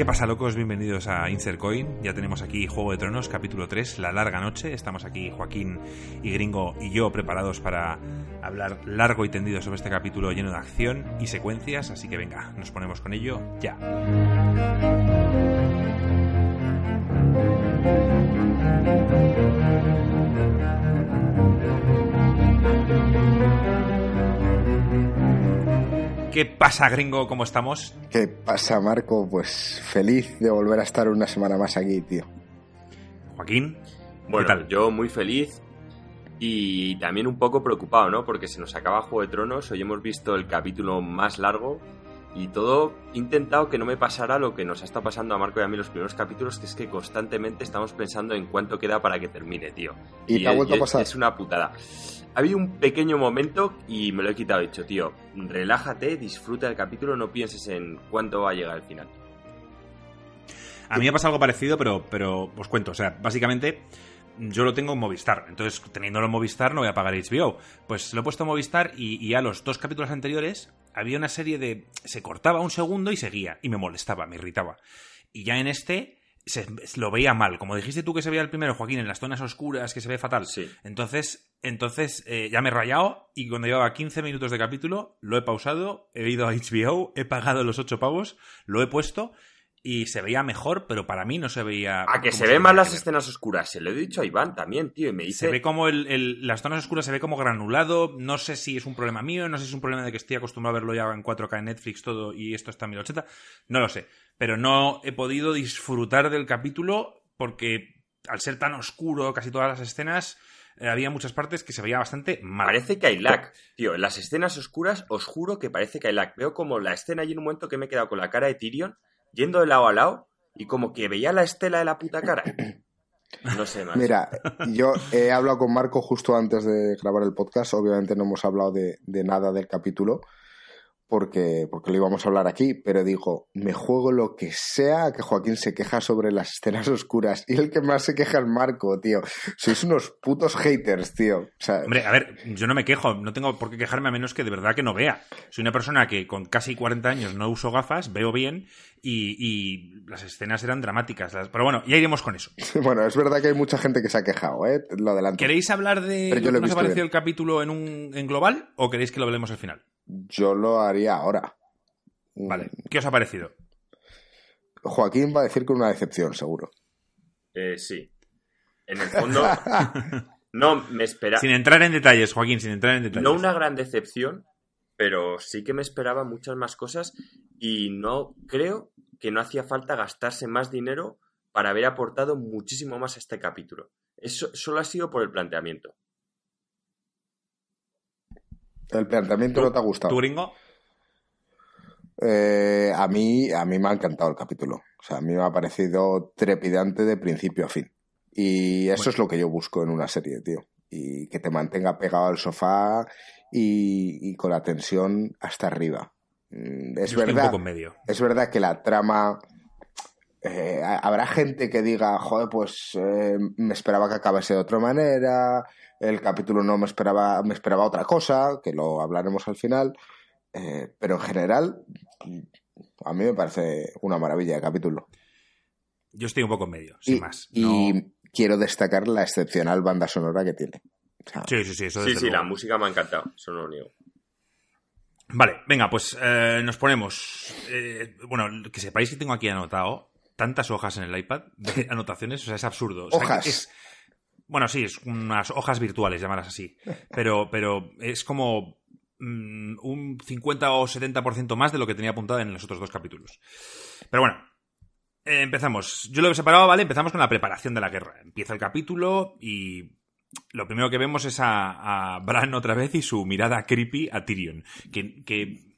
¿Qué pasa, locos? Bienvenidos a Insert Coin. Ya tenemos aquí Juego de Tronos, capítulo 3, La Larga Noche. Estamos aquí, Joaquín y Gringo y yo, preparados para hablar largo y tendido sobre este capítulo lleno de acción y secuencias. Así que venga, nos ponemos con ello ya. ¿Qué pasa, gringo? ¿Cómo estamos? ¿Qué pasa, Marco? Pues feliz de volver a estar una semana más aquí, tío. Joaquín, Bueno, ¿qué tal? yo muy feliz y también un poco preocupado, ¿no? Porque se nos acaba Juego de Tronos, hoy hemos visto el capítulo más largo y todo intentado que no me pasara lo que nos ha estado pasando a Marco y a mí los primeros capítulos, que es que constantemente estamos pensando en cuánto queda para que termine, tío. ¿Y te ha vuelto a pasar? Es una putada. Ha habido un pequeño momento y me lo he quitado dicho, tío. Relájate, disfruta del capítulo, no pienses en cuánto va a llegar al final. A mí me pasa algo parecido, pero, pero os cuento. O sea, básicamente yo lo tengo en Movistar. Entonces, teniéndolo en Movistar, no voy a pagar HBO. Pues lo he puesto en Movistar y, y a los dos capítulos anteriores había una serie de... Se cortaba un segundo y seguía. Y me molestaba, me irritaba. Y ya en este se, lo veía mal. Como dijiste tú que se veía el primero, Joaquín, en las zonas oscuras, que se ve fatal. Sí. Entonces, entonces eh, ya me he rayado y cuando llevaba 15 minutos de capítulo, lo he pausado, he ido a HBO, he pagado los 8 pavos, lo he puesto y se veía mejor, pero para mí no se veía... A que se ven tenía más las escenas oscuras, se lo he dicho a Iván también, tío, y me dice... Se ve como el, el- las zonas oscuras se ve como granulado. No sé si es un problema mío, no sé si es un problema de que estoy acostumbrado a verlo ya en 4K en Netflix todo y esto está en 1080. No lo sé. Pero no he podido disfrutar del capítulo porque al ser tan oscuro casi todas las escenas, eh, había muchas partes que se veía bastante mal. Parece que hay lag. Tío, en las escenas oscuras os juro que parece que hay lag. Veo como la escena y en un momento que me he quedado con la cara de Tyrion yendo de lado a lado y como que veía la estela de la puta cara. No sé más. Mira, yo he hablado con Marco justo antes de grabar el podcast. Obviamente no hemos hablado de, de nada del capítulo porque, porque lo íbamos a hablar aquí, pero digo, me juego lo que sea que Joaquín se queja sobre las escenas oscuras y el que más se queja es Marco, tío. Sois unos putos haters, tío. O sea, Hombre, a ver, yo no me quejo, no tengo por qué quejarme a menos que de verdad que no vea. Soy una persona que con casi 40 años no uso gafas, veo bien y, y las escenas eran dramáticas. Las- Pero bueno, ya iremos con eso. bueno, es verdad que hay mucha gente que se ha quejado, ¿eh? Lo adelanto. ¿Queréis hablar de Pero yo lo que nos ha parecido el capítulo en, un, en global o queréis que lo hablemos al final? Yo lo haría ahora. Vale, ¿qué os ha parecido? Joaquín va a decir que una decepción, seguro. Eh, sí. En el fondo, no me esperaba. Sin entrar en detalles, Joaquín, sin entrar en detalles. No una gran decepción, pero sí que me esperaba muchas más cosas y no creo que no hacía falta gastarse más dinero para haber aportado muchísimo más a este capítulo. Eso solo ha sido por el planteamiento. El planteamiento ¿Tú- no te ha gustado. ¿Tu gringo? Eh, a, mí, a mí me ha encantado el capítulo. O sea, a mí me ha parecido trepidante de principio a fin. Y eso Bueno. es lo que yo busco en una serie, tío. Y que te mantenga pegado al sofá y, y con la tensión hasta arriba. Mm, Es Yo estoy un verdad, poco en medio. es verdad que la trama. eh, ha- habrá gente que diga, joder, pues eh, me esperaba que acabase de otra manera, el capítulo no me esperaba, me esperaba otra cosa, que lo hablaremos al final, eh, pero en general, a mí me parece una maravilla de capítulo. Yo estoy un poco en medio, sin Y, más. y No- quiero destacar la excepcional banda sonora que tiene. O sea, Sí, sí, sí, eso Sí, sí, la música me ha encantado, eso no lo niego. Vale, venga, pues eh, nos ponemos. eh, bueno, que sepáis que tengo aquí anotado tantas hojas en el iPad de anotaciones, o sea, es absurdo. O sea, Hojas. es- bueno, sí, es unas hojas virtuales, llamarlas así. Pero, pero es como mm, un 50 o 70% más de lo que tenía apuntado en los otros dos capítulos. Pero bueno, eh, empezamos. Yo lo he separado, ¿vale? Empezamos con la preparación de la guerra. Empieza el capítulo y lo primero que vemos es a, Bran otra vez y su mirada creepy a Tyrion. Que,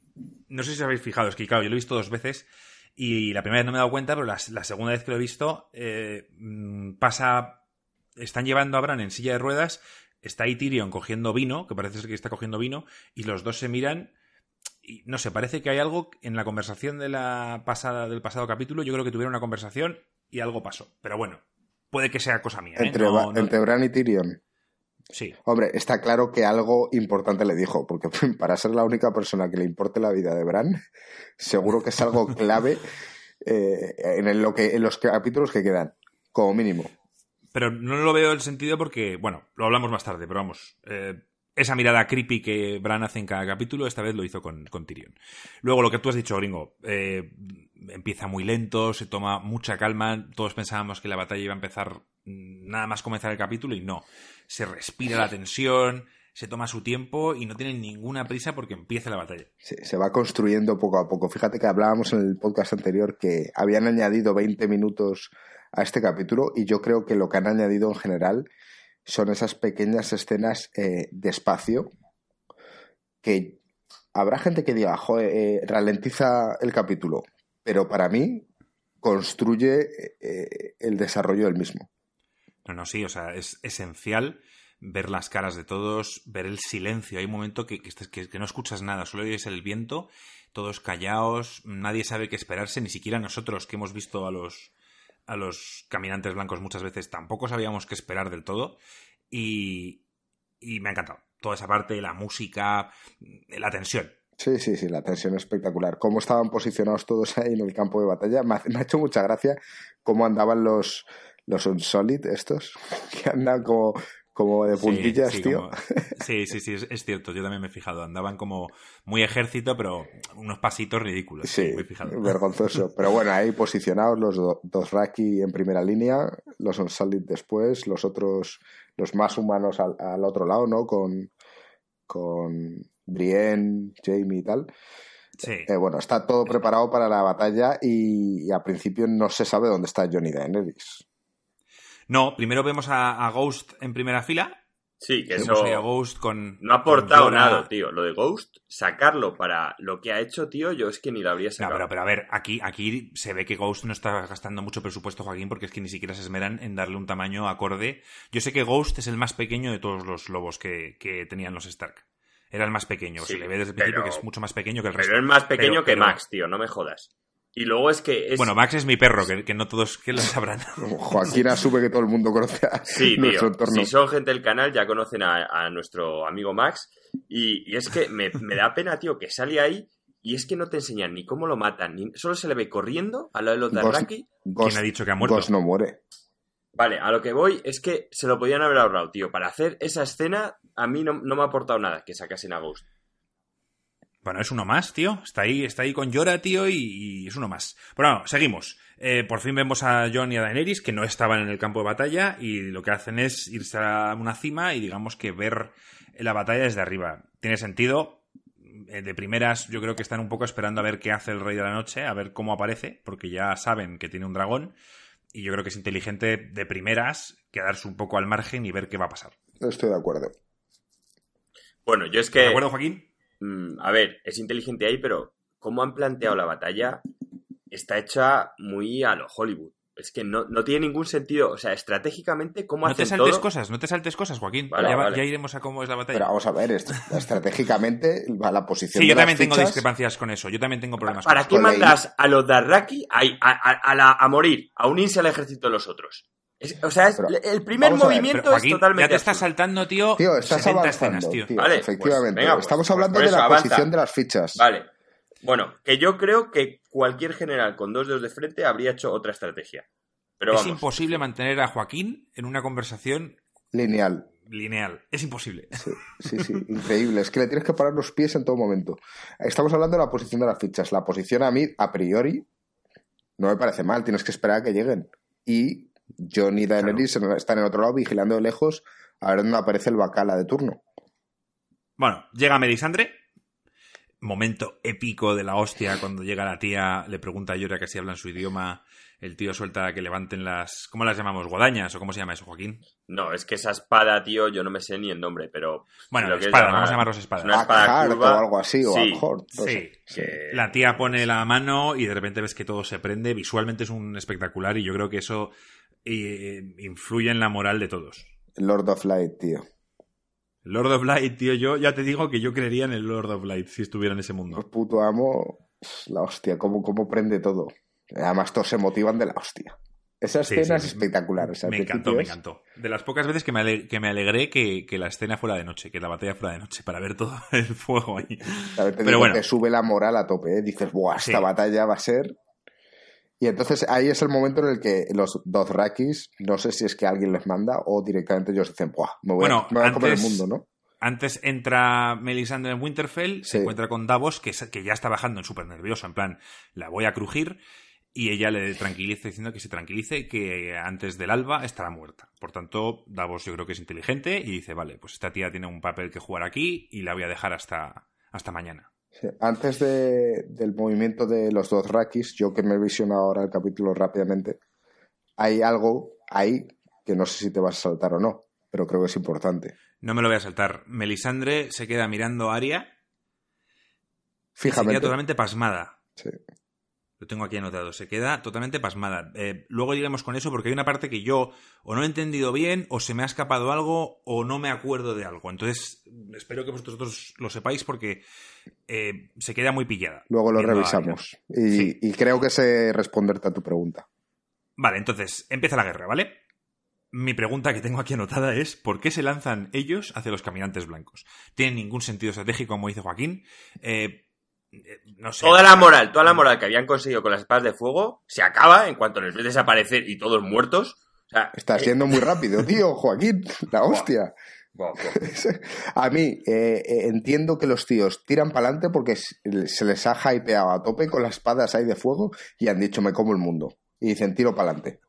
no sé si os habéis fijado, es que claro, yo lo he visto dos veces y la primera vez no me he dado cuenta, pero la, segunda vez que lo he visto eh, mm, pasa... Están llevando a Bran en silla de ruedas, está ahí Tyrion cogiendo vino, que parece ser que está cogiendo vino, y los dos se miran y no sé, parece que hay algo en la conversación del pasado capítulo. Yo creo que tuvieron una conversación y algo pasó. Pero bueno, puede que sea cosa mía. ¿eh? entre, No- Ba- no- entre Bran y Tyrion. Sí. Hombre, está claro que algo importante le dijo, porque para ser la única persona que le importe la vida de Bran, seguro que es algo clave eh, en, lo que, en los capítulos que quedan, como mínimo. Pero no lo veo el sentido porque, bueno, lo hablamos más tarde, pero vamos. Eh, esa mirada creepy que Bran hace en cada capítulo, esta vez lo hizo con, con Tyrion. Luego, lo que tú has dicho, gringo, eh, empieza muy lento, se toma mucha calma. Todos pensábamos que la batalla iba a empezar nada más comenzar el capítulo y no. Se respira la tensión, se toma su tiempo y no tiene ninguna prisa porque empieza la batalla. se va construyendo poco a poco. Fíjate que hablábamos en el podcast anterior que habían añadido 20 minutos a este capítulo y yo creo que lo que han añadido en general son esas pequeñas escenas eh, de espacio que habrá gente que diga, joder, eh, ralentiza el capítulo, pero para mí construye eh, el desarrollo del mismo. No, no, sí, o sea, es esencial ver las caras de todos, ver el silencio. Hay un momento que, que, que no escuchas nada, solo oyes el viento, todos callados, nadie sabe qué esperarse, ni siquiera nosotros que hemos visto a los, a los caminantes blancos muchas veces tampoco sabíamos qué esperar del todo. Y, y me ha encantado. Toda esa parte, la música, la tensión. Sí, sí, sí, la tensión espectacular. Cómo estaban posicionados todos ahí en el campo de batalla. Me ha, hecho mucha gracia cómo andaban los, los Unsolid estos, que andan como como de puntillas, tío. Sí, sí, sí, es, cierto. Yo también me he fijado. Andaban como muy ejército, pero unos pasitos ridículos. Sí, vergonzoso. Pero bueno, ahí posicionados los dos Raki en primera línea, los Unsolid después, los otros, los más humanos al, otro lado, ¿no? Con, con Brienne, Jamie y tal. Sí. Eh, bueno, está todo preparado para la batalla y, y, al principio no se sabe dónde está Johnny Daenerys. No, primero vemos a, Ghost en primera fila. Sí, que eso. Ghost con, no ha aportado nada, tío. Lo de Ghost, sacarlo para lo que ha hecho, tío, yo es que ni lo habría sacado. No, pero, a ver, aquí, aquí se ve que Ghost no está gastando mucho presupuesto, Joaquín, porque es que ni siquiera se esmeran en darle un tamaño acorde. Yo sé que Ghost es el más pequeño de todos los lobos que, tenían los Stark. Era el más pequeño. se le ve desde el principio que es mucho más pequeño que el resto. Pero es más pequeño que Max, tío, no me jodas. Y luego es que. Bueno, Max es mi perro, que, no todos que lo sabrán. Joaquín asume que todo el mundo conoce a sí, nuestro entorno. Si son gente del canal, ya conocen a, nuestro amigo Max. Y, es que me, da pena, tío, que sale ahí y es que no te enseñan ni cómo lo matan, ni solo se le ve corriendo a lo de los Darraki. ¿Quién ha dicho que ha muerto? Ghost no muere. Vale, a lo que voy es que se lo podían haber ahorrado, tío. Para hacer esa escena, a mí no, no me ha aportado nada que sacasen a Ghost. Bueno, es uno más, tío. Está ahí, está ahí con Llora, tío, y, es uno más. Pero bueno, seguimos. Eh, por fin vemos a John y a Daenerys, que no estaban en el campo de batalla, y lo que hacen es irse a una cima y digamos que ver la batalla desde arriba. Tiene sentido. Eh, de primeras, yo creo que están un poco esperando a ver qué hace el Rey de la Noche, a ver cómo aparece, porque ya saben que tiene un dragón. Y yo creo que es inteligente de primeras quedarse un poco al margen y ver qué va a pasar. Estoy de acuerdo. Bueno, yo es que. ¿De acuerdo, Joaquín? Mm, a ver, es inteligente ahí, pero cómo han planteado la batalla está hecha muy a lo Hollywood. Es que no, tiene ningún sentido. O sea, estratégicamente, ¿cómo No te saltes cosas, no te saltes cosas, Joaquín. ya, iremos a cómo es la batalla. Pero vamos a ver, estratégicamente, la posición. Sí, yo también tengo discrepancias con eso. Yo también tengo problemas ¿Para con qué mandas a los Darraki a, a, a, morir, a unirse al ejército de los otros? O sea, el primer movimiento es totalmente. Ya te estás saltando, tío. Tío, estás escenas, tío. vale, pues, efectivamente. Pues, Estamos hablando de la posición de las fichas. Vale. Bueno, que yo creo que cualquier general con dos dedos de frente habría hecho otra estrategia. Pero es imposible mantener a Joaquín en una conversación lineal. Lineal. Es imposible. Sí, sí, increíble. Es que le tienes que parar los pies en todo momento. Estamos hablando de la posición de las fichas. La posición a mí, a priori, no me parece mal. Tienes que esperar a que lleguen. Y John y Daenerys están en otro lado vigilando de lejos a ver dónde aparece el bacala de turno. Bueno, llega Melisandre. Momento épico de la hostia cuando llega la tía, le pregunta a Yoria que si hablan su idioma el tío suelta que levanten las. ¿Cómo las llamamos? ¿Guadañas? ¿O cómo se llama eso, Joaquín? No, es que esa espada, tío, yo no me sé ni el nombre, pero. Bueno, espada, vamos a llamarlos espadas. Una espada curva. o algo así, o sí, sí, La tía pone la mano y de repente ves que todo se prende. Visualmente es un espectacular y yo creo que eso eh, influye en la moral de todos. Lord of Light, tío. Lord of Light, tío, yo ya te digo que yo creería en el Lord of Light si estuviera en ese mundo. El puto amo, la hostia, cómo, cómo prende todo. Además, todos se motivan de la hostia. Esa escena es espectacular. me encantó, me encantó. De las pocas veces que me, alegré que, la escena fuera de noche, que la batalla fuera de noche, para ver todo el fuego ahí. Pero bueno. Te sube la moral a tope, ¿eh? Dices, ¡buah! Esta batalla va a ser. Y entonces ahí es el momento en el que los Dothrakis, no sé si es que alguien les manda o directamente ellos dicen, ¡buah! Me voy, Bueno, a, me voy a comer el antes- mundo, ¿no? Antes entra Melisandre en Winterfell, se encuentra con Davos, que, es- que ya está bajando en súper nervioso, en plan, la voy a crujir, y ella le tranquiliza diciendo que se tranquilice, que antes del alba estará muerta. Por tanto, Davos yo creo que es inteligente y dice, vale, pues esta tía tiene un papel que jugar aquí y la voy a dejar hasta, hasta mañana. Antes de- del movimiento de los Dothrakis, yo que me he visionado ahora el capítulo rápidamente, hay algo ahí que no sé si te vas a saltar o no, pero creo que es importante. No me lo voy a saltar. Melisandre se queda mirando a Aria, se queda Fijamente. totalmente pasmada. Sí. Lo tengo aquí anotado. Se queda totalmente pasmada. Eh, luego lleguemos con eso porque hay una parte que yo o no he entendido bien, o se me ha escapado algo, o no me acuerdo de algo. Entonces, espero que vosotros lo sepáis porque eh, se queda muy pillada. Luego lo revisamos. Y, Sí. y creo que sé responderte a tu pregunta. Vale, entonces, empieza la guerra, ¿vale? Mi pregunta que tengo aquí anotada es ¿por qué se lanzan ellos hacia los caminantes blancos? ¿Tiene ningún sentido estratégico, como dice Joaquín? Eh, no sé. Toda la moral, toda la moral que habían conseguido con las espadas de fuego se acaba en cuanto les ves desaparecer y todos muertos. O sea, Estás eh, yendo muy rápido, tío, Joaquín. La hostia. A mí, eh, eh, entiendo que los tíos tiran para adelante porque se les ha hypeado a tope con las espadas ahí de fuego y han dicho me como el mundo. Y dicen tiro para adelante.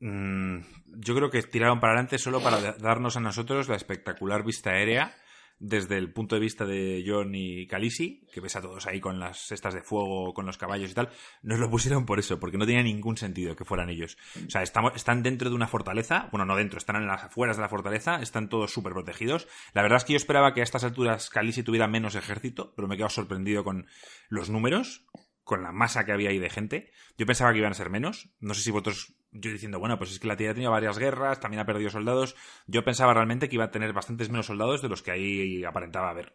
Mm, yo creo que tiraron para adelante solo para da- darnos a nosotros la espectacular vista aérea desde el punto de vista de John y Khaleesi, que ves a todos ahí con las cestas de fuego, con los caballos y tal. Nos lo pusieron por eso, porque no tenía ningún sentido que fueran ellos. O sea, estamos, están dentro de una fortaleza, bueno, no dentro, están en las afueras de la fortaleza, están todos súper protegidos. La verdad es que yo esperaba que a estas alturas Khaleesi tuviera menos ejército, pero me he quedado sorprendido con los números, con la masa que había ahí de gente. Yo pensaba que iban a ser menos. No sé si vosotros, yo diciendo, bueno, pues es que la tía ha tenido varias guerras, también ha perdido soldados. Yo pensaba realmente que iba a tener bastantes menos soldados de los que ahí aparentaba haber.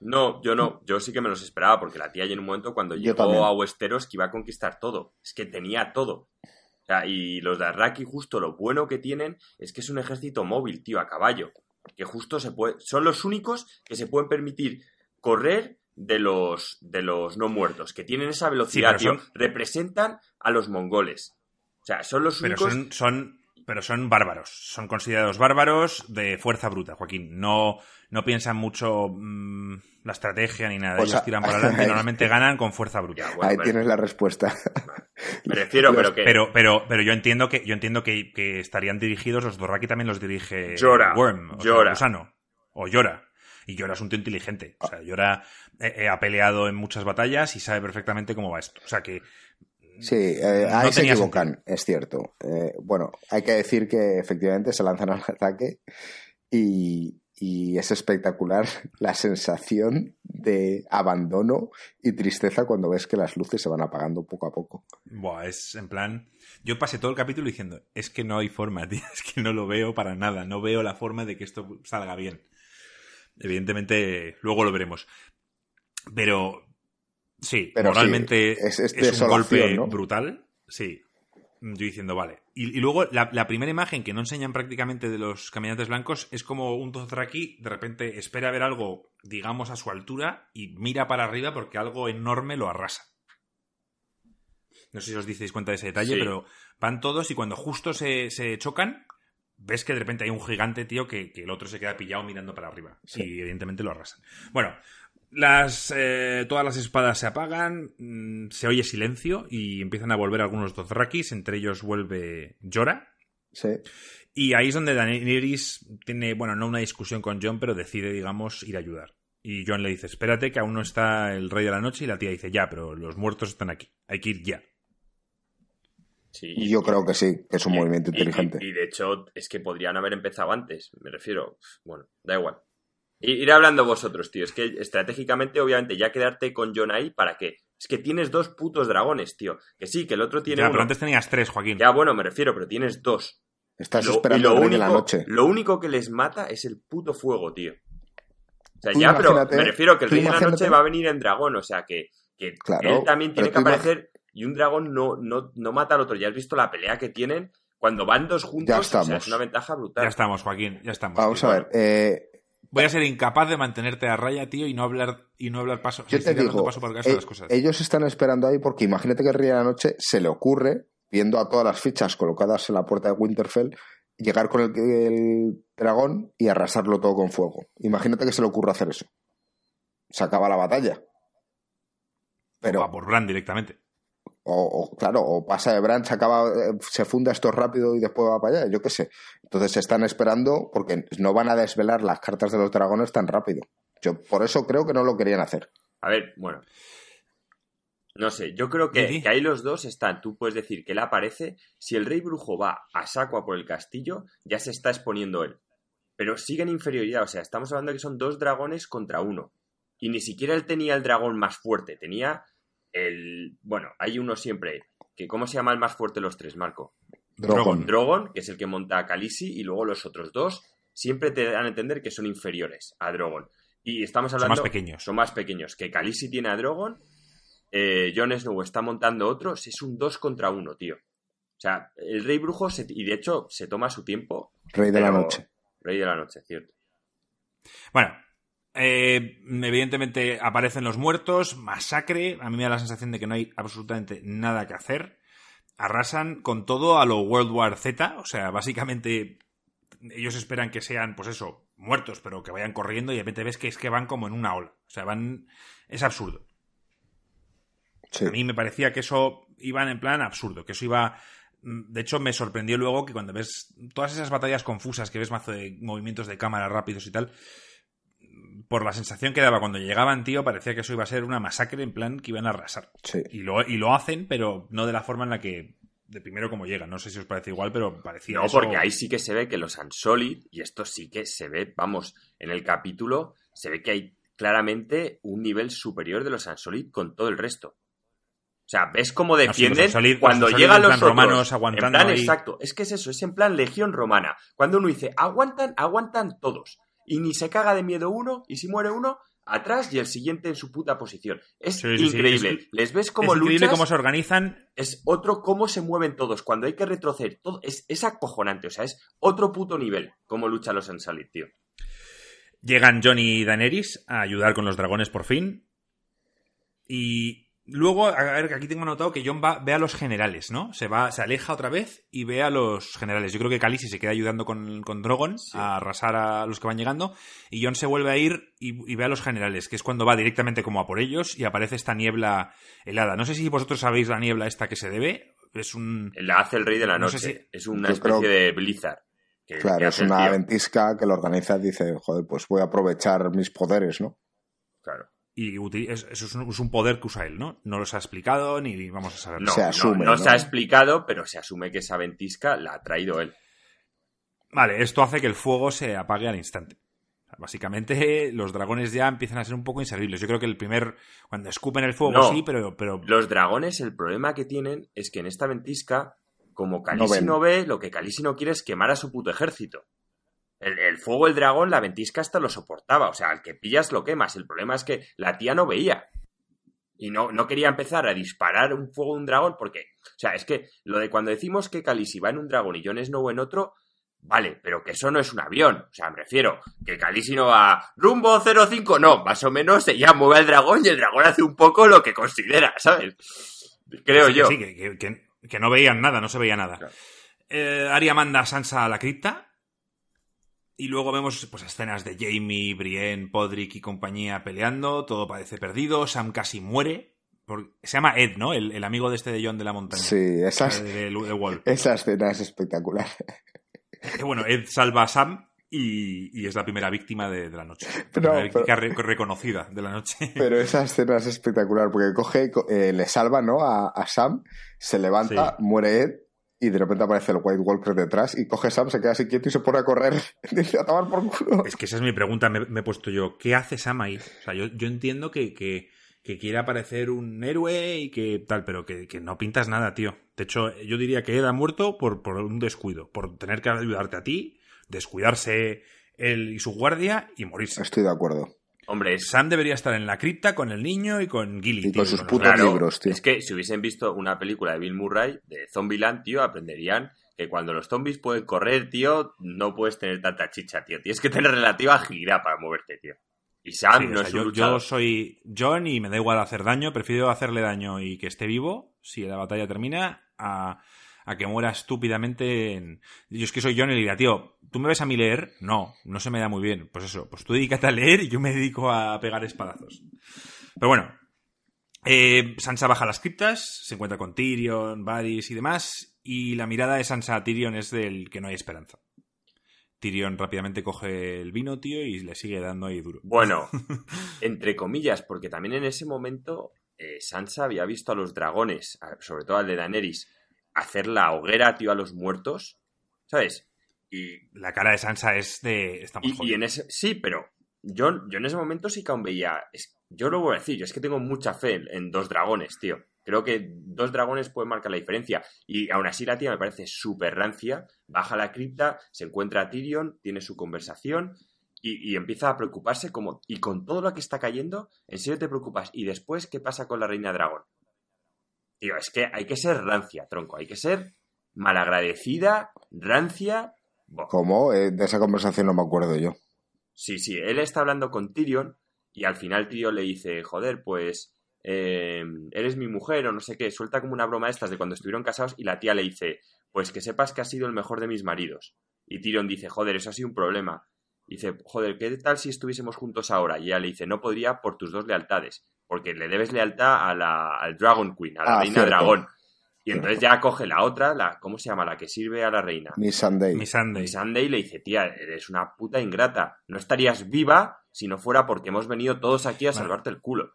No, yo no. Yo sí que me los esperaba porque la tía ya en un momento cuando Yo también. llegó a Westeros que iba a conquistar todo. Es que tenía todo. O sea, y los de Arraki justo lo bueno que tienen es que es un ejército móvil, tío, a caballo. Que justo se puede... Son los únicos que se pueden permitir correr de los, de los no muertos, que tienen esa velocidad, tío. son- Representan a los mongoles. O sea, son los Pero únicos... son, son, pero son bárbaros. Son considerados bárbaros de fuerza bruta, Joaquín. No, no piensan mucho mm, la estrategia ni nada. O Ellos sea, tiran para adelante y normalmente ganan con fuerza bruta. Ya, bueno, ahí pero- tienes la respuesta. Me refiero, pero que... Pero, pero, pero yo entiendo que, yo entiendo que, que estarían dirigidos, los Dorraki también los dirige Worm, o sea, Jorah. Gusano, o Llora. Y Llora es un tío inteligente. O sea, Llora eh, eh, ha peleado en muchas batallas y sabe perfectamente cómo va esto. O sea que. Sí, eh, No se equivocan, es cierto. Eh, bueno, hay que decir que efectivamente se lanzan al ataque y, y es espectacular la sensación de abandono y tristeza cuando ves que las luces se van apagando poco a poco. Buah, es en plan. Yo pasé todo el capítulo diciendo, es que no hay forma, tío, es que no lo veo para nada, no veo la forma de que esto salga bien. Evidentemente, luego lo veremos. Pero, sí, Pero sí, moralmente es- es un golpe ¿no? brutal. Sí. Yo diciendo, vale. Y, y luego, la, la primera imagen que no enseñan prácticamente de los caminantes blancos es como un Dothraki de repente espera ver algo, digamos, a su altura y mira para arriba porque algo enorme lo arrasa. No sé si os disteis cuenta de ese detalle, Sí. pero van todos y cuando justo se, se chocan, ves que de repente hay un gigante, tío, que, que el otro se queda pillado mirando para arriba. Sí. Y evidentemente lo arrasan. Bueno, las, eh, todas las espadas se apagan, mm, se oye silencio y empiezan a volver algunos Dothrakis, entre ellos vuelve Jorah. Sí. Y ahí es donde Daenerys tiene, bueno, no una discusión con John, pero decide, digamos, ir a ayudar. Y John le dice, espérate que aún no está el rey de la noche y la tía dice, ya, pero los muertos están aquí, hay que ir ya. Sí, Y yo creo que sí, que es un Y- movimiento y- inteligente. Y, y de hecho, es que podrían haber empezado antes, me refiero. Bueno, da igual. Ir hablando vosotros, tío. Es que estratégicamente, obviamente, ya quedarte con John ahí, ¿para qué? Es que tienes dos putos dragones, tío. Que sí, que el otro tiene Ya, uno. pero antes tenías tres, Joaquín. Ya, bueno, me refiero, pero tienes dos. Estás Lo- esperando lo el rey único, de la noche. Lo único que les mata es el puto fuego, tío. O sea, Tú ya, pero me refiero que el rey de la noche va a venir en dragón, o sea, que, que Claro, él también tiene que aparecer y un dragón no, no, no mata al otro. Ya has visto la pelea que tienen cuando van dos juntos, Ya o sea, estamos. es una ventaja brutal. Ya estamos, Joaquín, ya estamos. Vamos tío. a ver. eh, voy a ser incapaz de mantenerte a raya, tío, y no hablar, y no hablar paso, Yo te digo, paso por caso eh, las cosas. ellos están esperando ahí porque imagínate que el Rey de la Noche se le ocurre, viendo a todas las fichas colocadas en la puerta de Winterfell, llegar con el, el dragón y arrasarlo todo con fuego. Imagínate que se le ocurre hacer eso. Se acaba la batalla. Pero, Va por Bran directamente. O, o, claro, o pasa de Bran, se acaba, eh, se funda esto rápido y después va para allá, yo qué sé. Entonces se están esperando porque no van a desvelar las cartas de los dragones tan rápido. Yo por eso creo que no lo querían hacer. A ver, bueno. No sé, yo creo que, que ahí los dos están. Tú puedes decir que él aparece. Si el rey brujo va a saco a por el castillo, ya se está exponiendo él. Pero sigue en inferioridad. O sea, estamos hablando de que son dos dragones contra uno. Y ni siquiera él tenía el dragón más fuerte. Tenía el. Bueno, hay uno siempre. Que ¿Cómo se llama el más fuerte de los tres, Marco? Drogon. Drogon, que es el que monta a Khaleesi, y luego los otros dos siempre te dan a entender que son inferiores a Drogon. Y estamos Son hablando. más pequeños. Son más pequeños. Que Khaleesi tiene a Drogon, eh, Jon Snow está montando otros, es un 2 contra 1, tío. O sea, el Rey Brujo, se- y de hecho se toma su tiempo. Rey de la Noche. Rey de la Noche, cierto. Bueno, eh, evidentemente aparecen los muertos, masacre. A mí me da la sensación de que no hay absolutamente nada que hacer. Arrasan con todo a lo World War Z. O sea, básicamente ellos esperan que sean, pues eso, muertos, pero que vayan corriendo y de repente ves que es que van como en una ola. O sea, van. Es absurdo. Sí. A mí me parecía que eso iba en plan absurdo, que eso iba... mm, De hecho, me sorprendió luego que cuando ves todas esas batallas confusas, que ves mazo de movimientos de cámara rápidos y tal, por la sensación que daba cuando llegaban, tío, parecía que eso iba a ser una masacre en plan que iban a arrasar. Sí. Y lo, y lo hacen, pero no de la forma en la que... De primero como llegan. No sé si os parece igual, pero parecía... No, eso- porque ahí sí que se ve que los Unsolid, y esto sí que se ve, vamos, en el capítulo, se ve que hay claramente un nivel superior de los Unsolid con todo el resto. O sea, ves cómo defienden Unsolid- cuando los llegan los otros. romanos aguantando en plan, ahí. exacto. Es que es eso, es en plan legión romana. Cuando uno dice, aguantan, aguantan todos. Y ni se caga de miedo uno, y si muere uno, atrás y el siguiente en su puta posición. Es Sí, sí, sí, increíble. es- Les ves Es como increíble luchas cómo se organizan es otro cómo se mueven todos. Cuando hay que retroceder, todo, es, es acojonante. O sea, es otro puto nivel cómo luchan los Unsullied, tío. Llegan Jon y Daenerys a ayudar con los dragones por fin. Y luego, a ver, que aquí tengo anotado que Jon va, ve a los generales, ¿no? Se va, se aleja otra vez y ve a los generales. Yo creo que Khaleesi se queda ayudando con, con Drogon Sí. a arrasar a los que van llegando. Y Jon se vuelve a ir y, y ve a los generales, que es cuando va directamente como a por ellos y aparece esta niebla helada. No sé si vosotros sabéis la niebla esta que se debe. Es un... La hace el Rey de la No Noche. sé si- Es una Yo especie creo- de Blizzard. que- que Claro, es una ventisca que lo organiza y dice, joder, pues voy a aprovechar mis poderes, ¿no? Claro. Y eso es un, es un poder que usa él, ¿no? No los ha explicado ni vamos a saberlo. No, Se asume, no ¿no? se ha explicado, pero se asume que esa ventisca la ha traído él. Vale, esto hace que el fuego se apague al instante. Básicamente, los dragones ya empiezan a ser un poco inservibles. Yo creo que el primer. Cuando escupen el fuego, No. sí, pero. pero Los dragones, el problema que tienen es que en esta ventisca, como ven. no, ve, lo que Khaleesi no quiere es quemar a su puto ejército. El, el fuego, el dragón, la ventisca hasta lo soportaba. O sea, al que pillas lo quemas. El problema es que la tía no veía. Y no, no quería empezar a disparar un fuego de un dragón porque... O sea, es que lo de cuando decimos que Khaleesi va en un dragón y Jon Snow en otro... Vale, pero que eso no es un avión. O sea, me refiero que Khaleesi no va rumbo 05. No, más o menos ella mueve al dragón y el dragón hace un poco lo que considera, ¿sabes? Creo sí, yo. Sí, que, que- no veían nada, no se veía nada. Claro. Eh, Arya manda a Sansa a la cripta. Y luego vemos pues, escenas de Jamie, Brienne, Podrick y compañía peleando. Todo parece perdido. Sam casi muere. Por- Se llama Ed, ¿no? El, el amigo de este de John de la montaña. Sí, esas, De, de- de Wall. esa escena es espectacular. Que bueno, Ed salva a Sam y, y es la primera víctima de, de la noche. La Pero- primera víctima pero- re- reconocida de la noche. Pero esa escena es espectacular porque coge, co- eh, le salva, ¿no? A, a Sam, se levanta, Sí. muere Ed y de repente aparece el White Walker detrás y coge a Sam, se queda así quieto y se pone a correr. Dice, a tomar por culo. Es que esa es mi pregunta, me, me he puesto yo. ¿Qué hace Sam ahí? O sea, yo, yo entiendo que, que, que quiere aparecer un héroe y que tal, pero que, que no pintas nada, tío. De hecho, yo diría que Ed ha muerto por, por un descuido, por tener que ayudarte a ti, descuidarse él y su guardia y morirse. Estoy de acuerdo. Hombre, Sam debería estar en la cripta con el niño y con Gilly. Y tío, con sus putos claro, libros, tío. es que si hubiesen visto una película de Bill Murray de Zombieland, tío, aprenderían que cuando los zombies pueden correr, tío, no puedes tener tanta chicha, tío. Tienes que tener relativa agilidad para moverte, tío. Y Sam Sí, no o es un yo, luchador. yo soy John y me da igual hacer daño. Prefiero hacerle daño y que esté vivo si la batalla termina a, a que muera estúpidamente. En... Yo es que soy John y diría, tío, ¿tú me ves a mí leer? No, no se me da muy bien. Pues eso, pues tú dedícate a leer y yo me dedico a pegar espadazos. Pero bueno, eh, Sansa baja las criptas, se encuentra con Tyrion, Varys y demás, y la mirada de Sansa a Tyrion es del que no hay esperanza. Tyrion rápidamente coge el vino, tío, y le sigue dando ahí duro. Bueno, entre comillas, porque también en ese momento eh, Sansa había visto a los dragones, sobre todo al de Daenerys, hacer la hoguera, tío, a los muertos, ¿sabes? Y, La cara de Sansa es de. Estamos y, y en ese... Sí, pero yo, yo en ese momento sí que aún veía... es- yo lo voy a decir, yo es que tengo mucha fe en, en dos dragones, tío. Creo que dos dragones pueden marcar la diferencia. Y aún así la tía me parece súper rancia. Baja a la cripta, se encuentra a Tyrion, tiene su conversación y, y empieza a preocuparse como... Y con todo lo que está cayendo, ¿en serio te preocupas? ¿Y después qué pasa con la reina dragón? Tío, es que hay que ser rancia, tronco. Hay que ser malagradecida, rancia... Buah. ¿Cómo? Eh, de esa conversación no me acuerdo yo. Sí, sí, él está hablando con Tyrion y al final Tyrion le dice, joder, pues eh, eres mi mujer o no sé qué, suelta como una broma estas de cuando estuvieron casados y la tía le dice, pues que sepas que has sido el mejor de mis maridos. Y Tyrion dice, joder, eso ha sido un problema. Dice, joder, ¿qué tal si estuviésemos juntos ahora? Y ella le dice, no podría por tus dos lealtades, porque le debes lealtad a la, al Dragon Queen, a la Ah, reina cierto. dragón. Y entonces ya coge la otra, la, ¿cómo se llama? La que sirve a la reina. Miss Sunday. Mi Sunday. Le dice, tía, eres una puta ingrata. No estarías viva si no fuera porque hemos venido todos aquí a Vale. salvarte el culo.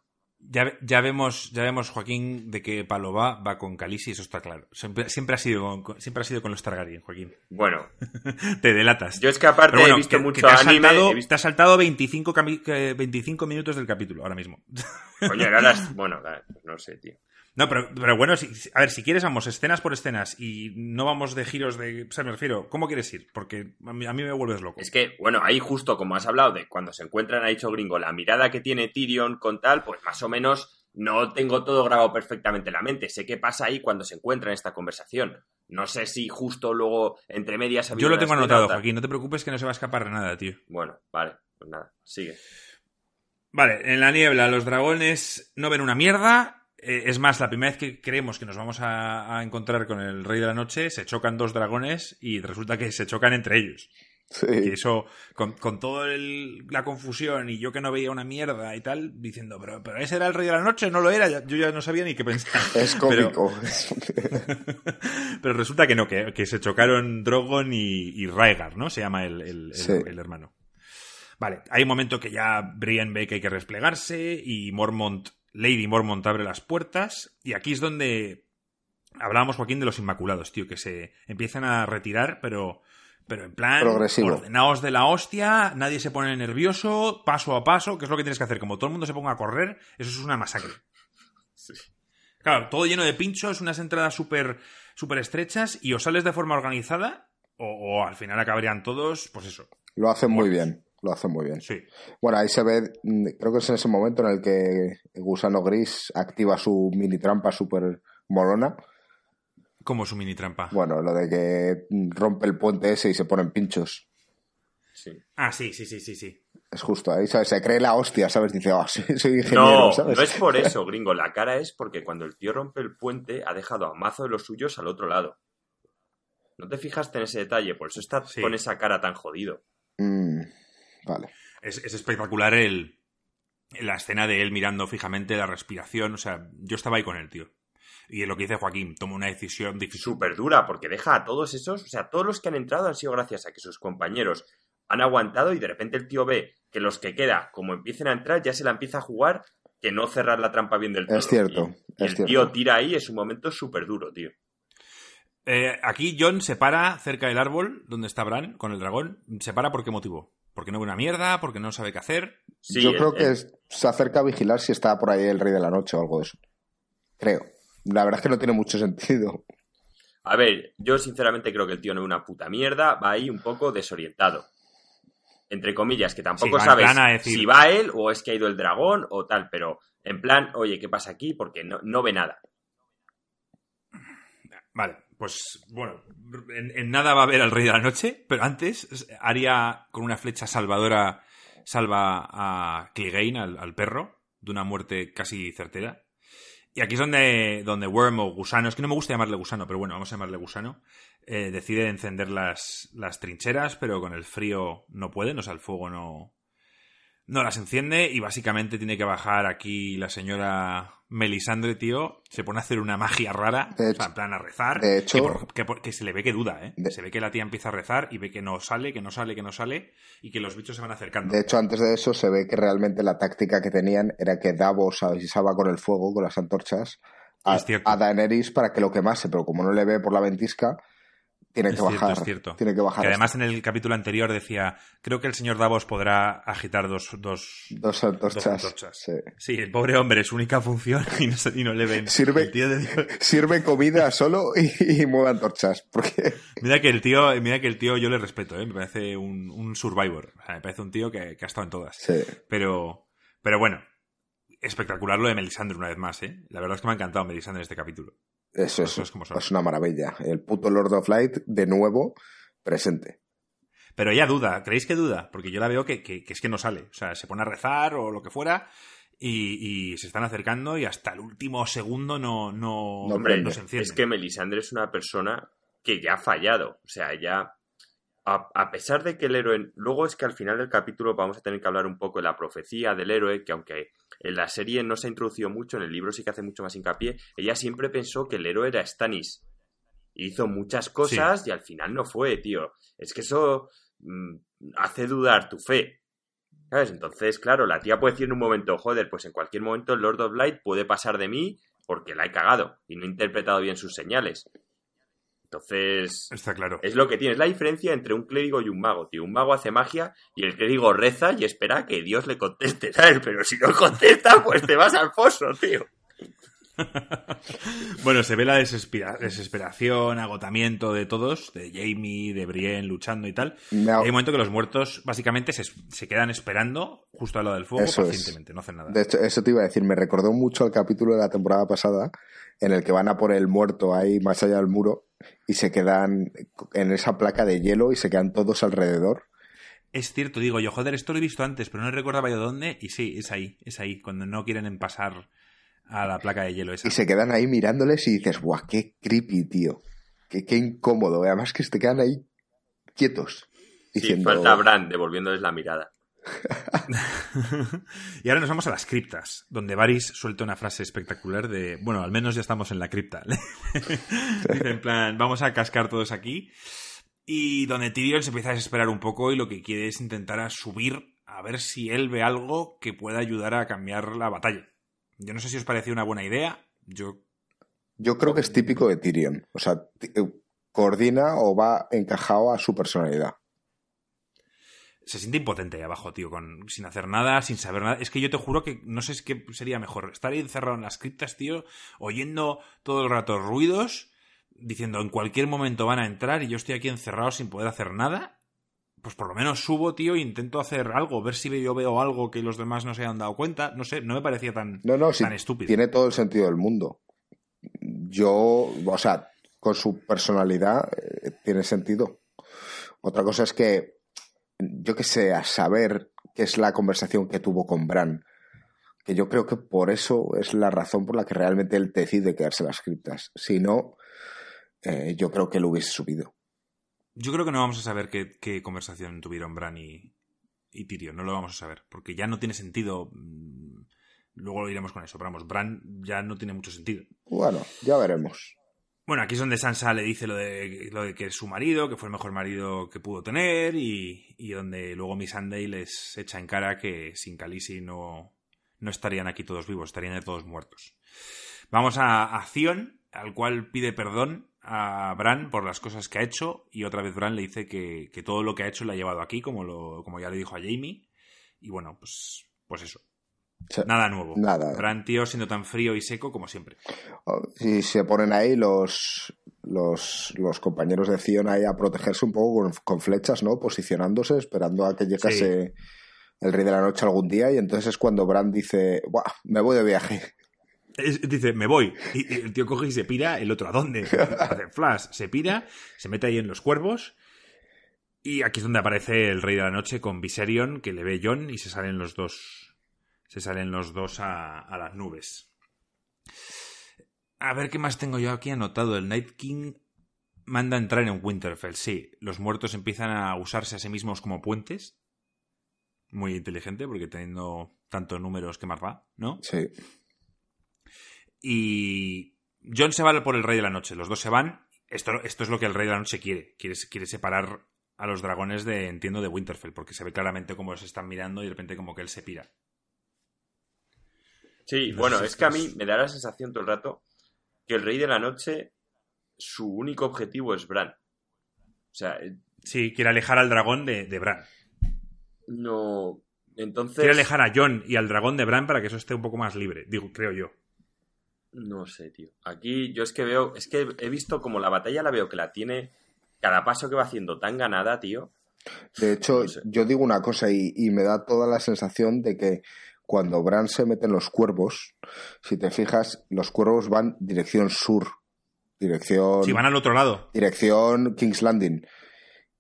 Ya, ya vemos, ya vemos, Joaquín, de que palo va, va con Khaleesi, eso está claro. Siempre, siempre, ha sido con, siempre ha sido con los Targaryen, Joaquín. Bueno, Te delatas. yo es que aparte bueno, he visto que- que mucho te has anime. saltado, visto- te has saltado 25, cami- que 25 minutos del capítulo, ahora mismo. Era las... Bueno, no sé, tío. No, pero, pero bueno, si- a ver, si quieres vamos escenas por escenas y no vamos de giros de... O sea, me refiero, ¿cómo quieres ir? Porque a mí, a mí me vuelves loco. Es que, bueno, ahí justo como has hablado de cuando se encuentran, ha dicho Gringo, la mirada que tiene Tyrion con tal, pues más o menos no tengo todo grabado perfectamente en la mente. Sé qué pasa ahí cuando se encuentran en esta conversación. No sé si justo luego entre medias Yo lo tengo anotado. Joaquín, no te preocupes que no se va a escapar de nada, tío. Bueno, vale, pues nada, sigue. Vale, en la niebla los dragones no ven una mierda. Eh, es más, la primera vez que creemos que nos vamos a, a encontrar con el Rey de la Noche, se chocan dos dragones y resulta que se chocan entre ellos. Y Sí. eso, con, con toda la confusión y yo que no veía una mierda y tal, diciendo, pero, pero ese era el Rey de la Noche, no lo era, yo ya no sabía ni qué pensar. Es cómico. Pero resulta que no, que, que se chocaron Drogon y, y Rhaegar, ¿no? Se llama el, el- el- Sí. el hermano. Vale, hay un momento que ya Brienne ve que hay que replegarse y Mormont, Lady Mormont abre las puertas y aquí es donde hablábamos, Joaquín, de los Inmaculados, tío, que se empiezan a retirar, pero, pero en plan Progresivo. ordenados de la hostia, nadie se pone nervioso, paso a paso, que es lo que tienes que hacer, como todo el mundo se ponga a correr, eso es una masacre. Claro, todo lleno de pinchos, unas entradas súper súper estrechas y o sales de forma organizada o, o al final acabarían todos, pues eso. Lo hacen muy Muertos. bien. Lo hacen muy bien. Sí. Bueno, ahí se ve, mm, creo que es en ese momento en el que el gusano gris activa su mini trampa súper molona. Como su mini trampa. Bueno, lo de que rompe el puente ese y se ponen pinchos. Sí. Ah, sí, sí, sí, sí, sí. Es justo ahí, ¿sabes? Se cree la hostia, ¿sabes? Dice, oh, soy, soy ingeniero, No, ¿sabes? no es por eso, gringo. La cara es porque cuando el tío rompe el puente ha dejado a mazo de los suyos al otro lado. No te fijaste en ese detalle, por eso está Sí. con esa cara tan jodido. Mm, vale. Es, es espectacular el, la escena de él mirando fijamente la respiración. O sea, yo estaba ahí con él, tío. Y lo que dice Joaquín, toma una decisión difícil. Súper dura, porque deja a todos esos, o sea, todos los que han entrado han sido gracias a que sus compañeros han aguantado y de repente el tío ve que los que queda, como empiecen a entrar, ya se la empieza a jugar que no cerrar la trampa bien del todo. Es cierto, Y, y es el cierto. tío tira ahí, es un momento súper duro, tío. Eh, aquí John se para cerca del árbol donde está Bran con el dragón. ¿Se para por qué motivo? Porque no ve una mierda, porque no sabe qué hacer. Sí, Yo creo que el- es- se acerca a vigilar si está por ahí el rey de la noche o algo de eso. Creo. La verdad es que no tiene mucho sentido. A ver, yo sinceramente creo que el tío no es una puta mierda, va ahí un poco desorientado. Entre comillas, que tampoco Sí, sabes plan a decir- si va él o es que ha ido el dragón o tal, pero en plan, oye, ¿qué pasa aquí? Porque no, no ve nada. Vale, pues bueno, en, nada va a ver al Rey de la Noche, pero antes haría con una flecha salvadora salva a Clegane, al, perro, de una muerte casi certera. Y aquí es donde, donde Worm o Gusano, es que no me gusta llamarle Gusano, pero bueno, vamos a llamarle Gusano, eh, decide encender las, las trincheras, pero con el frío no puede, o sea, el fuego no, no las enciende y básicamente tiene que bajar aquí la señora Melisandre, tío, se pone a hacer una magia rara, o sea, en plan a rezar. De hecho, que, se le ve que duda, ¿eh? Se ve que la tía empieza a rezar y ve que no sale, que no sale, que no sale y que los bichos se van acercando. De hecho, antes de eso se ve que realmente la táctica que tenían era que Davos avisaba con el fuego, con las antorchas, a, a Daenerys para que lo quemase, pero como no le ve por la ventisca, tiene que bajar. es cierto. Tiene que bajar. además en el capítulo anterior decía, creo que el señor Davos podrá agitar dos, dos, dos antorchas. Sí. el pobre hombre, es su única función y no, le ven. Sirve, sirve comida solo y, mueve antorchas. Porque... Mira que el tío, mira que el tío yo le respeto, ¿eh? me parece un, survivor. me parece un tío que, ha estado en todas. Pero, pero bueno, espectacular lo de Melisandre una vez más, ¿eh? La verdad es que me ha encantado Melisandre en este capítulo. Eso, es, es una maravilla. El puto Lord of Light, de nuevo, presente. Pero ella duda, ¿creéis que duda? Porque yo la veo que, es que no sale. O sea, se pone a rezar o lo que fuera y, se están acercando y hasta el último segundo no, no, Hombre, se enciende. Es que Melisandre es una persona que ya ha fallado. O sea, ya. A, a, pesar de que el héroe. Luego es que al final del capítulo vamos a tener que hablar un poco de la profecía del héroe, que aunque en la serie no se ha introducido mucho, en el libro sí que hace mucho más hincapié. Ella siempre pensó que el héroe era Stannis. Hizo muchas cosas y al final no fue, tío. Es que eso mm, hace dudar tu fe. ¿Sabes? Entonces, claro, la tía puede decir en un momento, joder, pues en cualquier momento el Lord of Light puede pasar de mí porque la he cagado y no he interpretado bien sus señales. Entonces, está claro. Es lo que tiene. Es la diferencia entre un clérigo y un mago, tío. Un mago hace magia y el clérigo reza y espera que Dios le conteste, ¿sabes? Pero si no contesta, pues te vas al foso, tío. bueno, se ve la desesperación, agotamiento de todos, de Jamie, de Brienne luchando y tal. Hay un momento que los muertos básicamente se, quedan esperando justo a lo del fuego pacientemente, no hacen nada. De hecho, eso te iba a decir, me recordó mucho al capítulo de la temporada pasada en el que van a por el muerto ahí más allá del muro y se quedan en esa placa de hielo y se quedan todos alrededor. Es cierto, digo yo, joder, esto lo he visto antes, pero no recordaba yo dónde. Y sí, es ahí, es ahí, cuando no quieren pasar a la placa de hielo esa. Y se quedan ahí mirándoles y dices, guau, qué creepy, tío. Qué, qué incómodo. Además que se quedan ahí quietos. Diciendo... Sí, falta Bran devolviéndoles la mirada. y ahora nos vamos a las criptas, donde Varys suelta una frase espectacular de, bueno, al menos ya estamos en la cripta. en plan, vamos a cascar todos aquí. Y donde Tyrion se empieza a desesperar un poco y lo que quiere es intentar a subir a ver si él ve algo que pueda ayudar a cambiar la batalla. Yo no sé si os pareció una buena idea. Yo yo creo que es típico de Tyrion. O sea, eh, coordina o va encajado a su personalidad se siente impotente ahí abajo, tío, con, sin hacer nada, sin saber nada. Es que yo te juro que no sé qué sería mejor. Estar ahí encerrado en las criptas, tío, oyendo todo el rato ruidos, diciendo en cualquier momento van a entrar y yo estoy aquí encerrado sin poder hacer nada. Pues por lo menos subo, tío, e intento hacer algo, ver si yo veo algo que los demás no se hayan dado cuenta. No sé, no me parecía tan, no, no, tan estúpido. Tiene todo el sentido del mundo. Yo, o sea, con su personalidad eh, tiene sentido. Otra cosa es que yo que sé, a saber qué es la conversación que tuvo con Bran. Que yo creo que por eso es la razón por la que realmente él decide quedarse las criptas. Si no, eh, yo creo que lo hubiese subido. Yo creo que no vamos a saber qué, conversación tuvieron Bran y, y Tyrion. No lo vamos a saber. Porque ya no tiene sentido. Mm, luego lo iremos con eso. Pero vamos, Bran ya no tiene mucho sentido. Bueno, ya veremos. Bueno, aquí es donde Sansa le dice lo de, lo de que es su marido, que fue el mejor marido que pudo tener, y, donde luego Missandei les echa en cara que sin Khaleesi no, no estarían aquí todos vivos, estarían todos muertos. Vamos a, a Zion, al cual pide perdón a Bran por las cosas que ha hecho, y otra vez Bran le dice que, que todo lo que ha hecho le ha llevado aquí, como, lo, como ya le dijo a Jamie, y bueno, pues, pues eso, Nada nuevo. Nada. Gran tío siendo tan frío y seco como siempre. Y se ponen ahí los, los, los compañeros de Zion ahí a protegerse un poco con, flechas, ¿no? Posicionándose, esperando a que llegase el rey de la noche algún día. Y entonces es cuando Bran dice, Buah, me voy de viaje. Dice, me voy. Y, el tío coge y se pira, el otro, ¿a dónde? Hace flash, se pira, se mete ahí en los cuervos. Y aquí es donde aparece el Rey de la Noche con Viserion, que le ve John y se salen los dos. Se salen los dos a, a las nubes. A ver qué más tengo yo aquí anotado. El Night King manda entrar en Winterfell, sí. Los muertos empiezan a usarse a sí mismos como puentes. Muy inteligente, porque teniendo tantos números que más va, ¿no? Sí. Y John se va por el Rey de la Noche. Los dos se van. Esto, esto es lo que el Rey de la Noche quiere. quiere. Quiere separar a los dragones de, entiendo, de Winterfell, porque se ve claramente cómo se están mirando y de repente como que él se pira. Sí, bueno, es que a mí me da la sensación todo el rato que el Rey de la Noche, su único objetivo es Bran. O sea. Eh, sí, quiere alejar al dragón de, de Bran. No. Entonces. Quiere alejar a John y al dragón de Bran para que eso esté un poco más libre, digo, creo yo. No sé, tío. Aquí yo es que veo. Es que he visto como la batalla la veo que la tiene. Cada paso que va haciendo tan ganada, tío. De hecho, yo digo una cosa y, y, me da toda la sensación de que cuando Bran se mete en los cuervos, si te fijas, los cuervos van dirección sur. Dirección. Sí, van al otro lado. Dirección King's Landing.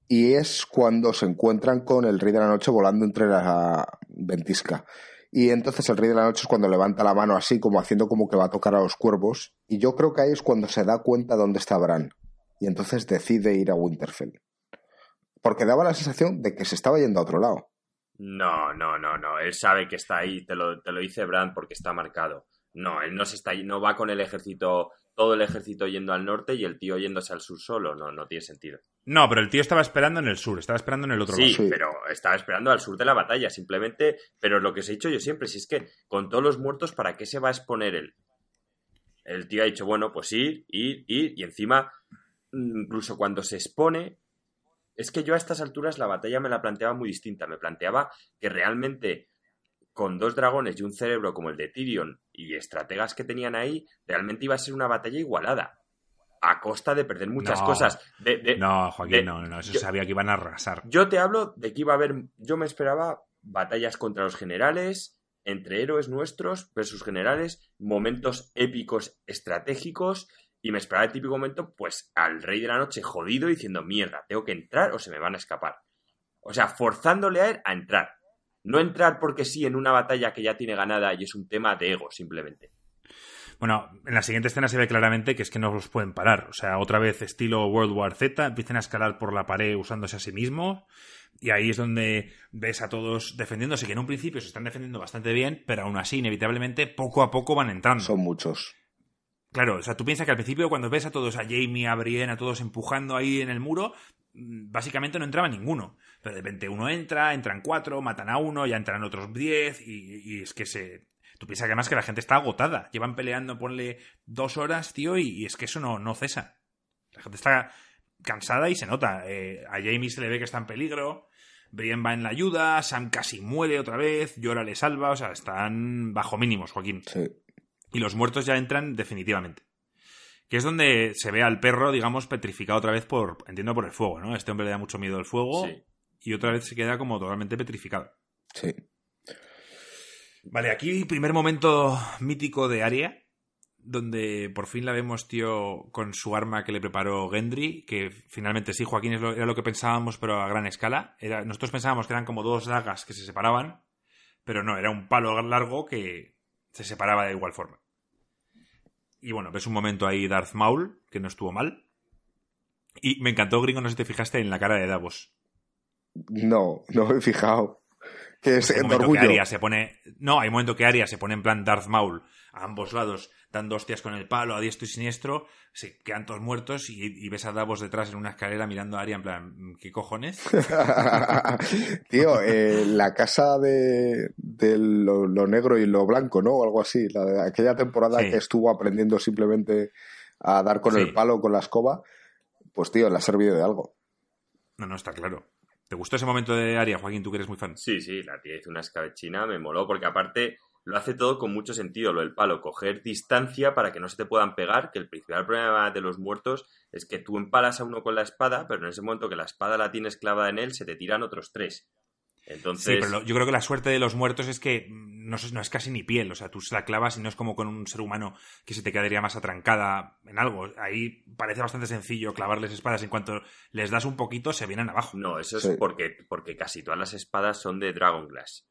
Y es cuando se encuentran con el Rey de la Noche volando entre la ventisca. Y entonces el Rey de la Noche es cuando levanta la mano así, como haciendo como que va a tocar a los cuervos. Y yo creo que ahí es cuando se da cuenta dónde está Bran. Y entonces decide ir a Winterfell. Porque daba la sensación de que se estaba yendo a otro lado. No, no, no, no. Él sabe que está ahí, te lo, te lo dice Brand porque está marcado. No, él no se está no va con el ejército, todo el ejército yendo al norte y el tío yéndose al sur solo. No, no tiene sentido. No, pero el tío estaba esperando en el sur, estaba esperando en el otro lado. Sí, pero estaba esperando al sur de la batalla, simplemente. Pero lo que os he dicho yo siempre, si es que con todos los muertos, ¿para qué se va a exponer él? El tío ha dicho, bueno, pues ir, ir, ir, y encima, incluso cuando se expone, es que yo a estas alturas la batalla me la planteaba muy distinta. Me planteaba que realmente con dos dragones y un cerebro como el de Tyrion y estrategas que tenían ahí, realmente iba a ser una batalla igualada. A costa de perder muchas cosas. no, Joaquín, no, no, eso sabía que iban a arrasar. Yo te hablo de que iba a haber. Yo me esperaba batallas contra los generales, entre héroes nuestros versus generales, momentos épicos estratégicos y me esperaba el típico momento, pues, al rey de la noche jodido diciendo, mierda, tengo que entrar o se me van a escapar. O sea, forzándole a él a entrar. No entrar porque sí en una batalla que ya tiene ganada y es un tema de ego, simplemente. Bueno, en la siguiente escena se ve claramente que es que no los pueden parar. O sea, otra vez estilo World War Z, empiezan a escalar por la pared usándose a sí mismos. Y ahí es donde ves a todos defendiéndose, que en un principio se están defendiendo bastante bien, pero aún así, inevitablemente, poco a poco van entrando. Son muchos. Claro, o sea, tú piensas que al principio cuando ves a todos, a Jamie, a Brienne, a todos empujando ahí en el muro, mm, básicamente no entraba ninguno. Pero de repente uno entra, entran cuatro, matan a uno, ya entran otros diez y, es que se... Tú piensas que además que la gente está agotada. Llevan peleando, ponle dos horas, tío, y, es que eso no, no cesa. La gente está cansada y se nota. Eh, a Jamie se le ve que está en peligro. Brienne va en la ayuda, Sam casi muere otra vez, Llora le salva, o sea, están bajo mínimos, Joaquín. Sí y los muertos ya entran definitivamente. Que es donde se ve al perro, digamos, petrificado otra vez por, entiendo, por el fuego, ¿no? Este hombre le da mucho miedo al fuego y otra vez se queda como totalmente petrificado. Sí. Vale, aquí primer momento mítico de Aria, donde por fin la vemos, tío, con su arma que le preparó Gendry, que finalmente sí, Joaquín era lo que pensábamos, pero a gran escala. Era, nosotros pensábamos que eran como dos dagas que se separaban, pero no, era un palo largo que se separaba de igual forma. Y bueno, ves un momento ahí Darth Maul, que no estuvo mal. Y me encantó, gringo, no sé si te fijaste en la cara de Davos. No, no me he fijado. Que es el orgullo. Que se pone... No, hay un momento que Arya se pone en plan Darth Maul a ambos lados, dando hostias con el palo a diestro y siniestro, se quedan todos muertos y, ves a Davos detrás en una escalera mirando a Arya en plan, ¿qué cojones? Tío, eh, la casa de, lo, negro y lo blanco, ¿no? O algo así, la de aquella temporada que estuvo aprendiendo simplemente a dar con el palo, con la escoba, pues tío, le ha servido de algo. No, no, está claro. ¿Te gustó ese momento de Aria, Joaquín? Tú que eres muy fan. Sí, sí, la tía hizo una escabechina, me moló, porque aparte lo hace todo con mucho sentido, lo del palo, coger distancia para que no se te puedan pegar, que el principal problema de los muertos es que tú empalas a uno con la espada, pero en ese momento que la espada la tienes clavada en él, se te tiran otros tres. Entonces... Sí, pero yo creo que la suerte de los muertos es que no, no, es casi ni piel, o sea, tú se la clavas y no es como con un ser humano que se te quedaría más atrancada en algo. Ahí parece bastante sencillo clavarles espadas, en cuanto les das un poquito se vienen abajo. No, eso es porque, porque casi todas las espadas son de Dragon Glass.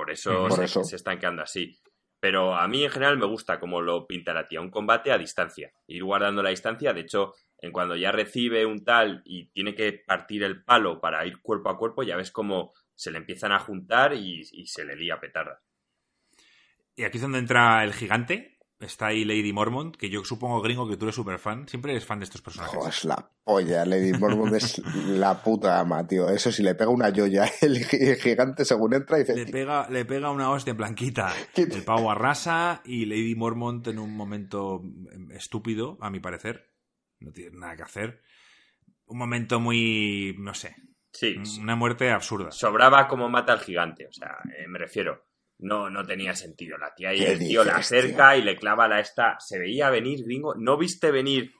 Por eso, se, se están quedando así. Pero a mí en general me gusta como lo pinta la tía, un combate a distancia, ir guardando la distancia, de hecho, en cuando ya recibe un tal y tiene que partir el palo para ir cuerpo a cuerpo, ya ves como se le empiezan a juntar y, se le lía petarda. Y aquí es donde entra el gigante, Está ahí Lady Mormont, que yo supongo, gringo, que tú eres súper fan. Siempre eres fan de estos personajes. es la polla. Lady Mormont es la puta ama, tío. Eso sí, le pega una joya. El gigante según entra y dice... Le pega, le pega una hostia blanquita. El pavo arrasa y Lady Mormont en un momento estúpido, a mi parecer. No tiene nada que hacer. Un momento muy... no sé. Sí. Una muerte absurda. Sobraba como mata al gigante. O sea, eh, me refiero no, no tenía sentido. La tía y el tío la acerca y le clava la esta. Se veía venir, gringo. ¿No viste venir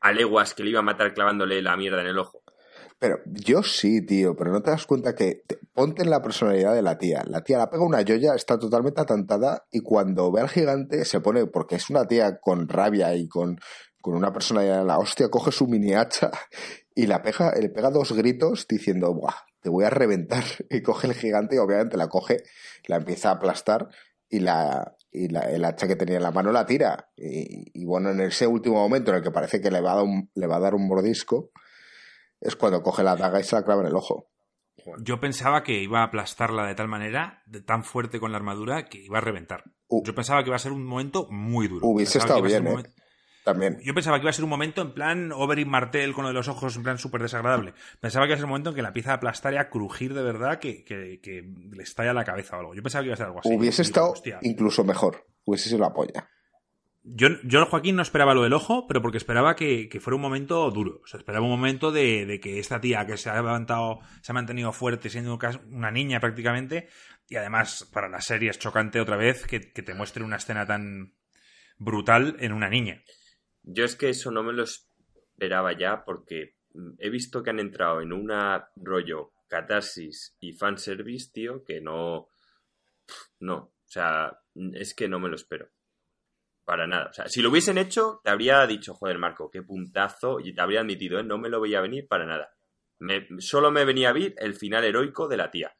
a leguas que le iba a matar clavándole la mierda en el ojo? Pero yo sí, tío, pero no te das cuenta que ponte en la personalidad de la tía. La tía la pega una joya, está totalmente atantada y cuando ve al gigante se pone, porque es una tía con rabia y con, con una personalidad de la hostia, coge su mini hacha y la pega, le pega dos gritos diciendo, Buah, te voy a reventar. Y coge el gigante y obviamente la coge, la empieza a aplastar y, la, y la, el hacha que tenía en la mano la tira. Y, bueno, en ese último momento en el que parece que le va a dar un, le va a dar un mordisco, es cuando coge la daga y se la clava en el ojo. Yo pensaba que iba a aplastarla de tal manera, de tan fuerte con la armadura, que iba a reventar. Yo pensaba que iba a ser un momento muy duro. Hubiese estado bien, ¿eh? Yo pensaba que iba a ser un momento en plan Oberyn Martel con lo de los ojos en plan súper desagradable. Pensaba que iba a ser un momento en que la empieza a aplastar y a crujir de verdad que, le estalla la cabeza o algo. Yo pensaba que iba a ser algo así. Hubiese estado incluso mejor. Hubiese sido la polla. Yo, yo, Joaquín, no esperaba lo del ojo, pero porque esperaba que, fuera un momento duro. O sea, esperaba un momento de, que esta tía que se ha levantado, se ha mantenido fuerte siendo una niña prácticamente, y además para la serie es chocante otra vez que, que te muestre una escena tan brutal en una niña. Yo es que eso no me lo esperaba ya porque mm, he visto que han entrado en una rollo catarsis y fanservice, tío, que no. No. O sea, es que no me lo espero. Para nada. O sea, si lo hubiesen hecho, te habría dicho, joder, Marco, qué puntazo. Y te habría admitido, ¿eh? No me lo veía venir para nada. Me, solo me venía a ver el final heroico de la tía.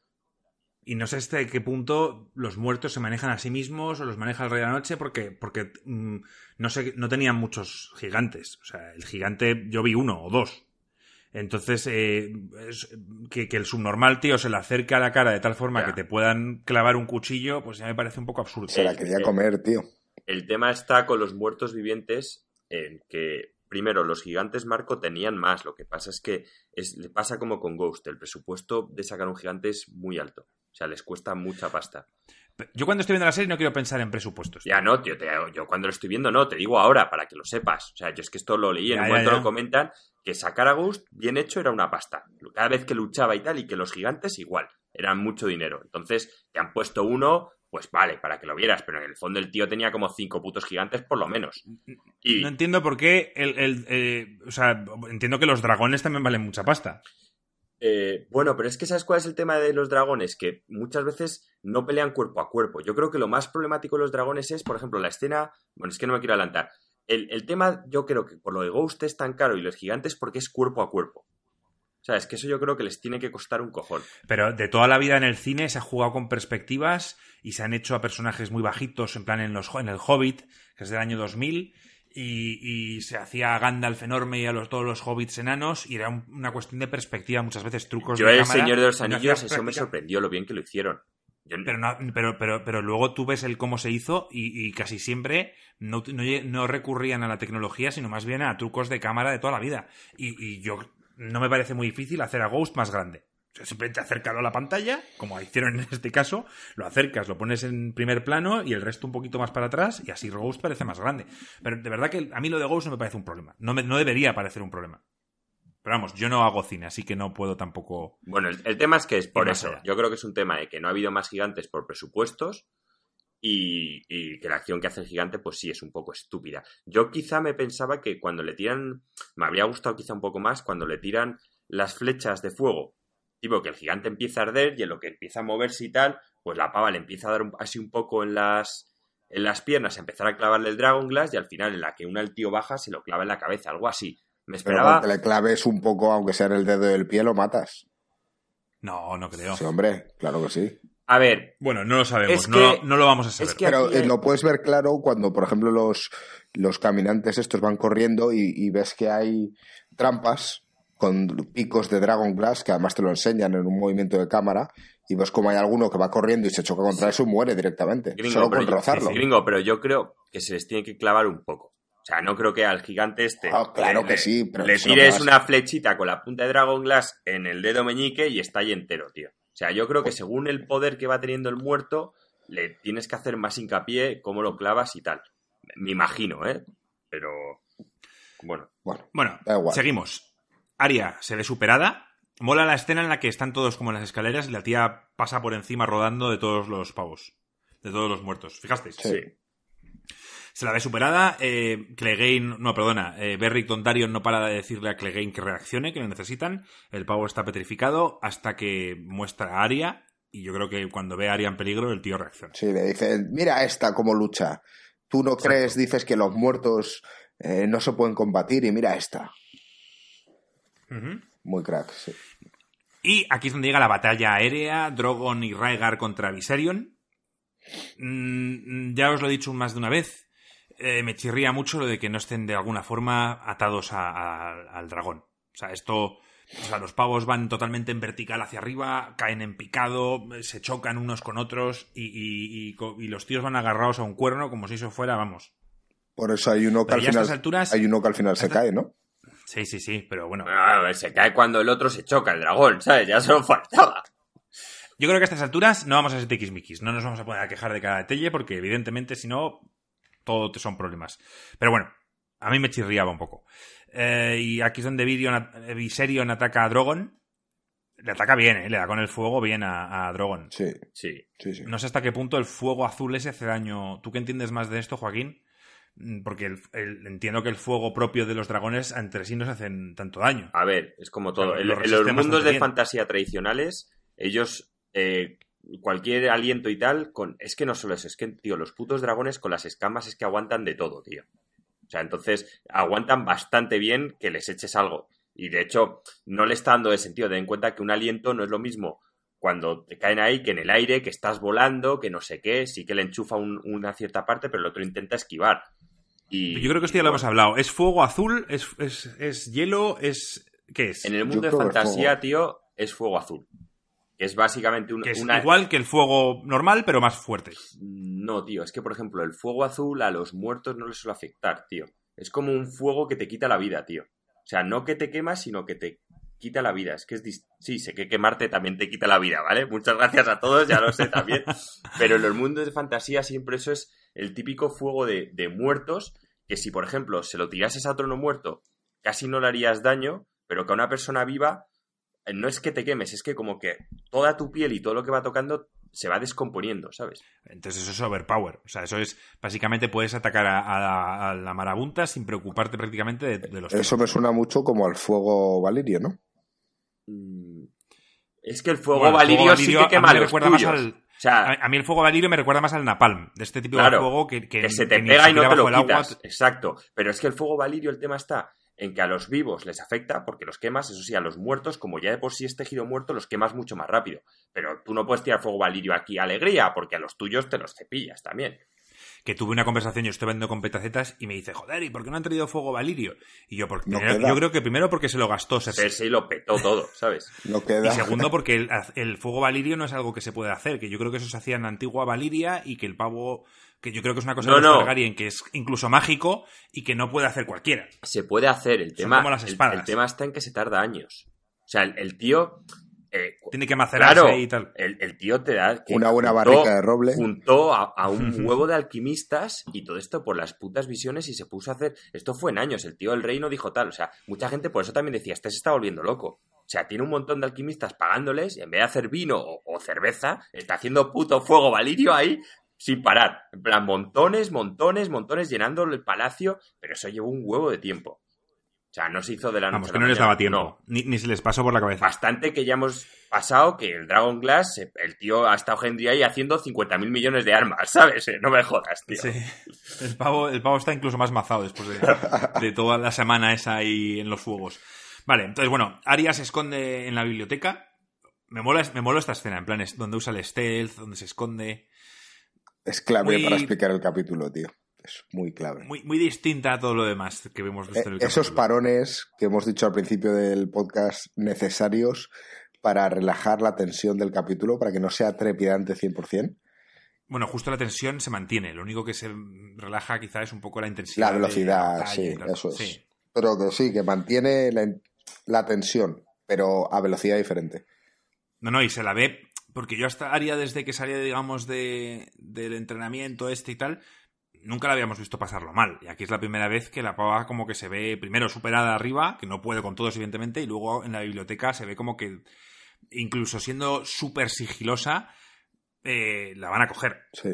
Y no sé hasta qué punto los muertos se manejan a sí mismos o los maneja el Rey de la Noche, porque, porque mm, no sé, no tenían muchos gigantes. O sea, el gigante yo vi uno o dos. Entonces, eh, que, el subnormal, tío, se le acerque a la cara de tal forma que te puedan clavar un cuchillo, pues ya me parece un poco absurdo. Se la quería comer, tío. El tema está con los muertos vivientes, en que primero, los gigantes Marco tenían más. Lo que pasa es que es, le pasa como con Ghost. El presupuesto de sacar un gigante es muy alto. O sea, les cuesta mucha pasta. Yo cuando estoy viendo la serie no quiero pensar en presupuestos. Ya no, tío, yo cuando lo estoy viendo no, te digo ahora para que lo sepas. O sea, yo es que esto lo leí, en un momento lo comentan, que sacar a Ghost bien hecho era una pasta. Cada vez que luchaba y tal, y que los gigantes igual, eran mucho dinero. Entonces, te han puesto uno, pues vale, para que lo vieras, pero en el fondo el tío tenía como cinco putos gigantes por lo menos. Y... No entiendo por qué el, eh, o sea, entiendo que los dragones también valen mucha pasta. Eh, bueno, pero es que ¿sabes cuál es el tema de los dragones? Que muchas veces no pelean cuerpo a cuerpo. Yo creo que lo más problemático de los dragones es, por ejemplo, la escena. Bueno, es que no me quiero adelantar. El, tema, yo creo que por lo de Ghost es tan caro y los gigantes porque es cuerpo a cuerpo. O sea, es que eso yo creo que les tiene que costar un cojón. Pero de toda la vida en el cine se ha jugado con perspectivas y se han hecho a personajes muy bajitos, en plan en, los, en el Hobbit, que es del año 2000, y, se hacía a Gandalf enorme y a los, todos los hobbits enanos y era una cuestión de perspectiva, muchas veces trucos Yo el Señor de los Anillos, eso me sorprendió lo bien que lo hicieron. Pero, pero, pero, luego tú ves el cómo se hizo y, casi siempre no, no, recurrían a la tecnología, sino más bien a trucos de cámara de toda la vida. Y, y yo no me parece muy difícil hacer a Ghost más grande simplemente acércalo a la pantalla, como hicieron en este caso, lo acercas, lo pones en primer plano y el resto un poquito más para atrás y así Ghost parece más grande. Pero de verdad que a mí lo de Ghost no me parece un problema. No, no debería parecer un problema. Pero vamos, yo no hago cine, así que no puedo tampoco... Bueno, el, tema es que es por eso. Yo creo que es un tema de que no ha habido más gigantes por presupuestos y, y, que la acción que hace el gigante, pues sí, es un poco estúpida. Yo quizá me pensaba que cuando le tiran, me habría gustado quizá un poco más cuando le tiran las flechas de fuego tipo que el gigante empieza a arder y en lo que empieza a moverse y tal, pues la pava le empieza a dar así un poco en las, en las piernas, a empezar a clavarle el Dragon Glass y al final en la que una el tío baja se lo clava en la cabeza, algo así. Me esperaba... Pero que le claves un poco, aunque sea en el dedo del pie, lo matas. No, no creo. Sí, hombre, claro que sí. A ver. Bueno, no lo sabemos, no, no, lo vamos a saber. Pero eh, lo puedes ver claro cuando, por ejemplo, los, los caminantes estos van corriendo y, ves que hay trampas con picos de Dragon Glass, que además te lo enseñan en un movimiento de cámara, y ves como hay alguno que va corriendo y se choca contra eso y muere directamente. solo con rozarlo. gringo, pero yo creo que se les tiene que clavar un poco. O sea, no creo que al gigante este. Ah, claro que sí, pero le tires una flechita con la punta de Dragon Glass en el dedo meñique y está ahí entero, tío. O sea, yo creo que según el poder que va teniendo el muerto, le tienes que hacer más hincapié cómo lo clavas y tal. Me imagino, ¿eh? Pero. Bueno. Bueno, bueno seguimos. Aria se ve superada. Mola la escena en la que están todos como en las escaleras y la tía pasa por encima rodando de todos los pavos. De todos los muertos. ¿Fijasteis? Sí. Se la ve superada. Eh, Clegane, no, perdona. Eh, Berrick Dondarrion no para de decirle a Clegane que reaccione, que lo necesitan. El pavo está petrificado hasta que muestra a Aria. Y yo creo que cuando ve a Aria en peligro, el tío reacciona. Sí, le dice: Mira esta cómo lucha. Tú no crees, dices que los muertos eh, no se pueden combatir y mira esta. Muy crack, sí. Y aquí es donde llega la batalla aérea, Drogon y Rhaegar contra Viserion. Mm, ya os lo he dicho más de una vez. Eh, me chirría mucho lo de que no estén de alguna forma atados al dragón. O sea, esto. O sea, los pavos van totalmente en vertical hacia arriba, caen en picado, se chocan unos con otros y, los tíos van agarrados a un cuerno como si eso fuera, vamos. Por eso hay uno que, al final, hay uno que al final se cae, ¿no? Sí, sí, sí, pero bueno. se cae cuando el otro se choca, el dragón, ¿sabes? Ya se lo faltaba. Yo creo que a estas alturas no vamos a ser tiquismiquis. No nos vamos a poner a quejar de cada detalle porque, evidentemente, si no, todo son problemas. Pero bueno, a mí me chirriaba un poco. Eh, y aquí es donde Viserion ataca a Drogon. Le ataca bien, ¿eh? le da con el fuego bien a, Drogon. Sí. sí. Sí, No sé hasta qué punto el fuego azul ese hace daño. ¿Tú qué entiendes más de esto, Joaquín? Mm, porque entiendo que el fuego propio de los dragones entre sí no se hacen tanto daño. A ver, es como todo. En, los mundos de fantasía tradicionales, ellos eh, cualquier aliento y tal, con... es que no solo eso, es que, tío, los putos dragones con las escamas es que aguantan de todo, tío. O sea, entonces aguantan bastante bien que les eches algo. Y de hecho, no le está dando de sentido. Ten en cuenta que un aliento no es lo mismo cuando te caen ahí que en el aire, que estás volando, que no sé qué. Sí que le enchufa una cierta parte, pero el otro intenta esquivar. Y, Yo creo que esto ya lo hemos hablado. ¿Es fuego azul? ¿Es, es, hielo? ¿Es. ¿Qué es? En el mundo de fantasía, tío, es fuego azul es básicamente un, es igual que el fuego normal, pero más fuerte. No, tío, es que por ejemplo el fuego azul a los muertos no les suele afectar, tío. Es como un fuego que te quita la vida, tío. O sea, no que te quemas, sino que te quita la vida. Es que es... Sí, sé que quemarte también te quita la vida, ¿vale? Muchas gracias a todos, ya lo sé también. pero en los mundos de fantasía siempre eso es el típico fuego de, de muertos que si, por ejemplo, se lo tirases a otro no muerto, casi no le harías daño, pero que a una persona viva eh, no es que te quemes, es que como que toda tu piel y todo lo que va tocando se va descomponiendo, ¿sabes? Entonces eso es overpower. O sea, eso es, básicamente puedes atacar a, la marabunta sin preocuparte prácticamente de, los... Eso me suena mucho como al fuego valirio, ¿no? Mm, es que el fuego, valirio, sí que quema los recuerda más al... O sea, a, mí el fuego valirio me recuerda más al napalm, de este tipo de fuego que, que, se te pega y no te lo quitas. Exacto. Pero es que el fuego valirio, el tema está en que a los vivos les afecta porque los quemas, eso sí, a los muertos, como ya de por sí es tejido muerto, los quemas mucho más rápido. Pero tú no puedes tirar fuego valirio aquí alegría, porque a los tuyos te los cepillas también. Que tuve una conversación, yo estoy vendiendo con petacetas y me dice, joder, ¿y por qué no han traído fuego valirio? Y yo, porque, yo creo que primero porque se lo gastó. Se sí lo petó todo, ¿sabes? no queda. Y segundo porque el, fuego valirio no es algo que se puede hacer, que yo creo que eso se hacía en la antigua Valiria y que el pavo que yo creo que es una cosa de los Targaryen que es incluso mágico y que no puede hacer cualquiera. Se puede hacer, el tema, El, tema está en que se tarda años. O sea, el, tío... Eh, Tiene que macerarse y tal. El, tío te da... una buena barrica de roble. Juntó a, un huevo de alquimistas y todo esto por las putas visiones y se puso a hacer... Esto fue en años, el tío del reino dijo tal. O sea, mucha gente por eso también decía, este se está volviendo loco. O sea, tiene un montón de alquimistas pagándoles y en vez de hacer vino o, o, cerveza, está haciendo puto fuego valirio ahí sin parar. En plan, montones, montones, montones llenando el palacio, pero eso llevó un huevo de tiempo. O sea, no se hizo de la noche Vamos, que no les daba tiempo. no. Ni, ni se les pasó por la cabeza. Bastante que ya hemos pasado que el Dragon Glass, eh, el tío ha estado Henry ahí haciendo 50.000 millones de armas, ¿sabes? Eh, No me jodas, tío. Sí. El pavo, el pavo está incluso más mazado después de, de toda la semana esa ahí en los fuegos. Vale, entonces, bueno, Arya se esconde en la biblioteca. Me mola, me mola esta escena, en plan, es donde usa el stealth, donde se esconde. Es clave Muy- para explicar el capítulo, tío. Es muy clave. Muy, muy distinta a todo lo demás que hemos visto en el Eh, Esos parones que hemos dicho al principio del podcast necesarios para relajar la tensión del capítulo, para que no sea trepidante 100%. Bueno, justo la tensión se mantiene. Lo único que se relaja quizá es un poco la intensidad. La de velocidad, batalla sí, eso es. Sí. Pero que sí, que mantiene la, la tensión, pero a velocidad diferente. No, no, y se la ve, porque yo hasta Aria, desde que salía, digamos, de, del entrenamiento este y tal, nunca la habíamos visto pasarlo mal. Y aquí es la primera vez que la pava como que se ve primero superada arriba, que no puede con todos, evidentemente, y luego en la biblioteca se ve como que, incluso siendo súper sigilosa, eh, la van a coger. Sí.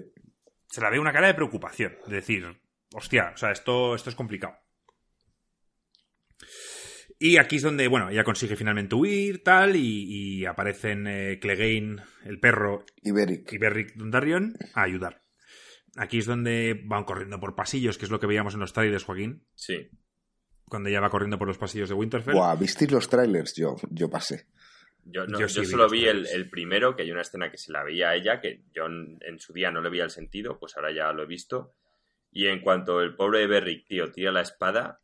Se la ve una cara de preocupación, de decir, hostia, o sea, esto, esto es complicado. Y aquí es donde, bueno, ella consigue finalmente huir, tal, y, y aparecen eh, Clegane, el perro, y Beric Dondarrion a ayudar. Aquí es donde van corriendo por pasillos, que es lo que veíamos en los trailers, Joaquín, Sí. cuando ella va corriendo por los pasillos de Winterfell. Buah, ¿visteis los trailers? Yo, yo pasé. Yo, no- Yo sí solo vi el, primero, que hay una escena que se la veía a ella, que yo en, en su día no le veía el sentido, pues ahora ya lo he visto. Y en cuanto el pobre Berrick, tío, tira la espada,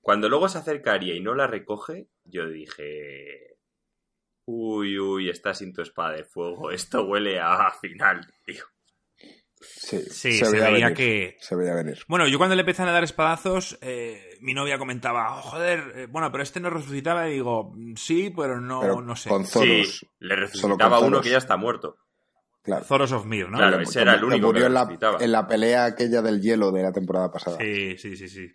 cuando luego se acerca a Arya y no la recoge, yo dije... Uy, uy, estás sin tu espada de fuego. Esto huele a final, tío. Sí, Sí, se, veía venir, que... Se veía venir. Bueno, yo cuando le empiezan a dar espadazos, eh, mi novia comentaba, "Oh, joder, eh, bueno, pero este no resucitaba, y digo, "Mm, sí, pero no, Pero no sé. con Zoros, Sí, le resucitaba uno que ya está muerto. claro. Zoros of Mir, ¿no? Claro, ese era el que único murió que en la, en la pelea aquella del hielo de la temporada pasada. Sí, sí, sí, sí.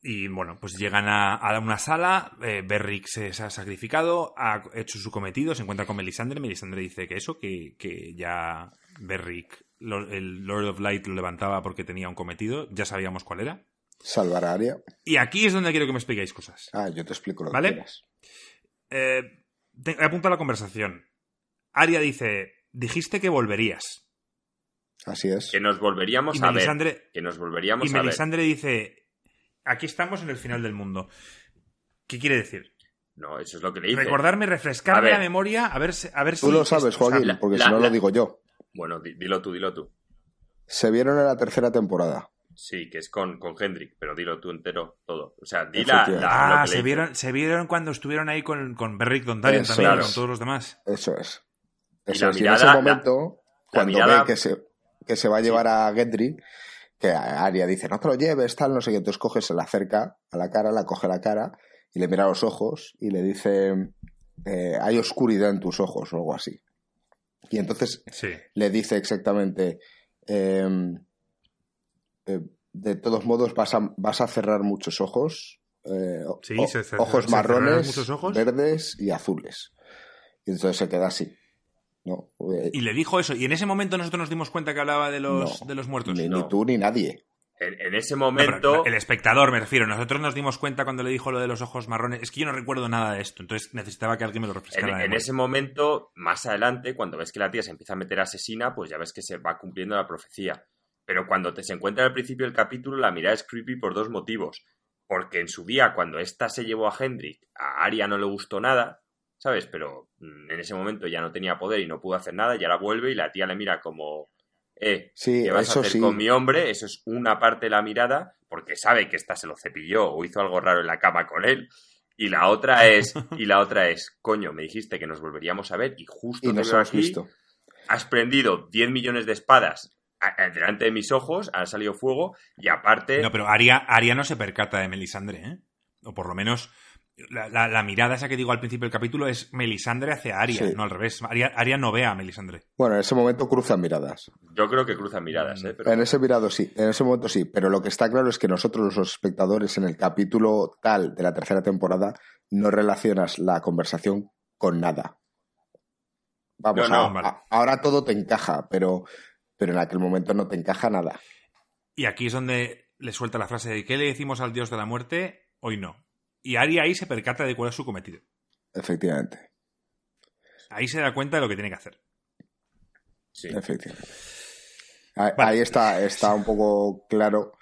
Y bueno, pues llegan a, a una sala, eh, Berrick se, se ha sacrificado, ha hecho su cometido, se encuentra con Melisandre, Melisandre dice que eso, que, que ya Berrick, lo- el Lord of Light lo levantaba porque tenía un cometido, ya sabíamos cuál era. Salvar a Aria. Y aquí es donde quiero que me expliquéis cosas. Ah, yo te explico lo ¿Vale? que quieras. Eh, te- la conversación. Aria dice, dijiste que volverías. Así es. Que nos volveríamos Y a ver. Que nos volveríamos y a ver. Melisandre dice, aquí estamos en el final del mundo. ¿Qué quiere decir? No, eso es lo que le dice. Recordarme, refrescarme la memoria, a ver, si- a ver si... Tú lo sabes, Joaquín, la- porque la- si no la- lo digo yo. Bueno, di- dilo tú, dilo tú. Se vieron en la tercera temporada. Sí, que es con, con Hendrik, pero dilo tú entero, todo. O sea, di la, la- lo Ah, se vieron, se vieron cuando estuvieron ahí con, con Berrick Dondarrion también, es. con todos los demás. Eso es. Y Eso la es. Y en ese la- momento, cuando mirada- ve que se, que se va a llevar a Gendry, que Aria dice, no te lo lleves, tal, no sé qué, entonces coge, se la acerca a la cara, la coge a la cara y le mira a los ojos y le dice, eh, hay oscuridad en tus ojos o algo así. Y entonces Sí. le dice exactamente, eh, eh, de todos modos vas a, vas a cerrar muchos ojos, eh, o- Sí, o- se cer- ojos se marrones, muchos ojos. verdes y azules. Y entonces se queda así. ¿No? Eh, Y le dijo eso, y en ese momento nosotros nos dimos cuenta que hablaba de los, No, de los muertos. ni, no. ni tú ni nadie. En, en ese No, momento, el espectador, me refiero. Nosotros nos dimos cuenta cuando le dijo lo de los ojos marrones. Es que yo no recuerdo nada de esto, entonces necesitaba que alguien me lo en, refrescara. en ese momento, más adelante, cuando ves que la tía se empieza a meter asesina, pues ya ves que se va cumpliendo la profecía. Pero cuando te se encuentra al principio del capítulo, la mirada es creepy por dos motivos. Porque en su día, cuando ésta se llevó a Hendrik, a Arya no le gustó nada, ¿sabes? Pero mm, en ese momento ya no tenía poder y no pudo hacer nada, y ahora vuelve y la tía le mira como, eh, Sí, ¿qué vas a eso hacer sí. con mi hombre? Eso es una parte de la mirada, porque sabe que ésta se lo cepilló o hizo algo raro en la cama con él. Y la otra es, y la otra es, coño, me dijiste que nos volveríamos a ver y justo Y te veo aquí, visto. has prendido 10 millones de espadas a- a- delante de mis ojos, ha salido fuego y aparte... No, pero Aria, Aria no se percata de Melisandre, ¿eh? O por lo menos la, la- la mirada esa que digo al principio del capítulo es Melisandre hacia Aria, Sí. no al revés. Aria, Aria no ve a Melisandre. Bueno, en ese momento cruzan miradas. Yo creo que cruzan miradas, ¿eh? Pero En ese mirado sí, en ese momento sí, pero lo que está claro es que nosotros los espectadores en el capítulo tal de la tercera temporada no relacionas la conversación con nada. Vamos, No, no, a- vale. a- ahora todo te encaja, pero, pero en aquel momento no te encaja nada. Y aquí es donde le suelta la frase de ¿qué le decimos al dios de la muerte? Hoy no. Y Arya ahí se percata de cuál es su cometido. Efectivamente. Ahí se da cuenta de lo que tiene que hacer. Sí. Efectivamente. Ahí, ahí está, está un poco claro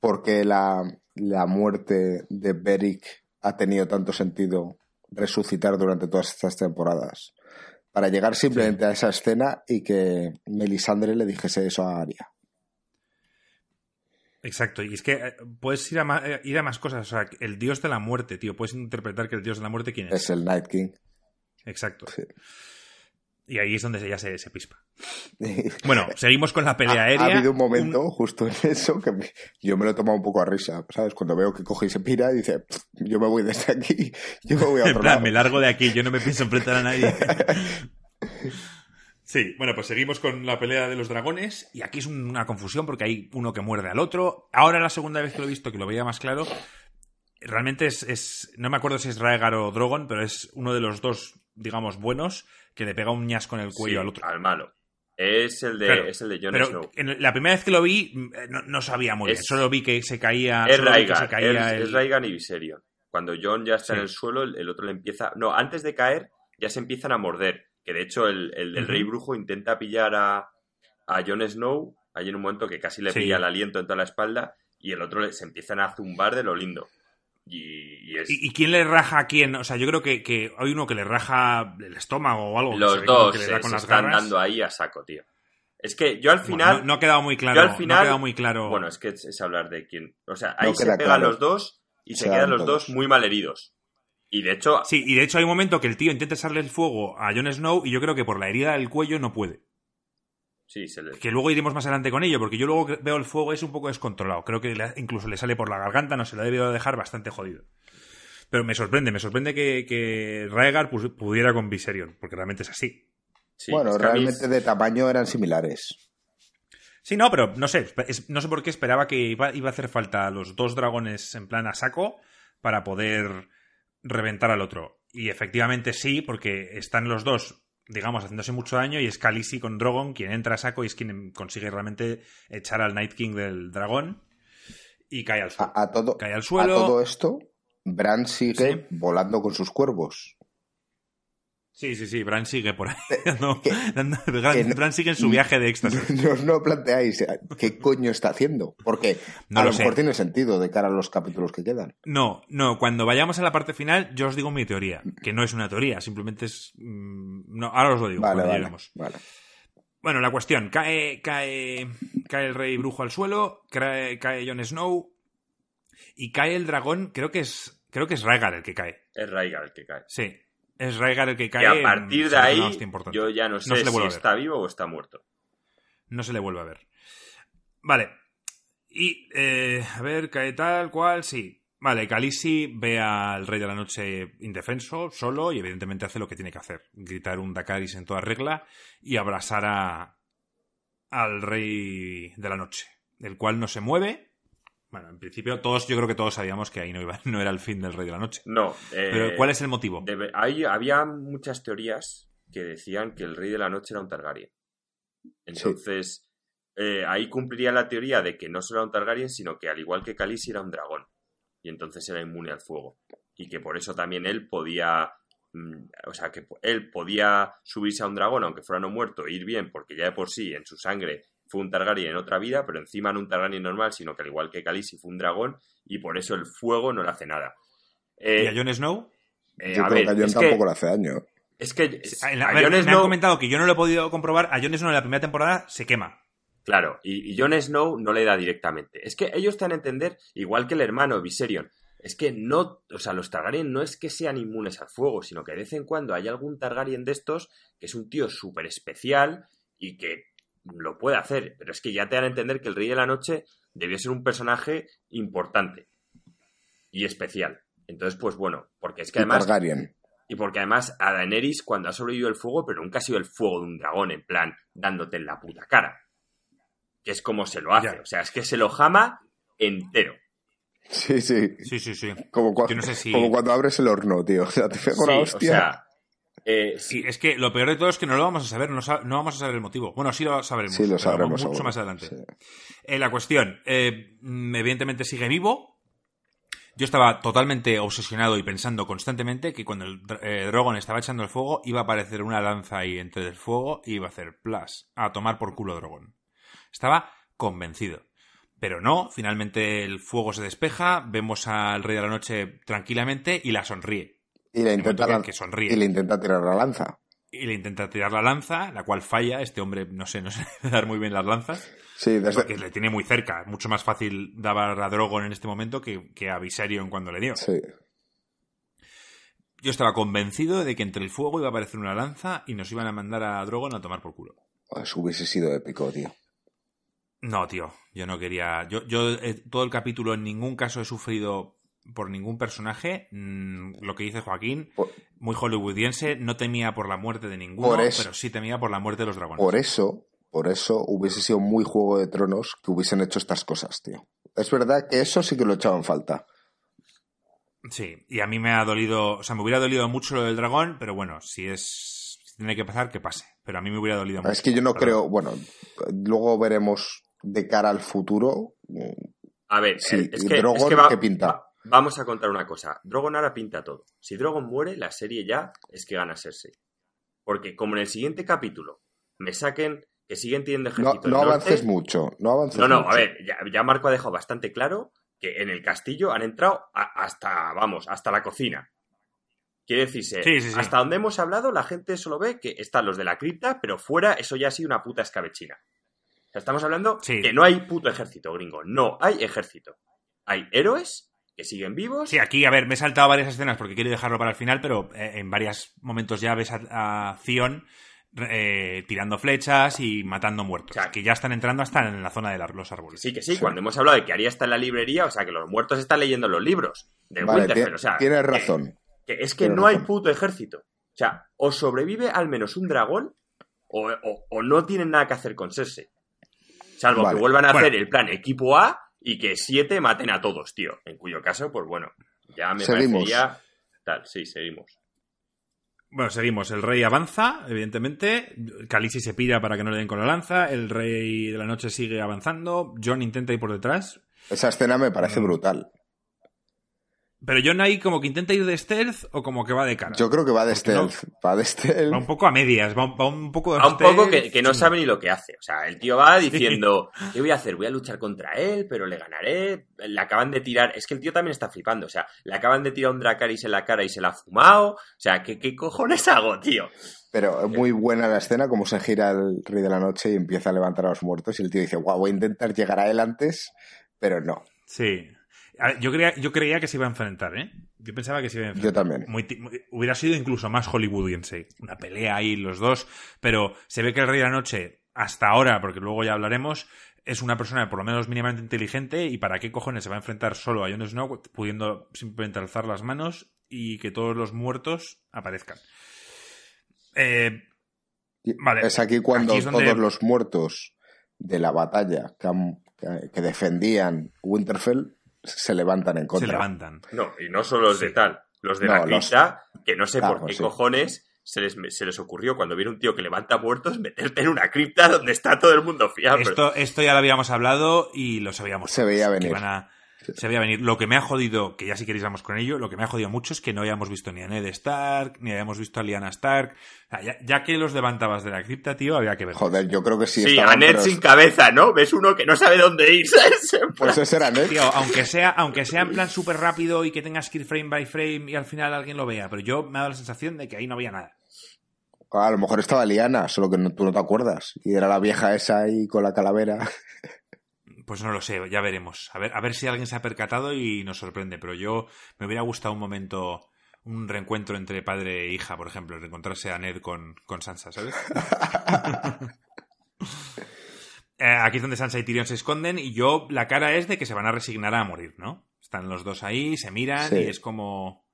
por qué la, la muerte de Beric ha tenido tanto sentido resucitar durante todas estas temporadas. Para llegar simplemente a esa escena y que Melisandre le dijese eso a Arya. Exacto, y es que eh, puedes ir a, más, ir a más cosas. O sea, el dios de la muerte, tío. Puedes interpretar que el dios de la muerte, ¿quién es? Es el Night King. Exacto. Sí. Y ahí es donde ya se, se pispa. Bueno, seguimos con la pelea ha, aérea. ha habido un momento justo en eso que me- yo me lo he tomado un poco a risa, ¿sabes? Cuando veo que coge y se pira y dice, "Pff, yo me voy desde aquí, yo me voy a En otro plan, lado". me largo de aquí, yo no me pienso enfrentar a nadie. Sí, bueno, pues seguimos con la pelea de los dragones y aquí es una confusión porque hay uno que muerde al otro. Ahora la segunda vez que lo he visto, que lo veía más claro, realmente es, es- no me acuerdo si es Raegar o Drogon, pero es uno de los dos, digamos, buenos que le pega un ñasco en el cuello Sí, al otro. al malo. Es el de, Claro, es el de Jon Pero Snow. en la primera vez que lo vi, no, no sabía muy bien. Solo vi que se caía. Es caía es, el- Rhaegar y Viserion. Cuando Jon ya está Sí. en el suelo, el, el otro le empieza... No, antes de caer ya se empiezan a morder. Que de hecho el, el. Rey Brujo intenta pillar a, a Jon Snow. Hay en un momento que casi le Sí. pilla el aliento en toda la espalda y el otro le- se empiezan a zumbar de lo lindo. Y, y es... ¿Y, y quién le raja a quién? O sea, yo creo que, que hay uno que le raja el estómago o algo. los dos que le se, da con se las están garras. dando ahí a saco, tío. Es que yo al Bueno, final... no, no ha quedado muy claro. yo al no final- ha quedado muy claro. Bueno, es que es, es hablar de quién. O sea, ahí No se pegan claro. los dos y se Se quedan dan los todos. dos muy mal heridos. Y de hecho, Sí, y de hecho hay un momento que el tío intenta echarle el fuego a Jon Snow y yo creo que por la herida del cuello no puede. sí, se le... Que luego iremos más adelante con ello, porque yo luego veo el fuego es un poco descontrolado. Creo que incluso le sale por la garganta, no se lo ha debido dejar bastante jodido. Pero me sorprende, me sorprende que, que Raegar pudiera con Viserion, porque realmente es así. sí, bueno, es que a mí realmente de tamaño eran similares. Sí, no, pero no sé, no sé por qué esperaba que iba, iba a hacer falta los dos dragones en plan a saco para poder reventar al otro. Y efectivamente sí, porque están los dos, digamos, haciéndose mucho daño y es Khaleesi con Drogon quien entra a saco y es quien consigue realmente echar al Night King del dragón y cae al suelo. A, a todo, Cae al a suelo. todo esto, Bran sigue Sí. volando con sus cuervos. Sí, sí, sí, Bran sigue por ahí. que- dando- Bran, que no- Bran sigue en su viaje de éxtasis. No os lo planteáis eh, qué coño está haciendo. Porque No a lo lo mejor sé. tiene sentido de cara a los capítulos que quedan. No, no, cuando vayamos a la parte final, yo os digo mi teoría, que no es una teoría, simplemente es... mm, No, ahora os lo digo. Vale, cuando vale, lleguemos. vale. Bueno, la cuestión, cae, cae, cae el rey brujo al suelo, cae, cae Jon Snow y cae el dragón, creo que es, creo que es Rhaegar el que cae. es Rhaegar el que cae. Sí, es Rhaegar el que cae. y a partir de ahí, yo ya no sé se le si está vivo o está muerto. No se le vuelve a ver. Vale. Y, eh, a ver, cae tal cual, sí. Vale, Khaleesi ve al Rey de la Noche indefenso, solo, y evidentemente hace lo que tiene que hacer. Gritar un Dakaris en toda regla y abrazar a, al Rey de la Noche, el cual no se mueve. Bueno, en principio todos, yo creo que todos sabíamos que ahí no, iba, no era el fin del Rey de la Noche. No. eh, Pero ¿cuál es el motivo? debe- hay- había muchas teorías que decían que el Rey de la Noche era un Targaryen. Entonces, eh, ahí cumpliría la teoría de que no solo era un Targaryen, sino que al igual que Khaleesi era un dragón. Y entonces era inmune al fuego. Y que por eso también él podía. mm, O sea, que él podía subirse a un dragón, aunque fuera no muerto, e ir bien, porque ya de por sí en su sangre fue un Targaryen en otra vida, pero encima no un Targaryen normal, sino que al igual que Khaleesi fue un dragón, y por eso el fuego no le hace nada. Eh, ¿Y a Jon Snow? eh, Yo a creo ver, que a Jon es que- tampoco le hace daño. es que A, la- a a ver, Jon me han Snow- comentado que yo no lo he podido comprobar. A Jon Snow en la primera temporada se quema. Claro, y, y Jon Snow no le da directamente. Es que ellos te dan a entender, igual que el hermano Viserion, es que no, o sea, los Targaryen no es que sean inmunes al fuego, sino que de vez en cuando hay algún Targaryen de estos que es un tío súper especial y que lo puede hacer. Pero es que ya te dan a entender que el Rey de la Noche debió ser un personaje importante y especial. Entonces, pues bueno, porque es que Y además Targaryen. y porque además a Daenerys, cuando ha sobrevivido el fuego, pero nunca ha sido el fuego de un dragón, en plan, dándote en la puta cara. Que es como se lo hace. Ya. O sea, es que se lo jama entero. Sí, sí. Sí, sí, sí. Como, cua- Yo no sé si- como cuando abres el horno, tío. O sea, te pega una Sí, hostia. O sea, Eh, Sí, es que lo peor de todo es que no lo vamos a saber, no, no vamos a saber el motivo. Bueno, sí lo sabremos. Sí, lo sabremos. Mucho seguro. más adelante. Sí. Eh, la cuestión, eh, mm, evidentemente sigue vivo. Yo estaba totalmente obsesionado y pensando constantemente que cuando el eh, Drogon estaba echando el fuego iba a aparecer una lanza ahí entre el fuego y iba a hacer plas, a tomar por culo Drogon. Estaba convencido. Pero no, finalmente el fuego se despeja, vemos al Rey de la Noche tranquilamente y la sonríe. Y le intenta, momento que- lan- que sonríe. y le intenta tirar la lanza. Y le intenta tirar la lanza, la cual falla. Este hombre, no sé, no sé dar muy bien las lanzas. Sí, desde, Porque le tiene muy cerca. Mucho más fácil dar a Drogon en este momento que, que a Viserion cuando le dio. sí. Yo estaba convencido de que entre el fuego iba a aparecer una lanza y nos iban a mandar a Drogon a tomar por culo. Eso hubiese sido épico, tío. No, tío, yo no quería. Yo, yo eh, todo el capítulo en ningún caso he sufrido por ningún personaje. Mm, lo que dice Joaquín, Por, muy hollywoodiense, no temía por la muerte de ninguno, eso- pero sí temía por la muerte de los dragones. por eso, por eso hubiese sido muy Juego de Tronos que hubiesen hecho estas cosas, tío. Es verdad que eso sí que lo echaban falta. Sí, y a mí me ha dolido, o sea, me hubiera dolido mucho lo del dragón, pero bueno, si es, si tiene que pasar, que pase. Pero a mí me hubiera dolido mucho. Es que yo no creo, bueno, luego veremos de cara al futuro. a ver, Sí, es que, Drogon, es que va- ¿qué pinta? va- vamos a contar una cosa. Drogon ahora pinta todo. Si Drogon muere, la serie ya es que gana Cersei. Porque como en el siguiente capítulo me saquen que siguen teniendo No, ejército no norte- avances mucho, no avances No, no, mucho. a ver, ya, ya Marco ha dejado bastante claro que en el castillo han entrado a- hasta, vamos, hasta la cocina. Quiere decirse, Sí, sí, sí. hasta donde hemos hablado, la gente solo ve que están los de la cripta, pero fuera eso ya ha sido una puta escabechina. O sea, estamos hablando Sí. que no hay puto ejército, gringo. No hay ejército. Hay héroes que siguen vivos. Sí, aquí, a ver, me he saltado varias escenas porque quiero dejarlo para el final, pero eh, en varios momentos ya ves a, a Theon eh, tirando flechas y matando muertos. O sea, que ya están entrando hasta en la zona de la- los árboles. Sí, que sí, cuando hemos hablado de que Aria está en la librería, o sea, que los muertos están leyendo los libros de Vale, Winterfell. O sea, tienes razón. Que es que Tienes no hay puto ejército. O sea, o sobrevive al menos un dragón o, o- o no tienen nada que hacer con Cersei. Salvo Vale. que vuelvan a Bueno. hacer el plan equipo A y que siete maten a todos, tío. En cuyo caso, pues bueno, ya me Seguimos. parecería... Tal, sí, seguimos. Bueno, seguimos. El rey avanza, evidentemente. Khaleesi se pira para que no le den con la lanza. El rey de la noche sigue avanzando. John intenta ir por detrás. Esa escena me parece brutal. Pero John ahí como que intenta ir de stealth o como que va de cara. Yo creo que va de Porque no- stealth. Va de stealth. Va un poco a medias, va un, va un poco... A un poco que, no sabe ni lo que hace. O sea, el tío va diciendo, ¿qué voy a hacer? Voy a luchar contra él, pero le ganaré. Le acaban de tirar... Es que el tío también está flipando. O sea, le acaban de tirar un Dracarys en la cara y se la ha fumado. O sea, ¿qué, qué cojones hago, tío? Pero es muy buena la escena, como se gira el rey de la noche y empieza a levantar a los muertos. Y el tío dice, guau, voy a intentar llegar a él antes, pero no. Sí. Yo creía, yo creía que se iba a enfrentar, ¿eh? Yo pensaba que se iba a enfrentar. Yo también. Muy ti- muy- hubiera sido incluso más hollywoodiense. Una pelea ahí los dos. Pero se ve que el Rey de la Noche, hasta ahora, porque luego ya hablaremos, es una persona por lo menos mínimamente inteligente. ¿Y para qué cojones se va a enfrentar solo a Jon Snow, pudiendo simplemente alzar las manos y que todos los muertos aparezcan? Eh, Vale. Es aquí cuando Aquí es donde- todos los muertos de la batalla que, han- que- que defendían Winterfell se levantan en contra. se levantan. No, y no solo los de tal. Los de No, la los- cripta, que no sé Claro, por qué sí. cojones se les, se les ocurrió cuando viene un tío que levanta muertos meterte en una cripta donde está todo el mundo fiable. Esto, esto ya lo habíamos hablado y lo sabíamos. Se veía que venir. iban a- se veía venir. Lo que me ha jodido, que ya si queréis vamos con ello, lo que me ha jodido mucho es que no hayamos visto ni a Ned Stark, ni hayamos visto a Lyanna Stark. O sea, ya, ya que los levantabas de la cripta, tío, había que ver. Joder, yo creo que sí. Sí, estaban, a Ned pero- sin cabeza, ¿no? Ves uno que no sabe dónde ir, Pues ese era Ned. Tío, aunque sea, aunque sea en plan súper rápido y que tengas que ir frame by frame y al final alguien lo vea, pero yo me ha dado la sensación de que ahí no había nada. A lo mejor estaba Liana, solo que no- tú no te acuerdas. Y era la vieja esa ahí con la calavera. Pues no lo sé, ya veremos. A ver, a ver si alguien se ha percatado y nos sorprende. Pero yo me hubiera gustado un momento, un reencuentro entre padre e hija, por ejemplo, reencontrarse a Ned con, con Sansa, ¿sabes? Eh, aquí es donde Sansa y Tyrion se esconden y yo, la cara es de que se van a resignar a morir, ¿no? Están los dos ahí, se miran Sí. y es como...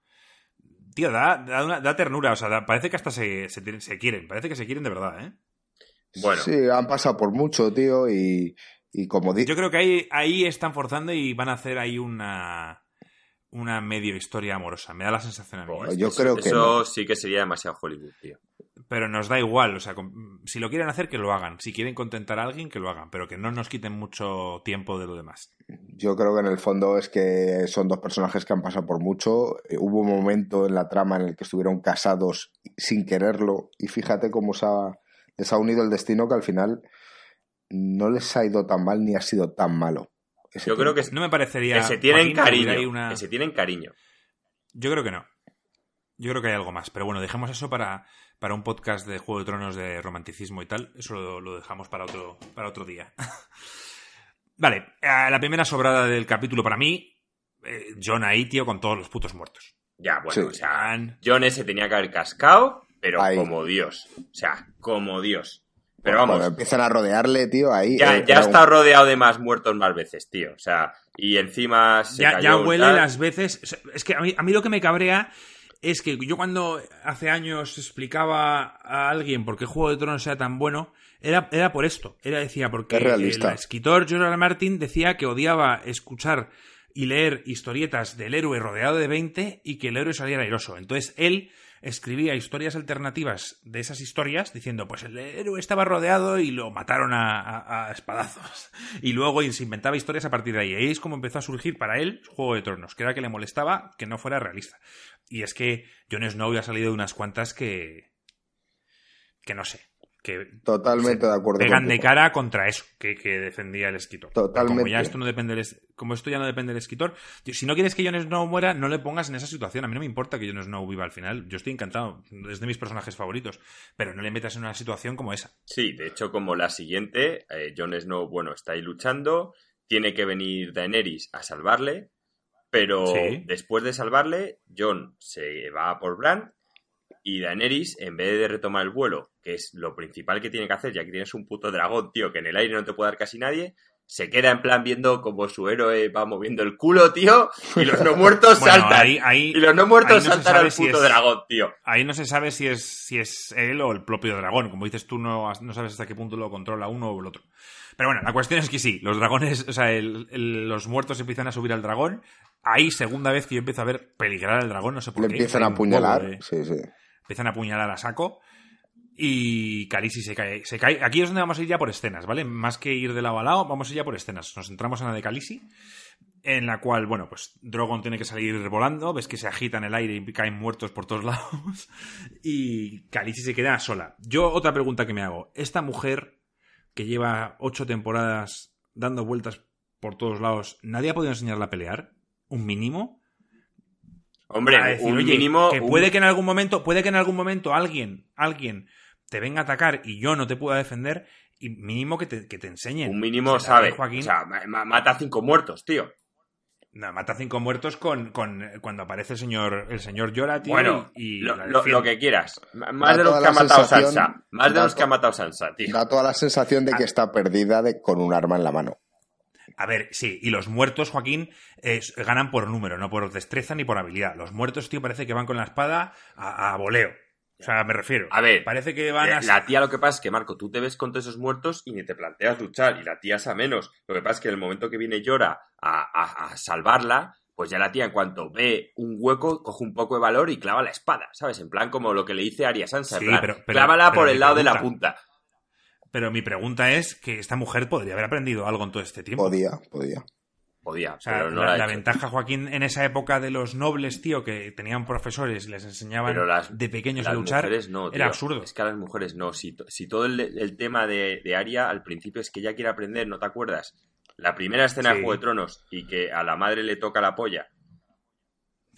Tío, da, da, una- da ternura, o sea, da- parece que hasta se, se quieren, parece que se quieren de verdad, ¿eh? Bueno. Sí, han pasado por mucho, tío, y, y como di... Yo creo que ahí, ahí están forzando y van a hacer ahí una. una medio historia amorosa. Me da la sensación a mí. Pues yo creo que Eso sí que sería demasiado Hollywood, tío. Pero nos da igual, o sea, si lo quieren hacer, que lo hagan. Si quieren contentar a alguien, que lo hagan, pero que no nos quiten mucho tiempo de lo demás. Yo creo que en el fondo es que son dos personajes que han pasado por mucho. Eh, Hubo un momento en la trama en el que estuvieron casados sin quererlo y fíjate cómo se ha- les ha unido el destino que al final no les ha ido tan mal ni ha sido tan malo. ese Yo creo que, No me parecería. que se tienen Joaquín, cariño. una- Que se tienen cariño. Yo creo que no. Yo creo que hay algo más. Pero bueno, dejemos eso para, para un podcast de Juego de Tronos de romanticismo y tal. Eso lo, lo dejamos para otro, para otro día. vale, eh, la primera sobrada del capítulo para mí. eh, John ahí, tío, con todos los putos muertos. Ya, bueno, Sí. o sea, John, John ese tenía que haber cascado, pero Ahí. como Dios. O sea, como Dios. Pero vamos, Cuando empiezan a rodearle, tío, ahí. ya, eh, ya un- estado rodeado de más muertos más veces, tío. O sea, y encima se ya, cayó ya huele tal. las veces. Es que a mí, a mí lo que me cabrea es que yo cuando hace años explicaba a alguien por qué Juego de Tronos era tan bueno, era, era por esto. Era decía, porque Es realista. el escritor George. Martin decía que odiaba escuchar y leer historietas del héroe rodeado de 20 y que el héroe saliera airoso. Entonces él escribía historias alternativas de esas historias diciendo, pues el héroe estaba rodeado y lo mataron a, a- espadazos. Y luego se inventaba historias a partir de ahí. Ahí es como empezó a surgir para él Juego de Tronos, que era que le molestaba que no fuera realista. Y es que Jon Snow ya salido de unas cuantas que... que no sé. Que Totalmente de acuerdo. pegan de cara contra eso que, que defendía el escritor. Totalmente. Como ya esto no depende del como esto ya no depende del escritor, si no quieres que Jon Snow muera, no le pongas en esa situación. A mí no me importa que Jon Snow viva al final. Yo estoy encantado, es de mis personajes favoritos, pero no le metas en una situación como esa. Sí, de hecho, como la siguiente, eh, Jon Snow, bueno, está ahí luchando, tiene que venir Daenerys a salvarle, pero Sí. después de salvarle, Jon se va a por Bran y Daenerys, en vez de retomar el vuelo, que es lo principal que tiene que hacer, ya que tienes un puto dragón, tío, que en el aire no te puede dar casi nadie, se queda en plan viendo como su héroe va moviendo el culo, tío, y los no muertos Bueno, saltan. ahí, ahí, Y los no muertos no saltan al si puto es- dragón, tío. ahí no se sabe si es, si es él o el propio dragón. Como dices tú, no, no sabes hasta qué punto lo controla uno o el otro. Pero bueno, la cuestión es que sí, los dragones, o sea, el- el- los muertos empiezan a subir al dragón. Ahí, segunda vez que yo empiezo a ver peligrar al dragón, no sé por Le qué. empiezan Hay a apuñalar. Sí, sí. Empiezan a apuñalar a saco y Khaleesi se cae, se cae. Aquí es donde vamos a ir ya por escenas, ¿vale? Más que ir de lado a lado, vamos a ir ya por escenas. Nos centramos en la de Khaleesi, en la cual, bueno, pues Drogon tiene que salir volando, ves que se agita en el aire y caen muertos por todos lados y Khaleesi se queda sola. Yo otra pregunta que me hago, esta mujer que lleva ocho temporadas dando vueltas por todos lados, ¿nadie ha podido enseñarla a pelear? ¿Un mínimo? Hombre, a decir, un oye, mínimo... que un- puede que en algún momento, puede que en algún momento alguien, alguien te venga a atacar y yo no te pueda defender, y mínimo que te, que te enseñen. Un mínimo O sea, sabe. Joaquín, O sea, ma- ma- mata a cinco muertos, tío. no, mata cinco muertos con, con cuando aparece el señor, el señor Llora, tío, Bueno, y, y lo, que quieras. Más Da de los que ha matado Sansa. Más de los que ha matado Sansa, tío. Da toda la sensación de que Ah. está perdida de, con un arma en la mano. A ver, sí, y los muertos, Joaquín, eh, ganan por número, no por destreza ni por habilidad. Los muertos, tío, parece que van con la espada a, a voleo. O sea, me refiero. A ver, Parece que van a... Eh, La tía lo que pasa es que, Marco, tú te ves con todos esos muertos y ni te planteas luchar. Y la tía es a menos. Lo que pasa es que en el momento que viene Llora a, a- a salvarla, pues ya la tía en cuanto ve un hueco, coge un poco de valor y clava la espada, ¿sabes? En plan como lo que le dice Arya Sansa. en Sí, plan, pero- pero- clávala pero por el lado de la punta. Pero mi pregunta es que esta mujer podría haber aprendido algo en todo este tiempo. Podía, podía. Podía, O sea, pero no la, ventaja, Joaquín, en esa época de los nobles, tío, que tenían profesores y les enseñaban Pero las- de pequeños a luchar, mujeres no, era absurdo. Es que a las mujeres no. Si, to- si todo el, el tema de, de Aria al principio es que ella quiere aprender, ¿no te acuerdas? La primera escena Sí. de Juego de Tronos y que a la madre le toca la polla.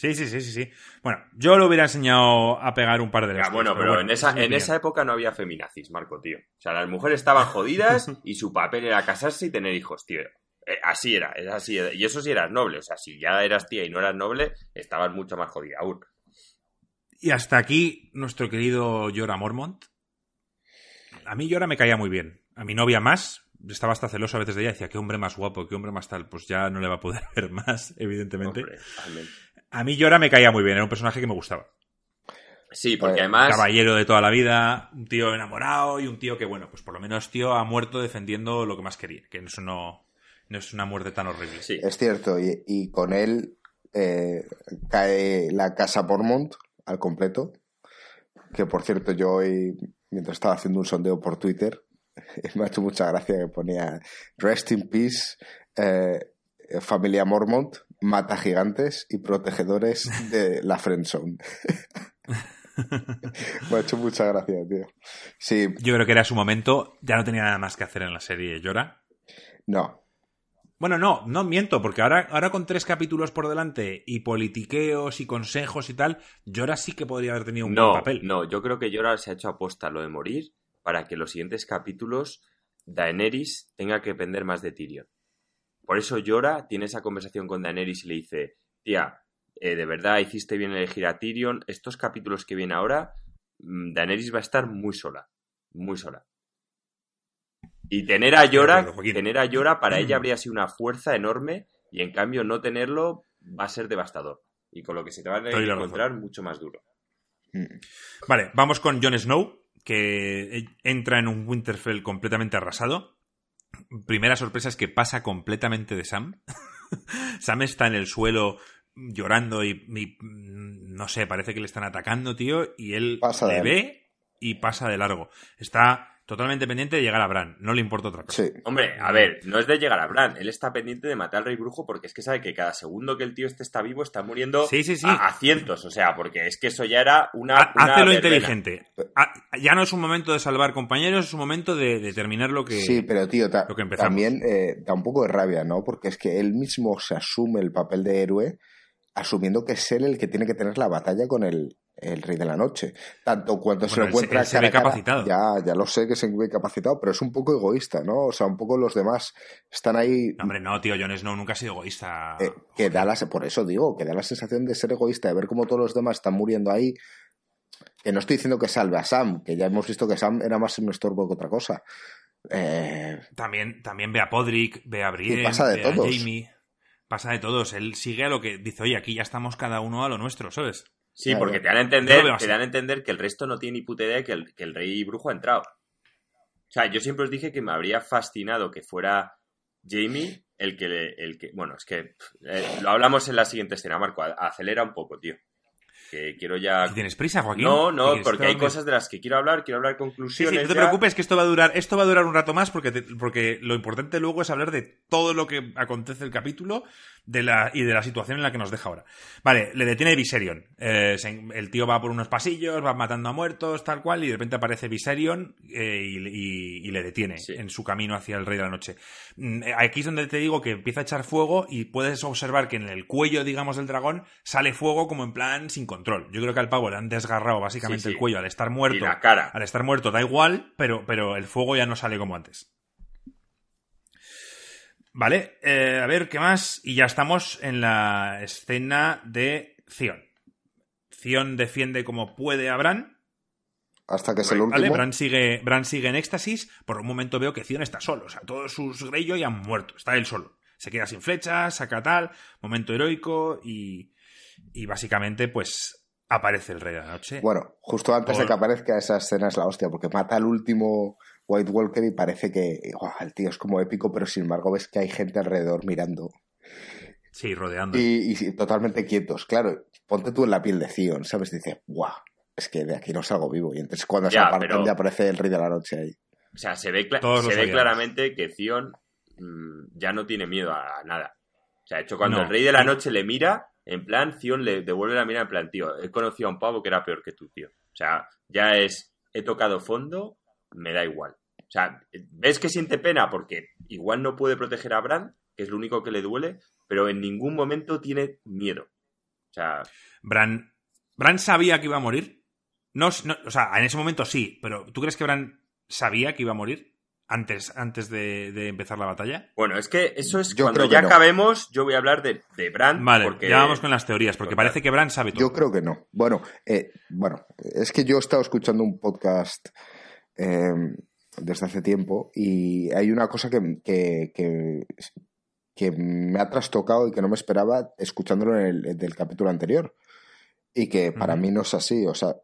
Sí, sí, sí, sí, sí. Bueno, yo le hubiera enseñado a pegar un par de Ya, leches, bueno, pero, en, esa, es en esa época no había feminazis, Marco, tío. O sea, las mujeres estaban jodidas y su papel era casarse y tener hijos, tío. Eh, así era, era así. Y eso sí eras noble. O sea, si ya eras tía y no eras noble, estabas mucho más jodida aún. Y hasta aquí nuestro querido Jorah Mormont. A mí Jorah me caía muy bien. A mi novia más. Estaba hasta celoso a veces de ella. Decía, qué hombre más guapo, qué hombre más tal. Pues ya no le va a poder ver más, evidentemente. Hombre. A mí Jorah me caía muy bien. Era un personaje que me gustaba. Sí, porque además... caballero de toda la vida, un tío enamorado y un tío que, bueno, pues por lo menos, tío, ha muerto defendiendo lo que más quería. Que eso no, no es una muerte tan horrible. Sí. Es cierto, y, y con él eh, cae la casa Mormont al completo. Que por cierto, yo hoy, mientras estaba haciendo un sondeo por Twitter, me ha hecho mucha gracia que ponía Rest in Peace, eh, familia Mormont, mata gigantes y protegedores de la Friendzone. Me ha hecho mucha gracia, tío. Sí. Yo creo que era su momento. Ya no tenía nada más que hacer en la serie Llora. No. Bueno, no, no miento, porque ahora, ahora con tres capítulos por delante y politiqueos y consejos y tal, Llora sí que podría haber tenido un no, buen papel. No, yo creo que Llora se ha hecho aposta lo de morir para que los siguientes capítulos Daenerys tenga que depender más de Tyrion. Por eso Llora tiene esa conversación con Daenerys y le dice, tía, eh, de verdad hiciste bien elegir a Tyrion. Estos capítulos que vienen ahora, mm, Daenerys va a estar muy sola. Muy sola. Y tener a Llora, tener a Llora para ella habría sido una fuerza enorme y en cambio no tenerlo va a ser devastador. Y con lo que se te va a encontrar mucho más duro. Vale, vamos con Jon Snow, que entra en un Winterfell completamente arrasado. Primera sorpresa es que pasa completamente de Sam. Sam está en el suelo llorando y, no sé, parece que le están atacando, tío, y él le ve y pasa de largo. Está totalmente pendiente de llegar a Bran, no le importa otra cosa. Hombre, a ver, no es de llegar a Bran, él está pendiente de matar al rey brujo porque es que sabe que cada segundo que el tío este está vivo está muriendo A, cientos, o sea, porque es que eso ya era una... Hace lo inteligente. Ya no es un momento de salvar compañeros, es un momento de, determinar lo que Sí, pero tío, también eh, da un poco de rabia, ¿no? Porque es que él mismo se asume el papel de héroe asumiendo que es él el que tiene que tener la batalla con el, el Rey de la Noche. Tanto cuando se lo encuentra. se ve capacitado. ya, ya lo sé que se ve capacitado, pero es un poco egoísta, ¿no? O sea, un poco los demás están ahí. No, hombre, no, tío, Jon Snow nunca ha sido egoísta. Eh, que da la, por eso digo, que da la sensación de ser egoísta, de ver cómo todos los demás están muriendo ahí. Que no estoy diciendo que salve a Sam, que ya hemos visto que Sam era más un estorbo que otra cosa. Eh, también, también ve a Podrick, ve a Brienne, pasa de ve a Jamie. Pasa de todos. Él sigue a lo que dice, oye, aquí ya estamos cada uno a lo nuestro, ¿sabes? Sí, porque te dan a entender, te dan a entender que el resto no tiene ni puta idea que el, que el rey brujo ha entrado. O sea, yo siempre os dije que me habría fascinado que fuera Jamie el que, el que bueno, es que eh, lo hablamos en la siguiente escena, Marco, acelera un poco, tío que quiero ya... ¿Tienes prisa, Joaquín? No, no, porque hay cosas de las que quiero hablar, quiero hablar conclusiones. Sí, no te preocupes que esto va a durar, esto va a durar un rato más porque, porque lo importante luego es hablar de todo lo que acontece el capítulo de la, y de la situación en la que nos deja ahora. Vale, le detiene Viserion. Eh, el tío va por unos pasillos, va matando a muertos, tal cual, y de repente aparece Viserion eh, y, le detiene en su camino hacia el Rey de la Noche. Mm, eh, aquí es donde te digo que empieza a echar fuego y puedes observar que en el cuello, digamos, del dragón sale fuego como en plan sin control. Yo creo que al pavo le han desgarrado básicamente el cuello al estar muerto. la cara. Al estar muerto da igual, pero, pero el fuego ya no sale como antes. Vale, eh, a ver, ¿qué más? Y ya estamos en la escena de Zion. Zion defiende como puede a Bran. Hasta que se lo último. Bran sigue, Bran sigue en éxtasis. Por un momento veo que Zion está solo. O sea, todos sus Greyjoy han muerto. Está él solo. Se queda sin flechas, saca tal. Momento heroico y, y básicamente, pues, aparece el Rey de la Noche. Bueno, justo antes de que aparezca esa escena es la hostia, porque mata al último White Walker y parece que el tío es como épico, pero sin embargo ves que hay gente alrededor mirando. Sí, rodeando. Y, totalmente quietos. Claro, ponte tú en la piel de Zion, ¿sabes? Dice, guau, es que de aquí no salgo vivo. Y entonces cuando se apartan ya aparece el rey de la noche ahí. O sea, se ve, se ve claramente que Zion mm, ya no tiene miedo a nada. O sea, de hecho, cuando el rey de la noche le mira, en plan, Zion le devuelve la mirada en plan, tío, he conocido a un pavo que era peor que tú, tío. O sea, ya es, he tocado fondo, me da igual. O sea, ves que siente pena porque igual no puede proteger a Bran, que es lo único que le duele, pero en ningún momento tiene miedo. O sea. Bran. ¿Bran sabía que iba a morir? No, o sea, en ese momento sí, pero ¿tú crees que Bran sabía que iba a morir? Antes, antes de, empezar la batalla. Bueno, es que eso es cuando ya acabemos, yo voy a hablar de, de Bran. Vale, porque... ya vamos con las teorías, porque parece que Bran sabe todo. Yo creo que no. Bueno, eh, bueno, es que yo he estado escuchando un podcast eh, desde hace tiempo y hay una cosa que, que, que, me ha trastocado y que no me esperaba escuchándolo en el del capítulo anterior y que para mí no es así, o sea,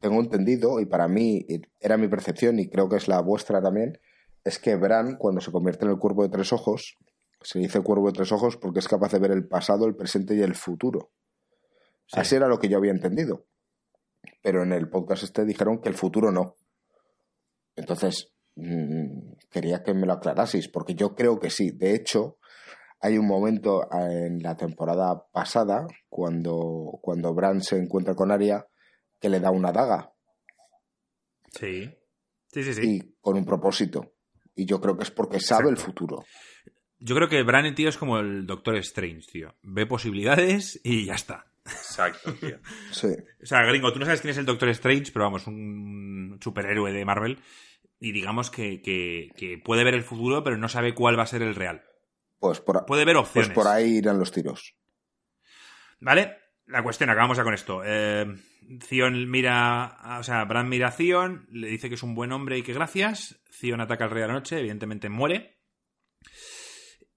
tengo entendido y para mí era mi percepción y creo que es la vuestra también, es que Bran cuando se convierte en el cuervo de tres ojos Se dice cuervo de tres ojos porque es capaz de ver el pasado, el presente y el futuro. Así era lo que yo había entendido. Pero en el podcast este dijeron que el futuro no. Entonces, mm, quería que me lo aclaraseis, porque yo creo que sí. De hecho, hay un momento en la temporada pasada, cuando, cuando Bran se encuentra con Arya, que le da una daga. Sí. Sí, sí, sí. Y con un propósito. Y yo creo que es porque sabe el futuro. Yo creo que Bran, tío, es como el Doctor Strange, tío. Ve posibilidades y ya está. Exacto, tío. Sí. O sea, gringo, tú no sabes quién es el Doctor Strange, pero vamos, un superhéroe de Marvel. Y digamos que, que- que puede ver el futuro, pero no sabe cuál va a ser el real. Pues por, Puede ver pues opciones. por ahí irán los tiros. ¿Vale? La cuestión, acabamos ya con esto. Eh, Theon mira, a- o sea, Bran mira a Theon, le dice que es un buen hombre y que gracias. Theon ataca al Rey de la Noche, evidentemente muere.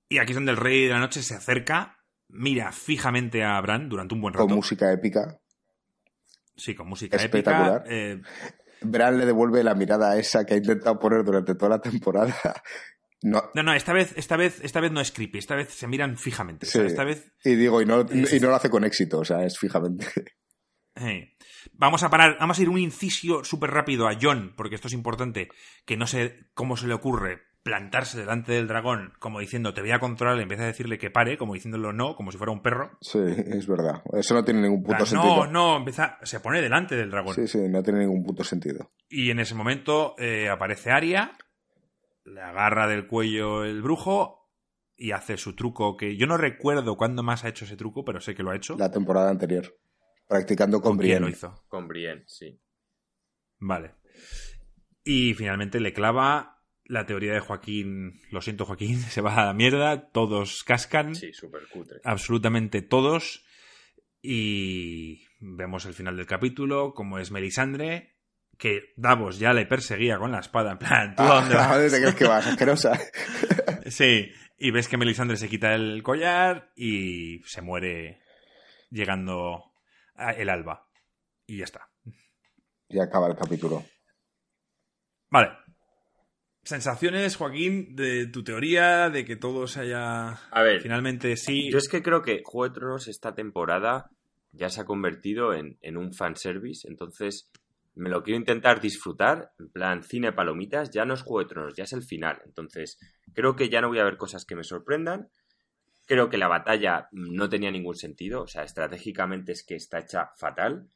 Y aquí es donde el Rey de la Noche se acerca, mira fijamente a Bran durante un buen rato. Con música épica. Sí, con música Espectacular. épica. eh, Bran le devuelve la mirada esa que ha intentado poner durante toda la temporada. No, no, no, esta vez, esta vez, esta vez no es creepy, esta vez se miran fijamente. O sea, Sí. esta vez y digo, y no, y no lo hace con éxito, o sea, es fijamente. Eh, Vamos a parar, vamos a ir un inciso súper rápido a John, porque esto es importante, que no sé cómo se le ocurre plantarse delante del dragón, como diciendo te voy a controlar, y empieza a decirle que pare, como diciéndolo no, como si fuera un perro. Sí, es verdad. Eso no tiene ningún puto no, sentido. no, empieza, se pone delante del dragón. Sí, sí, no tiene ningún puto sentido. Y en ese momento eh, aparece Aria, le agarra del cuello el brujo y hace su truco que yo no recuerdo cuándo más ha hecho ese truco, pero sé que lo ha hecho. La temporada anterior. Practicando con, ¿Con quién Brienne. lo hizo? Con Brienne, sí. Vale. Y finalmente le clava la teoría de Joaquín. Lo siento, Joaquín, se va a la mierda. Todos cascan. Sí, súper cutre. Absolutamente todos. Y vemos el final del capítulo, como es Melisandre, que Davos ya le perseguía con la espada. En plan, ¿tú a dónde ¿A vas? dónde te crees que vas? Asquerosa. Sí, y ves que Melisandre se quita el collar y se muere llegando a el alba. Y ya está. y acaba el capítulo. Vale. Sensaciones, Joaquín, de tu teoría de que todo se haya. A ver, Finalmente sí. Yo es que creo que Juego de Tronos esta temporada ya se ha convertido en, en un fanservice, entonces me lo quiero intentar disfrutar, en plan cine palomitas, ya no es Juego de Tronos, ya es el final, entonces creo que ya no voy a ver cosas que me sorprendan, creo que la batalla no tenía ningún sentido, o sea, estratégicamente es que está hecha fatal,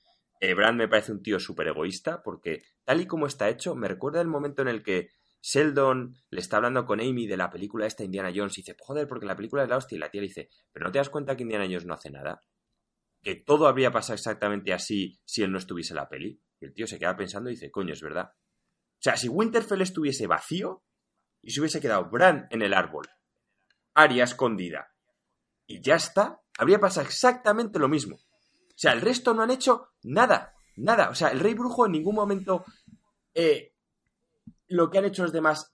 Eh, Bran me parece un tío súper egoísta, porque tal y como está hecho, me recuerda el momento en el que Sheldon le está hablando con Amy de la película esta Indiana Jones y dice, joder, porque la película es la hostia. Y la tía le dice, pero ¿no te das cuenta que Indiana Jones no hace nada? Que todo habría pasado exactamente así si él no estuviese en la peli. Y el tío se queda pensando y dice, coño, es verdad. O sea, si Winterfell estuviese vacío y se hubiese quedado Bran en el árbol, Arya escondida, y ya está, habría pasado exactamente lo mismo. O sea, el resto no han hecho nada, nada. O sea, el rey brujo en ningún momento eh, lo que han hecho los demás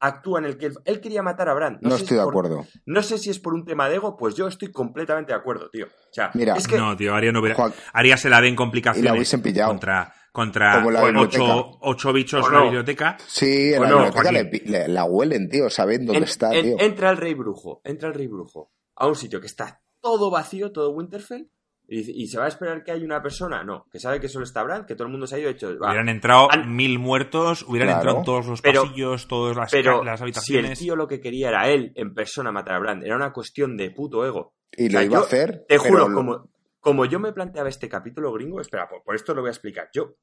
actúa en el que él, él quería matar a Bran. No, sé si estoy de por- acuerdo. No sé si es por un tema de ego, pues yo estoy completamente de acuerdo, tío. O sea, Mira, es que No, tío, Aria no hubiera. Juan- Aria se la den Y complicaciones. la hubiesen pillado. Contra, contra la ocho, ocho bichos en la no. biblioteca. Sí, en la no, biblioteca le, Joaquín. le- la huelen, tío. Saben dónde en- está, en- tío. entra el rey brujo, entra el rey brujo a un sitio que está todo vacío, todo Winterfell, y, se va a esperar que haya una persona, no, que sabe que solo está Bran, que todo el mundo se ha ido hecho. va. Hubieran entrado Han- mil muertos, hubieran Claro. entrado en todos los Pero- pasillos, todas las, Pero las si el habitaciones. tío lo que quería era él en persona matar a Bran, era una cuestión de puto ego. Y o sea, lo iba yo a hacer. Te juro, lo- como, como yo me planteaba este capítulo gringo, espera, por, por esto lo voy a explicar. Yo,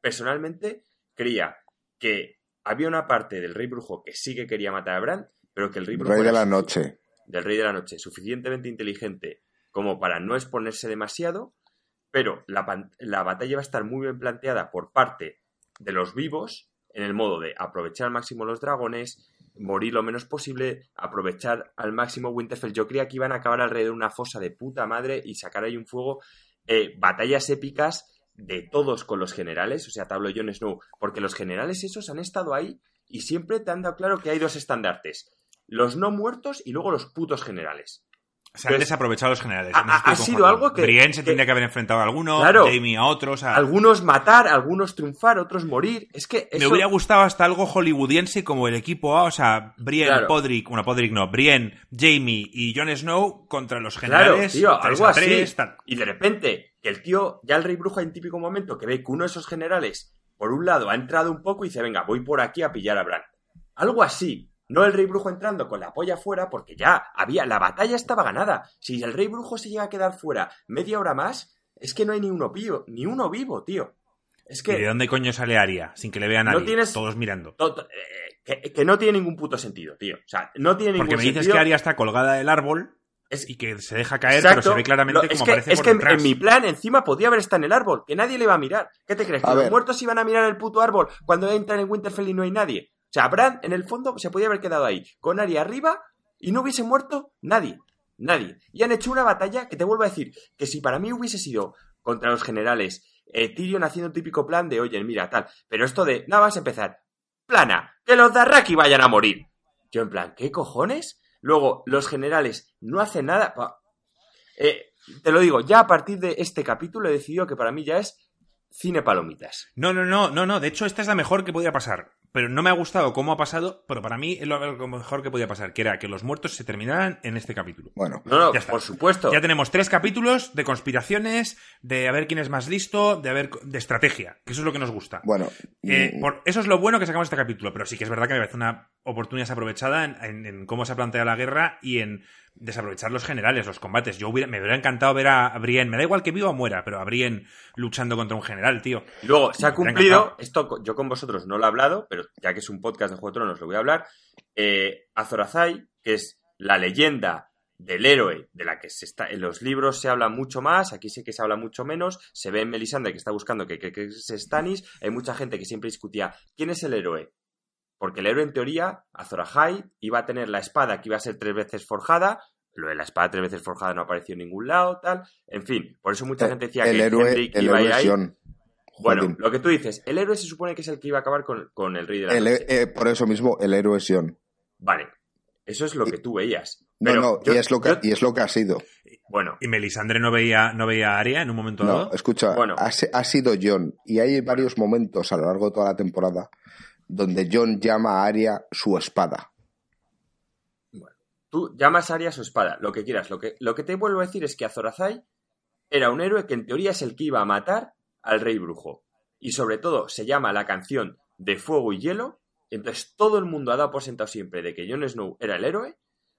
personalmente, creía que había una parte del rey brujo que sí que quería matar a Bran, pero que el rey brujo Rey de la noche. del rey de la noche suficientemente inteligente como para no exponerse demasiado, pero la, batalla va a estar muy bien planteada por parte de los vivos, en el modo de aprovechar al máximo los dragones, morir lo menos posible, aprovechar al máximo Winterfell. Yo creía que iban a acabar alrededor de una fosa de puta madre y sacar ahí un fuego. eh, batallas épicas de todos con los generales, o sea, te hablo Jon Snow, porque los generales esos han estado ahí y siempre te han dado claro que hay dos estandartes, los no muertos y luego los putos generales. Se han Entonces, desaprovechado los generales. ha- sido algo que- Brienne se que- tendría que haber enfrentado a alguno, Claro. Jamie a otro. O sea, algunos matar, algunos triunfar, otros morir. Es que me hubiera gustado hasta algo hollywoodiense como el equipo A, o sea, Brienne, Claro. Podrick, bueno, Podrick no, Brienne, Jamie y Jon Snow contra los Claro, generales. tío, algo así. tres. Y de repente, que el tío, ya el rey brujo hay un típico momento que ve que uno de esos generales, por un lado, ha entrado un poco y dice, venga, voy por aquí a pillar a Bran. Algo así. No el rey brujo entrando con la polla fuera, porque ya había, la batalla estaba ganada. Si el rey brujo se llega a quedar fuera media hora más, es que no hay ni uno vivo, ni uno vivo, tío. Es ¿Y de que dónde coño sale Aria? Sin que le vea No nadie. tienes- Todos mirando. to- to- eh, que, que no tiene ningún puto sentido, tío. O sea, no tiene ningún Porque me dices sentido. que Aria está colgada del árbol Es- y que se deja caer, pero se ve claramente como que, aparece es por que en, detrás. en mi plan encima podía haber estado en el árbol, que nadie le va a mirar. ¿Qué te crees? ¿Que A los muertos iban a mirar el puto árbol cuando entran en Winterfell y no hay nadie? O sea, Bran, en el fondo, se podía haber quedado ahí, con Arya arriba, y no hubiese muerto nadie. Nadie. Y han hecho una batalla que te vuelvo a decir, que si para mí hubiese sido contra los generales, eh, Tyrion haciendo un típico plan de, oye, mira, tal, pero esto de, nada, vas a empezar, plana, que los Darraki vayan a morir. Yo en plan, ¿qué cojones? Luego, los generales no hacen nada. Eh, te lo digo, ya a partir de este capítulo he decidido que para mí ya es cine palomitas. No, no, no, no, no. De hecho, esta es la mejor que podía pasar. Pero no me ha gustado cómo ha pasado, pero para mí es lo lo mejor que podía pasar, que era que los muertos se terminaran en este capítulo. Bueno, No, no, Ya está. por supuesto. Ya tenemos tres capítulos de conspiraciones, de a ver quién es más listo, de a ver de estrategia, que eso es lo que nos gusta. bueno. Eh, mm, por- eso es lo bueno que sacamos de este capítulo, pero sí que es verdad que me parece una oportunidad desaprovechada en, en- en cómo se ha planteado la guerra y en desaprovechar los generales, los combates. Yo hubiera- me hubiera encantado ver a Brienne, me da igual que viva o muera, pero a Brienne luchando contra un general, tío. Y Luego, se ha cumplido, esto yo con vosotros no lo he hablado, pero ya que es un podcast de Juego de Tronos lo voy a hablar. Eh, Azor Ahai, que es la leyenda del héroe de la que se está en los libros se habla mucho más, aquí sí que se habla mucho menos, se ve en Melisandre que está buscando que, que- que es Stannis, hay mucha gente que siempre discutía ¿quién es el héroe? Porque el héroe en teoría, Azor Ahai, iba a tener la espada que iba a ser tres veces forjada, lo de la espada tres veces forjada no apareció en ningún lado, tal, en fin, por eso mucha gente decía el que héroe, Henrik el iba a ir héroe es ahí. Bueno, Joaquín. lo que tú dices, el héroe se supone que es el que iba a acabar con, con el rey de la El- noche. eh, por eso mismo, el héroe es Jon. Vale, eso es lo que tú veías. No, Pero no, yo- y, es lo que, yo- y es lo que ha sido. Bueno, Y Melisandre no veía, no veía a Aria en un momento No, dado. escucha, Bueno. ha, ha sido John. Y hay varios momentos a lo largo de toda la temporada donde John llama a Arya su espada. tú llamas a Arya su espada, lo que quieras. Lo que, te vuelvo a decir es que Azor Ahai era un héroe que en teoría es el que iba a matar al rey brujo. Y sobre todo se llama la canción de Fuego y Hielo. Entonces todo el mundo ha dado por sentado siempre de que Jon Snow era el héroe.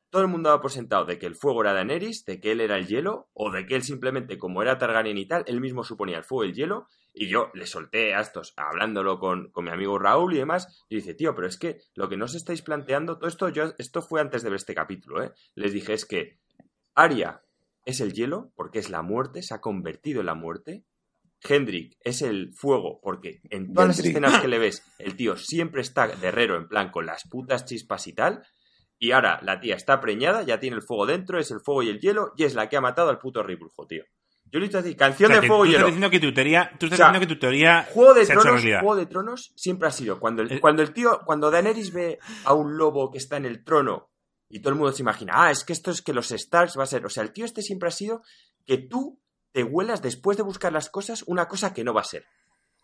Todo el mundo ha dado por sentado de que el fuego era Daenerys, de que él era el hielo, o de que él simplemente, como era Targaryen y tal, él mismo suponía el fuego y el hielo. Y yo le solté a estos, hablándolo con, con mi amigo Raúl y demás, y dice, tío, pero es que lo que no os estáis planteando, todo esto, yo, esto fue antes de ver este capítulo, ¿eh? Les dije, es que Arya es el hielo, porque es la muerte, se ha convertido en la muerte. Hendrik es el fuego, porque en todas las escenas que le ves, el tío siempre está de herrero, en plan, con las putas chispas y tal. Y ahora la tía está preñada, ya tiene el fuego dentro, es el fuego y el hielo, y es la que ha matado al puto rey brujo, tío. Yo le he dicho así, O canción sea, de fuego tú y hielo. diciendo que tu teoría, tú estás O sea, diciendo que tu teoría Juego de se Tronos. Juego de Tronos siempre ha sido cuando el, Eh. cuando el tío, cuando Daenerys ve a un lobo que está en el trono y todo el mundo se imagina, ah, es que esto es que los Starks va a ser, o sea, el tío este siempre ha sido que tú te huelas después de buscar las cosas una cosa que no va a ser.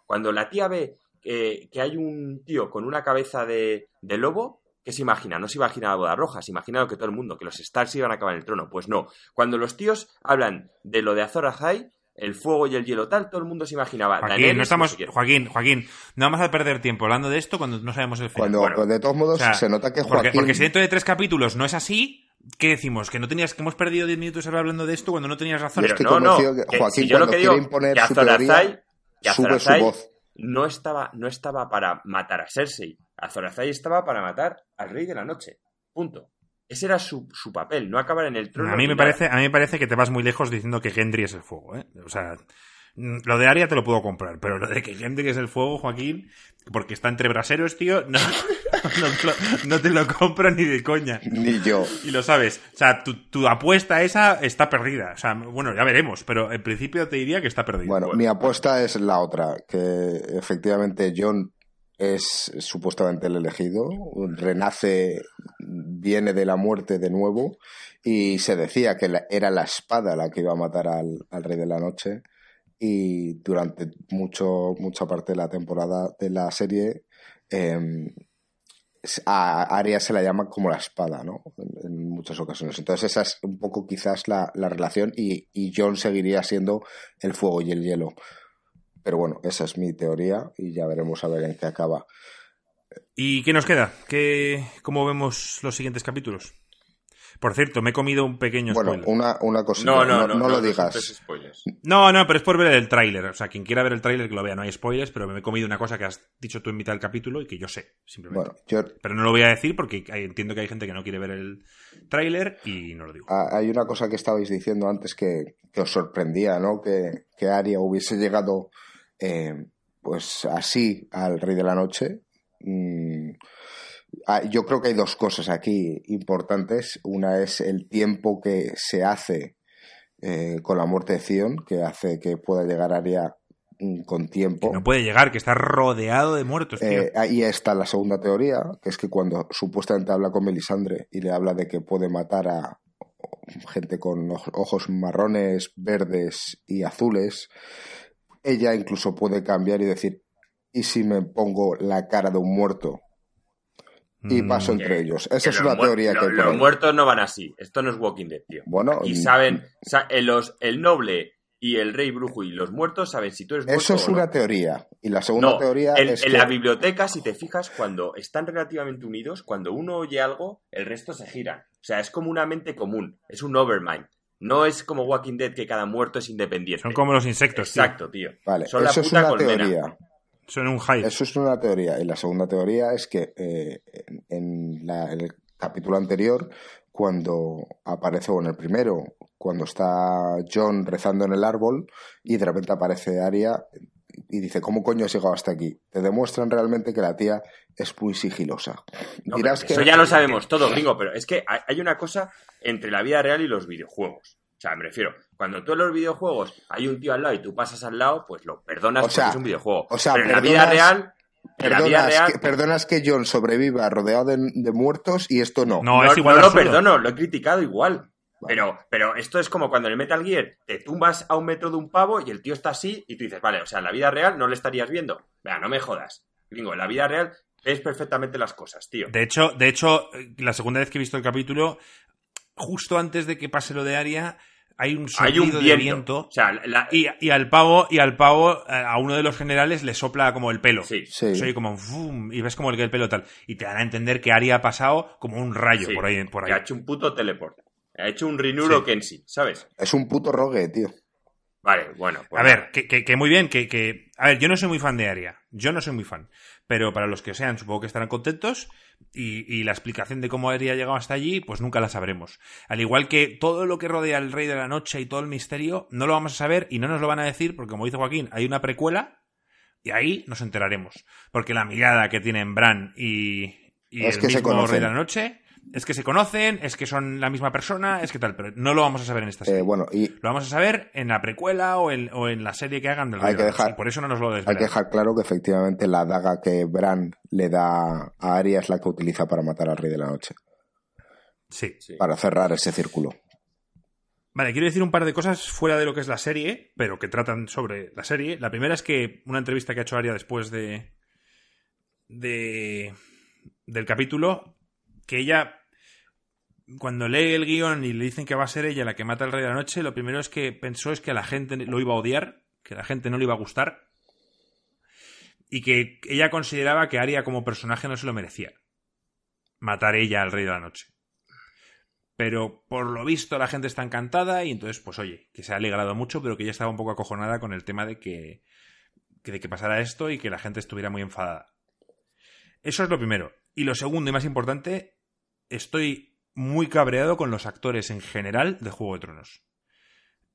Cuando la tía ve que, que hay un tío con una cabeza de, de lobo, ¿qué se imagina? No se imagina la boda roja, se imagina lo que todo el mundo, que los Starks iban a acabar en el trono. Pues no. Cuando los tíos hablan de lo de Azor Ahai, el fuego y el hielo tal, todo el mundo se imaginaba. Joaquín, Daenerys, no estamos. Joaquín, Joaquín, no vamos a perder tiempo hablando de esto cuando no sabemos el final. Cuando, bueno, de todos modos, O sea, se nota que porque, Joaquín. porque si dentro de tres capítulos no es así, ¿qué decimos? Que no tenías, que hemos perdido 10 minutos hablando de esto cuando no tenías razón. Yo estoy no, que Joaquín, si yo lo que quiere digo, imponer que su Azor teoría, sube su voz. No estaba, no estaba para matar a Cersei. Azor Ahai estaba para matar al rey de la noche. Punto. Ese era su, su papel, no acabar en el trono. A mí me parece, a mí me parece que te vas muy lejos diciendo que Gendry es el fuego, ¿eh? O sea, mm, lo de Aria te lo puedo comprar, pero lo de que Gendry es el fuego, Joaquín, porque está entre braseros, tío, no, no, te lo- no te lo compro ni de coña. Ni yo. Y lo sabes. O sea, tu, tu apuesta esa está perdida. O sea, bueno, ya veremos, pero en principio te diría que está perdida. Bueno, Bueno. mi apuesta es la otra, que efectivamente John es supuestamente el elegido, renace viene de la muerte de nuevo y se decía que era la espada la que iba a matar al, Rey de la Noche y durante mucho, mucha parte de la temporada de la serie em, a Arya se la llama como la espada, ¿no? En, muchas ocasiones. Entonces esa es un poco quizás la, relación y, y, John seguiría siendo el fuego y el hielo. Pero bueno, esa es mi teoría y ya veremos a ver en qué acaba. ¿Y qué nos queda? ¿Qué, ¿Cómo vemos los siguientes capítulos? Por cierto, me he comido un pequeño spoiler. Bueno, una, una cosita. No, no, no, no, lo digas. No, no, pero es por ver el tráiler. O sea, quien quiera ver el tráiler que lo vea. No hay spoilers, pero me he comido una cosa que has dicho tú en mitad del capítulo y que yo sé, simplemente. Bueno, Pero no lo voy a decir porque entiendo que hay gente que no quiere ver el tráiler y no lo digo. Ah, hay una cosa que estabais diciendo antes que, os sorprendía, ¿no? Que, que Aria hubiese llegado eh, pues así al Rey de la Noche. Mm, Ah, yo creo que hay dos cosas aquí importantes. Una es el tiempo que se hace eh, con la muerte de Zion, que hace que pueda llegar Aria mm, con tiempo. no puede llegar, que está rodeado de muertos. Eh, ahí está la segunda teoría, que es que cuando supuestamente habla con Melisandre y le habla de que puede matar a gente con ojos marrones, verdes y azules, ella incluso puede cambiar y decir, ¿y si me pongo la cara de un muerto? y paso mm. entre ellos. Esa es una teoría que... Los muertos no van así. Esto no es Walking Dead, tío. Bueno... Y saben... los, el noble y el rey brujo y los muertos saben si tú eres muerto Eso es una teoría. Y la segunda teoría es En la biblioteca, si te fijas, cuando están relativamente unidos, cuando uno oye algo, el resto se gira. O sea, es como una mente común. Es un overmind. No es como Walking Dead que cada muerto es independiente. Son como los insectos, Exacto, tío. Vale, Son eso es una teoría. Son un hype. Eso es una teoría. Y la segunda teoría es que eh, en, el capítulo anterior, cuando aparece, o en el primero, cuando está John rezando en el árbol y de repente aparece Aria y dice, ¿cómo coño has llegado hasta aquí? Te demuestran realmente que la tía es muy sigilosa. Eso ya lo sabemos todo, gringo, pero es que hay una cosa entre la vida real y los videojuegos. O sea, me refiero, cuando tú en los videojuegos hay un tío al lado y tú pasas al lado, pues lo perdonas porque es un videojuego. O sea, Pero en la vida real. perdonas, que, John sobreviva rodeado de, muertos y esto no. No, es igual no lo perdono, lo he criticado igual. Pero, pero esto es como cuando en el Metal Gear te tumbas a un metro de un pavo y el tío está así y tú dices, vale, o sea, en la vida real no le estarías viendo. Vea, no me jodas. Gringo, en la vida real ves perfectamente las cosas, tío. De hecho, de hecho, la segunda vez que he visto el capítulo, justo antes de que pase lo de Aria, hay un sonido de viento y, al pavo y al pavo eh, a uno de los generales le sopla como el pelo sí, sí. como y ves como el, el pelo tal y te dan a entender que Aria ha pasado como un rayo por ahí por ahí ha hecho un puto teleport ha hecho un Rinuro Kenshi ¿sabes? es un puto rogue tío Vale, bueno. Pues a ver, que, muy bien, que, que, A ver, yo no soy muy fan de Aria. Yo no soy muy fan. Pero para los que sean, supongo que estarán contentos. Y, la explicación de cómo Aria ha llegado hasta allí, pues nunca la sabremos. Al igual que todo lo que rodea al Rey de la Noche y todo el misterio, no lo vamos a saber y no nos lo van a decir, porque como dice Joaquín, hay una precuela y ahí nos enteraremos. Porque la mirada que tienen Bran y, y el mismo Rey de la Noche es que se conocen, es que son la misma persona, es que tal, pero no lo vamos a saber en esta serie. Eh, bueno, y lo vamos a saber en la precuela o en, o en la serie que hagan del hay que dejar, por eso no nos lo desvelan. Hay que dejar claro que efectivamente la daga que Bran le da a Arya es la que utiliza para matar al Rey de la Noche. Sí. Para cerrar ese círculo. Vale, quiero decir un par de cosas fuera de lo que es la serie, pero que tratan sobre la serie. La primera es que una entrevista que ha hecho Arya después de, de del capítulo, que ella cuando lee el guion y le dicen que va a ser ella la que mata al rey de la noche, lo primero es que pensó es que la gente lo iba a odiar, que la gente no le iba a gustar, y que ella consideraba que Aria como personaje no se lo merecía. Matar ella al rey de la noche. Pero por lo visto la gente está encantada y entonces, pues oye, que se ha alegrado mucho, pero que ella estaba un poco acojonada con el tema de que, de que pasara esto y que la gente estuviera muy enfadada. Eso es lo primero. Y lo segundo y más importante, estoy muy cabreado con los actores en general de Juego de Tronos.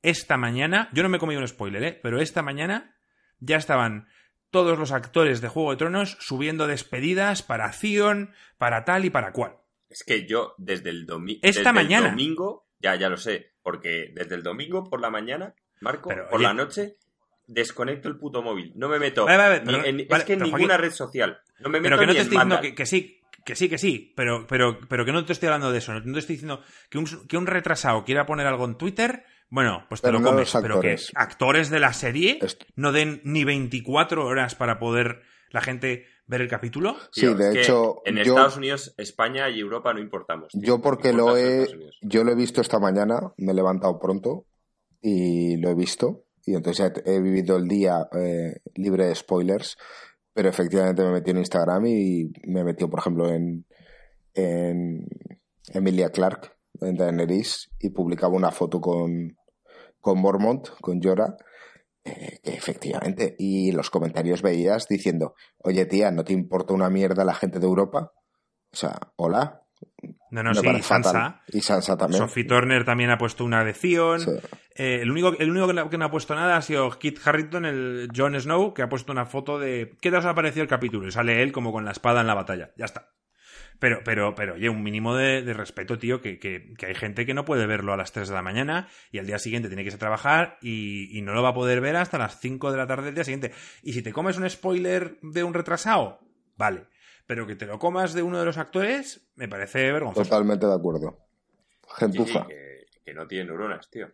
Esta mañana, yo no me he comido un spoiler, ¿eh? pero esta mañana ya estaban todos los actores de Juego de Tronos subiendo despedidas para Zion, para tal y para cual. Es que yo desde el, domingo esta mañana. domingo, ya, ya lo sé, porque desde el domingo por la mañana, Marco, por la noche, desconecto el puto móvil. No me meto. es que en ninguna red social. No me meto pero que no te estoy diciendo que, sí, Que sí, que sí, pero, pero, pero que no te estoy hablando de eso. No te estoy diciendo que un, que un retrasado quiera poner algo en Twitter. Bueno, pues te Pero lo no comes. Pero que actores. de la serie no den ni 24 horas para poder la gente ver el capítulo. Sí, Tío, de es hecho, En yo- Estados Unidos, España y Europa no importamos. tío. Yo porque lo he, yo lo he visto esta mañana, me he levantado pronto y lo he visto y entonces he, he vivido el día eh, libre de spoilers, pero efectivamente me metí en Instagram y me metió, por ejemplo, en, en Emilia Clark, en Daenerys, y publicaba una foto con, con Mormont, con Jorah, eh, que efectivamente, y los comentarios veías diciendo, oye tía, ¿no te importa una mierda la gente de Europa? O sea, hola, No, no, me sí, fatal. Sansa. Y Sansa también. Sophie Turner también ha puesto una de Theon. Sí. Eh, el único, el único que, no, que no ha puesto nada ha sido Kit Harrington, el Jon Snow, que ha puesto una foto de. ¿Qué te os ha parecido el capítulo? Y sale él como con la espada en la batalla. Ya está. Pero, pero, pero, oye, un mínimo de, de respeto, tío, que, que, que hay gente que no puede verlo a las 3 de la mañana y al día siguiente tiene que irse a trabajar y, y no lo va a poder ver hasta las 5 de la tarde del día siguiente. Y si te comes un spoiler de un retrasado, vale. Pero que te lo comas de uno de los actores, me parece vergonzoso. Totalmente de acuerdo. Sí, sí, Gentuza. que, que no tienen neuronas, tío.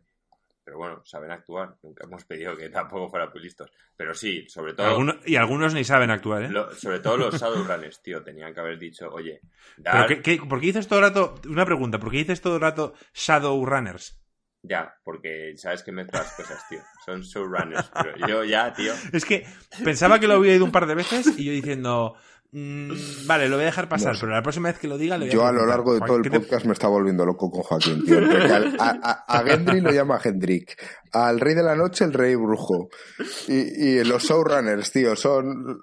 Pero bueno, saben actuar. Nunca hemos pedido que tampoco fueran muy listos. Pero sí, sobre todo, Alguno- y algunos ni saben actuar, ¿eh? lo- sobre todo los Shadowrunners, tío, tenían que haber dicho, oye, ¿Pero dar... qué, qué- por qué dices todo el rato, una pregunta, ¿por qué dices todo el rato Shadowrunners? Ya, porque sabes que mezclas cosas, tío. Son showrunners. Pero yo ya, tío. Es que pensaba que lo había oído un par de veces y yo diciendo, mm, vale, lo voy a dejar pasar, No sé. pero la próxima vez que lo diga le voy Yo a lo largo de todo el ¿qué te- podcast me está volviendo loco con Joaquín, tío. Al- a, a, a Gendry lo llama Hendrik. Al Rey de la Noche, el Rey Brujo. Y, y los showrunners, tío, son...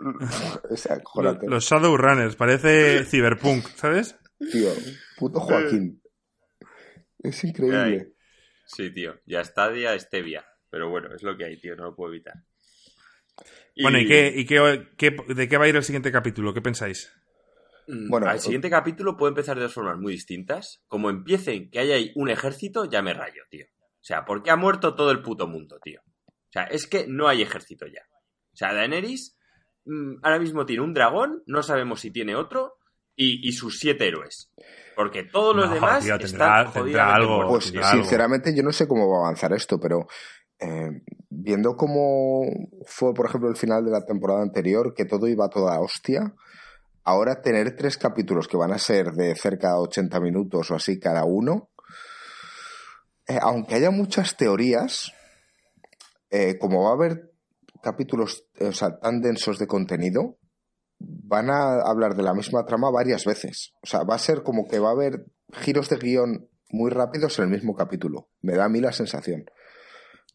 O sea, Los, los Shadowrunners, parece Cyberpunk, ¿sabes? tío. Puto Joaquín. Es increíble. Sí, tío. Ya está día Stevia. Pero bueno, es lo que hay, tío. No lo puedo evitar. Bueno, ¿y, qué, y qué, qué- de qué va a ir el siguiente capítulo? ¿Qué pensáis? Mm, Bueno, al siguiente capítulo puede empezar de dos formas muy distintas. Como empiecen que haya ahí un ejército, ya me rayo, tío. O sea, porque ha muerto todo el puto mundo, tío. O sea, es que no hay ejército ya. O sea, Daenerys mm, ahora mismo tiene un dragón, no sabemos si tiene otro, y, y sus siete héroes. Porque todos los No, demás tío, tendrá- están tendrá algo. Pues tío. tendrá algo. sinceramente yo no sé cómo va a avanzar esto, pero eh, viendo cómo fue, por ejemplo, el final de la temporada anterior, que todo iba a toda hostia, ahora tener tres capítulos que van a ser de cerca de 80 minutos o así cada uno, eh, aunque haya muchas teorías, eh, como va a haber capítulos o sea, tan densos de contenido, van a hablar de la misma trama varias veces. O sea, va a ser como que va a haber giros de guion muy rápidos en el mismo capítulo. Me da a mí la sensación.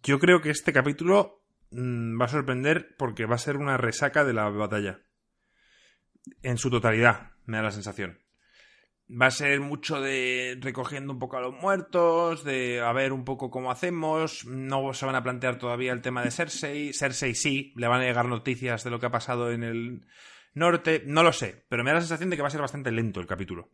Yo creo que este capítulo mm, va a sorprender porque va a ser una resaca de la batalla. En su totalidad, me da la sensación. Va a ser mucho de recogiendo un poco a los muertos, de a ver un poco cómo hacemos. No se van a plantear todavía el tema de Cersei. Cersei sí, le van a llegar noticias de lo que ha pasado en el norte. No lo sé, pero me da la sensación de que va a ser bastante lento el capítulo.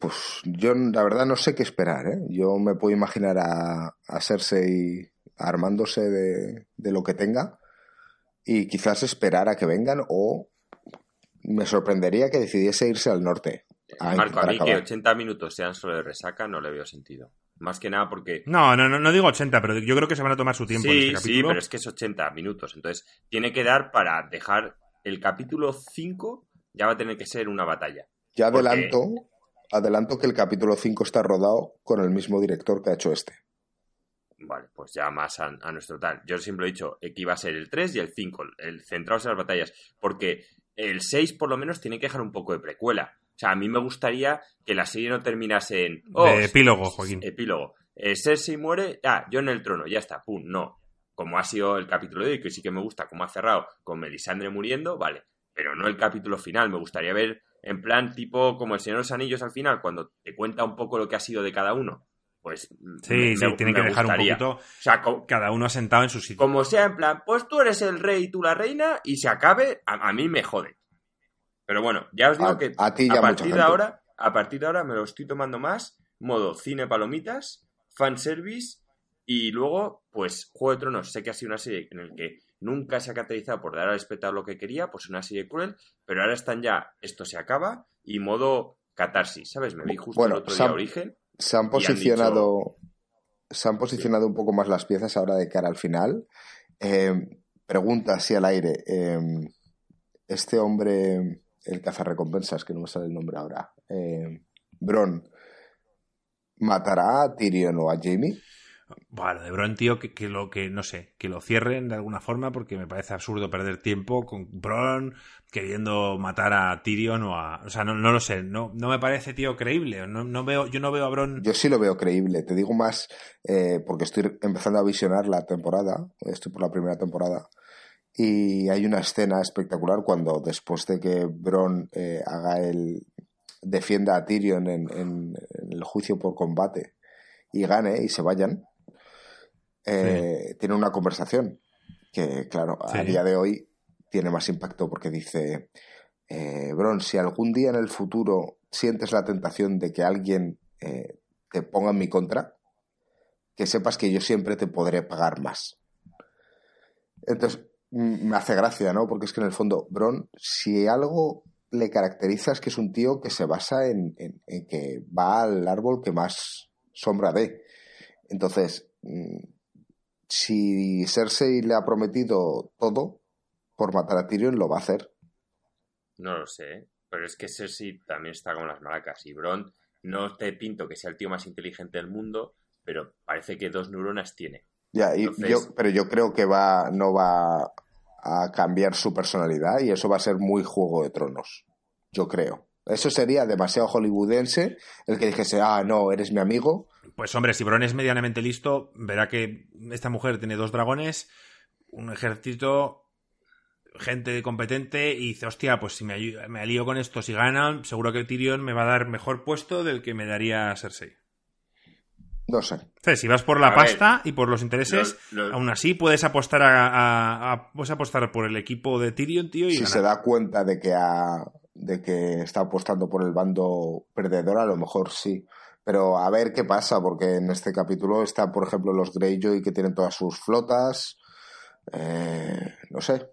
Pues yo la verdad no sé qué esperar. ¿eh? Yo me puedo imaginar a, a Cersei armándose de, de lo que tenga y quizás esperar a que vengan o me sorprendería que decidiese irse al norte. a Marco, a mí que acabar. 80 minutos sean solo de resaca no le veo sentido. Más que nada porque No, no, no, no digo 80, pero yo creo que se van a tomar su tiempo en Sí, este sí, capítulo. pero es que es 80 minutos. Entonces, tiene que dar para dejar el capítulo 5, ya va a tener que ser una batalla. Ya porque- adelanto, que el capítulo 5 está rodado con el mismo director que ha hecho este. Vale, pues ya más a, a nuestro tal. Yo siempre he dicho que iba a ser el 3 y el 5, el centrados en las batallas. Porque el 6 por lo menos tiene que dejar un poco de precuela. O sea, a mí me gustaría que la serie no terminase en... oh, de epílogo, Joaquín. Epílogo. Eh, Cersei muere, ah, yo en el trono, ya está, pum, no. Como ha sido el capítulo de hoy, que sí que me gusta, como ha cerrado con Melisandre muriendo, vale. Pero no el capítulo final, me gustaría ver en plan tipo como el Señor de los Anillos al final, cuando te cuenta un poco lo que ha sido de cada uno. Pues Sí, me- sí, me- me que dejar gustaría. un poquito O sea, cada uno asentado en su sitio. como sea en plan, pues tú eres el rey y tú la reina y se acabe, a, a mí me jode. Pero bueno, ya os digo A- que a ti a partir de ahora, a partir de ahora me lo estoy tomando más modo cine palomitas, fanservice y luego, pues Juego de Tronos, sé que ha sido una serie en la que nunca se ha caracterizado por dar al espectador lo que quería, pues una serie cruel, pero ahora están ya, esto se acaba, y modo catarsis, ¿sabes? Me vi justo el otro día Origen. Se han posicionado, se han posicionado un poco más las piezas ahora de cara al final. Eh, pregunta así al aire. Eh, este hombre, el cazarrecompensas, que no me sale el nombre ahora, eh, Bron, ¿matará a Tyrion o a Jamie? Bueno, de Bron, tío, que, lo que, no sé, que lo cierren de alguna forma porque me parece absurdo perder tiempo con Bron queriendo matar a Tyrion o a. O sea, no, no lo sé, no, no me parece, tío, creíble. No, no, veo, yo no veo a Bron. Yo sí lo veo creíble, te digo más eh, porque estoy empezando a visionar la temporada, estoy por la primera temporada. Y hay una escena espectacular cuando después de que Bron eh, haga el. defienda a Tyrion en el juicio por combate y gane y se vayan eh, tiene una conversación que, claro, a día de hoy tiene más impacto porque dice, eh, Bron, si algún día en el futuro sientes la tentación de que alguien eh, te ponga en mi contra, que sepas que yo siempre te podré pagar más. Entonces, me hace gracia, ¿no? Porque es que en el fondo, Bron, si algo le caracteriza es que es un tío que se basa en, en que va al árbol que más sombra dé. Entonces, mm, si Cersei le ha prometido todo por matar a Tyrion, lo va a hacer. No lo sé, pero es que Cersei también está con las maracas y Bron no te pinto que sea el tío más inteligente del mundo, pero parece que dos neuronas tiene. Ya, y yo, pero yo creo que va, no va a cambiar su personalidad y eso va a ser muy Juego de Tronos. Yo creo. Eso sería demasiado hollywoodense el que dijese, ah, no, eres mi amigo, pues hombre, si Bron es medianamente listo, verá que esta mujer tiene dos dragones, un ejército, gente competente y dice, hostia, pues si me, me alío con estos y ganan, seguro que Tyrion me va a dar mejor puesto del que me daría Cersei. No sé. si vas por la pasta y por los intereses, aún así puedes apostar a, puedes apostar por el equipo de Tyrion, tío. Y si se da cuenta de que de que está apostando por el bando perdedor, a lo mejor sí. Pero a ver qué pasa, porque en este capítulo está, por ejemplo, los Greyjoy que tienen todas sus flotas. Eh, no sé.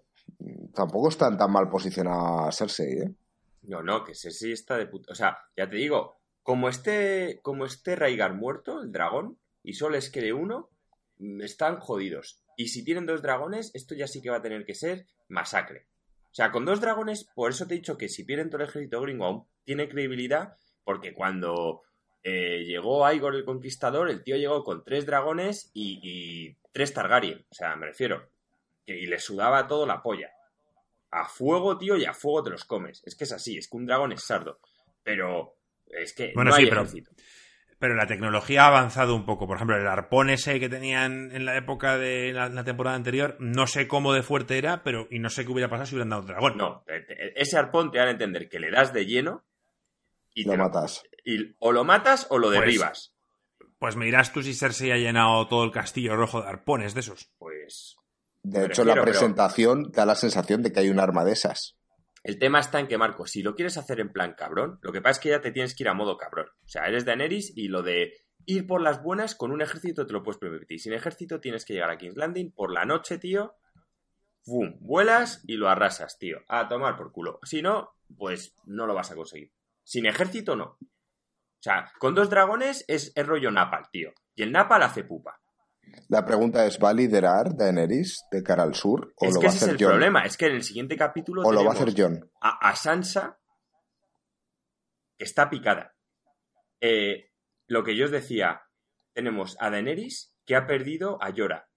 Tampoco están tan mal posicionados Cersei, ¿eh? No, no, que Cersei está de puta. O sea, ya te digo, como esté, como esté Raigar muerto, el dragón, y solo les quede uno, mm, están jodidos. Y si tienen dos dragones, esto ya sí que va a tener que ser masacre. O sea, con dos dragones, por eso te he dicho que si pierden todo el ejército gringo aún tiene credibilidad, porque cuando eh, llegó Aigor el Conquistador, el tío llegó con tres dragones y, tres Targaryen. O sea, me refiero. Y le sudaba todo la polla. A fuego, tío, y a fuego te los comes. Es que es así, es que un dragón es sardo. Pero es que bueno, sí, pero, Pero la tecnología ha avanzado un poco. Por ejemplo, el arpón ese que tenían en la época de la, temporada anterior, no sé cómo de fuerte era, pero y no sé qué hubiera pasado si hubieran dado dragón. No, ese arpón te dan a entender que le das de lleno y lo matas. Y o lo matas o lo pues, derribas. Pues, me dirás tú si Cersei ha llenado todo el castillo rojo de arpones de esos. Pues. De hecho, la presentación da la sensación de que hay un arma de esas. El tema está en que, Marco, si lo quieres hacer en plan cabrón, lo que pasa es que ya te tienes que ir a modo cabrón. O sea, eres Daenerys y lo de ir por las buenas con un ejército te lo puedes permitir. Sin ejército tienes que llegar a King's Landing por la noche, tío. ¡Bum! Vuelas y lo arrasas, tío. A tomar por culo. Si no, pues no lo vas a conseguir. Sin ejército, no. O sea, con dos dragones es, el rollo Napal, tío. Y el Napal hace pupa. La pregunta es, ¿va a liderar Daenerys de cara al sur? ¿o lo va a hacer es el problema, es que en el siguiente capítulo ¿O lo va a hacer John? A, Sansa, que está picada. Eh, lo que yo os decía, tenemos a Daenerys, que ha perdido a Yora.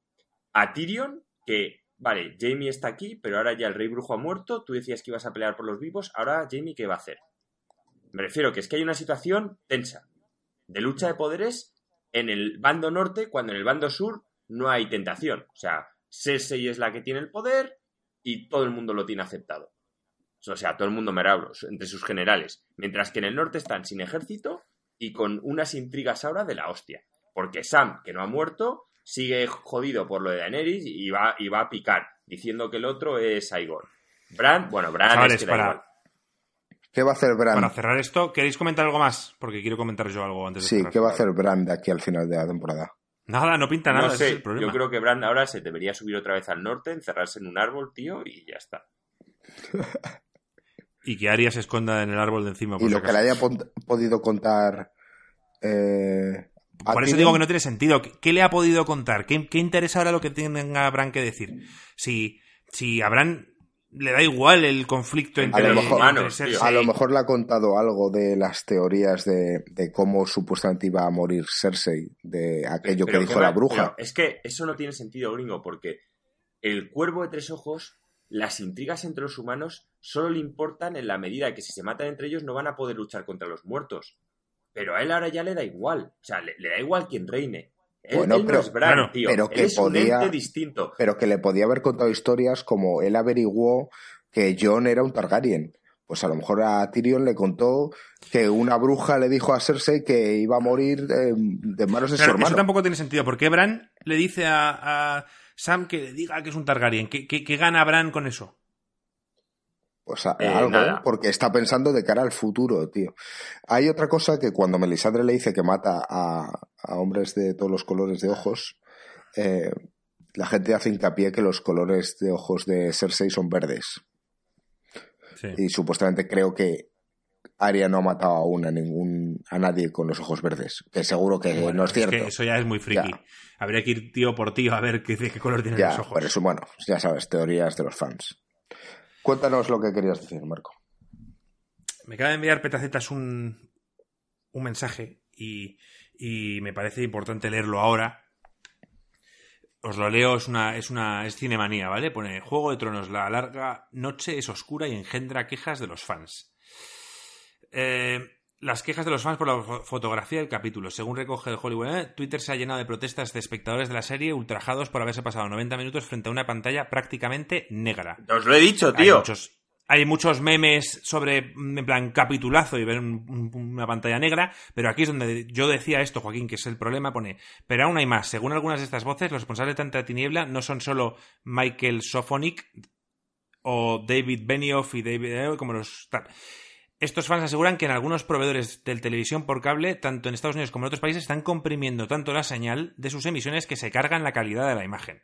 A Tyrion, que, vale, Jamie está aquí, pero ahora ya el rey brujo ha muerto, tú decías que ibas a pelear por los vivos, ahora Jamie, ¿qué va a hacer? Me refiero que es que hay una situación tensa de lucha de poderes en el bando norte cuando en el bando sur no hay tentación. O sea, Cersei es la que tiene el poder y todo el mundo lo tiene aceptado. O sea, todo el mundo merabros entre sus generales. Mientras que en el norte están sin ejército y con unas intrigas ahora de la hostia. Porque Sam, que no ha muerto, sigue jodido por lo de Daenerys y va, y va a picar, diciendo que el otro es Aegon. Bran, bueno, Bran es que ¿Qué va a hacer Brand? Para cerrar esto, ¿queréis comentar algo más? Porque quiero comentar yo algo antes de Sí, ¿qué va a hacer Brand aquí al final de la temporada? Nada, no pinta nada. No sé, yo creo que Brand ahora se debería subir otra vez al norte, encerrarse en un árbol, tío, y ya está. Y que Arya se esconda en el árbol de encima. y lo que le haya podido contar. Eh, por eso digo que no tiene sentido. ¿Qué, le ha podido contar? ¿Qué, interesa ahora lo que tenga Abraham que decir? Si, si le da igual el conflicto entre, a lo mejor, A lo mejor le ha contado algo de las teorías de, cómo supuestamente iba a morir Cersei, de aquello que dijo la bruja. es que eso no tiene sentido, gringo, porque el cuervo de tres ojos, las intrigas entre los humanos solo le importan en la medida que si se matan entre ellos no van a poder luchar contra los muertos. Pero a él ahora ya le da igual. O sea, le, da igual quien reine. Bueno, pero, pero que podía, distinto. Pero que le podía haber contado historias como él averiguó que John era un Targaryen. Pues a lo mejor a Tyrion le contó que una bruja le dijo a Cersei que iba a morir de, manos de su hermano. Eso tampoco tiene sentido, porque Bran le dice a, Sam que le diga que es un Targaryen. ¿Qué, qué gana Bran con eso? Pues eh, algo, porque está pensando de cara al futuro, tío. Hay otra cosa que cuando Melisandre le dice que mata a, hombres de todos los colores de ojos, eh, la gente hace hincapié que los colores de ojos de Cersei son verdes. Y supuestamente creo que Arya no ha matado aún a ningún a nadie con los ojos verdes. Que seguro que no es cierto. eso ya es muy friki. Habría que ir tío por tío a ver qué, qué color tienen los ojos. Por eso, bueno, ya sabes, teorías de los fans. Cuéntanos lo que querías decir, Marco. Me acaba de enviar Petacetas un, un mensaje y, me parece importante leerlo ahora. Os lo leo, es una, es una, es cinemanía, ¿vale? Pone Juego de Tronos, la larga noche es oscura y engendra quejas de los fans. Eh, las quejas de los fans por la fotografía del capítulo. Según recoge el Hollywood, ¿eh? Twitter se ha llenado de protestas de espectadores de la serie ultrajados por haberse pasado 90 minutos frente a una pantalla prácticamente negra. Os lo he dicho, tío. Hay muchos, memes sobre, en plan, capitulazo y ver una pantalla negra, pero aquí es donde yo decía esto, Joaquín, que es el problema, pone, pero aún hay más. Según algunas de estas voces, los responsables de tanta tiniebla no son solo Michael Sofonic o David Benioff y David, eh, como los... Estos fans aseguran que en algunos proveedores de televisión por cable, tanto en Estados Unidos como en otros países, están comprimiendo tanto la señal de sus emisiones que se cargan la calidad de la imagen.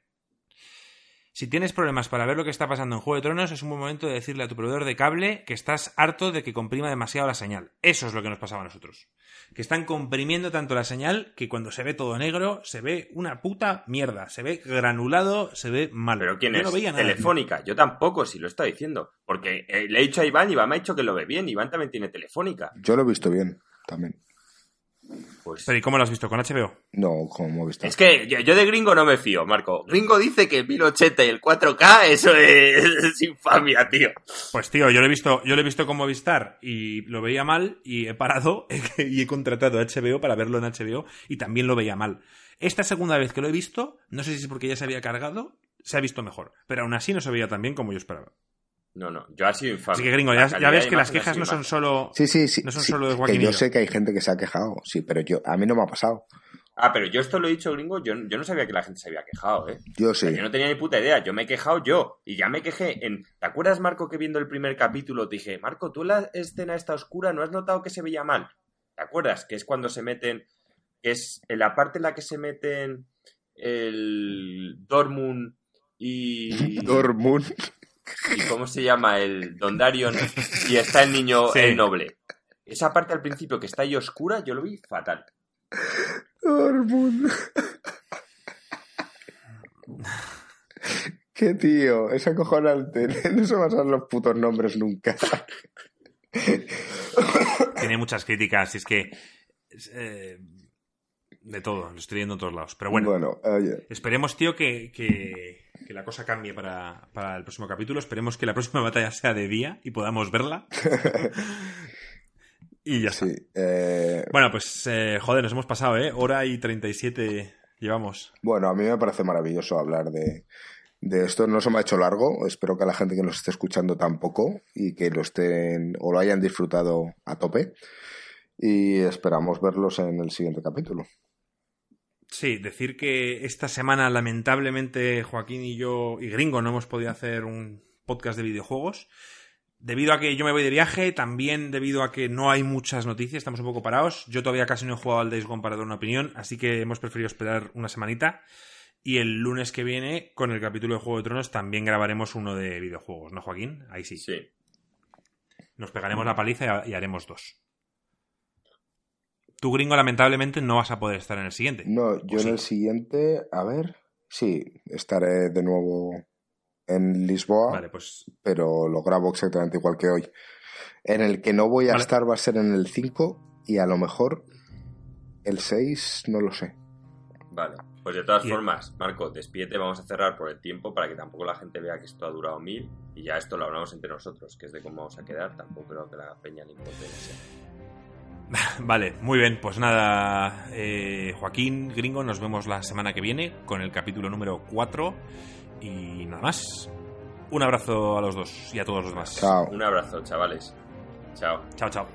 Si tienes problemas para ver lo que está pasando en Juego de Tronos, es un buen momento de decirle a tu proveedor de cable que estás harto de que comprima demasiado la señal. Eso es lo que nos pasaba a nosotros. Que están comprimiendo tanto la señal que cuando se ve todo negro se ve una puta mierda. Se ve granulado, se ve mal. ¿Pero quién es? telefónica. Yo tampoco, si lo está diciendo. Porque eh, le he dicho a Iván, Iván me ha dicho que lo ve bien. Iván también tiene telefónica. Yo lo he visto bien, también. Pues... Pero ¿y cómo lo has visto? ¿Con HBO? No, como he visto. Es que yo, de gringo no me fío, Marco. Gringo dice que el 1080 y el 4K, eso es, infamia, tío. Pues tío, yo lo he visto, yo lo he visto como Vistar y lo veía mal y he parado y he contratado a HBO para verlo en HBO y también lo veía mal. Esta segunda vez que lo he visto, no sé si es porque ya se había cargado, se ha visto mejor. Pero aún así no se veía tan bien como yo esperaba. No, no, yo así infame. Así que gringo, ya, ves que las quejas no son solo. Sí, sí, sí. No son solo de Joaquín. yo sé que hay gente que se ha quejado, sí, pero yo a mí no me ha pasado. Ah, pero yo esto lo he dicho, gringo, yo, yo no sabía que la gente se había quejado, ¿eh? Yo sí. yo no tenía ni puta idea, yo me he quejado yo. Y ya me quejé en... ¿Te acuerdas, Marco, que viendo el primer capítulo te dije, Marco, tú la escena esta oscura no has notado que se veía mal? ¿Te acuerdas? Que es cuando se meten... Que es en la parte en la que se meten el Dormun y... Dormun. ¿Y cómo se llama? El Don Darion. Y está el niño, el noble. Esa parte al principio que está ahí oscura, yo lo vi fatal. Qué tío, es acojonante. No se van a los putos nombres nunca. Tiene muchas críticas, y es que. Eh, de todo, lo estoy viendo en todos lados. Pero bueno, esperemos, tío, que, que la cosa cambie para, el próximo capítulo. Esperemos que la próxima batalla sea de día y podamos verla. y ya sí, eh, Bueno, pues eh, joder, nos hemos pasado, ¿eh? Hora y 37 llevamos. Bueno, a mí me parece maravilloso hablar de, de esto. No se me ha hecho largo. Espero que a la gente que nos esté escuchando tampoco y que lo estén o lo hayan disfrutado a tope. Y esperamos verlos en el siguiente capítulo. Sí, decir que esta semana lamentablemente Joaquín y yo y Gringo no hemos podido hacer un podcast de videojuegos. Debido a que yo me voy de viaje, también debido a que no hay muchas noticias, estamos un poco parados. Yo todavía casi no he jugado al Days Gone para dar una opinión, así que hemos preferido esperar una semanita. Y el lunes que viene, con el capítulo de Juego de Tronos, también grabaremos uno de videojuegos, ¿no, Joaquín? Ahí sí. Sí. Nos pegaremos la paliza y, haremos dos. Tú, gringo, lamentablemente no vas a poder estar en el siguiente. No, yo en el siguiente, a ver, sí, estaré de nuevo en Lisboa, vale, pues... pero lo grabo exactamente igual que hoy. En el que no voy a estar va a ser en el 5 y a lo mejor el 6 no lo sé. Vale, pues de todas formas, Marco, despídete, vamos a cerrar por el tiempo para que tampoco la gente vea que esto ha durado mil y ya esto lo hablamos entre nosotros, que es de cómo vamos a quedar, tampoco creo que la peña le importe Vale, muy bien, pues nada, eh, Joaquín Gringo, nos vemos la semana que viene con el capítulo número 4 y nada más. Un abrazo a los dos y a todos los demás. Chao. Un abrazo, chavales. Chao. Chao, chao.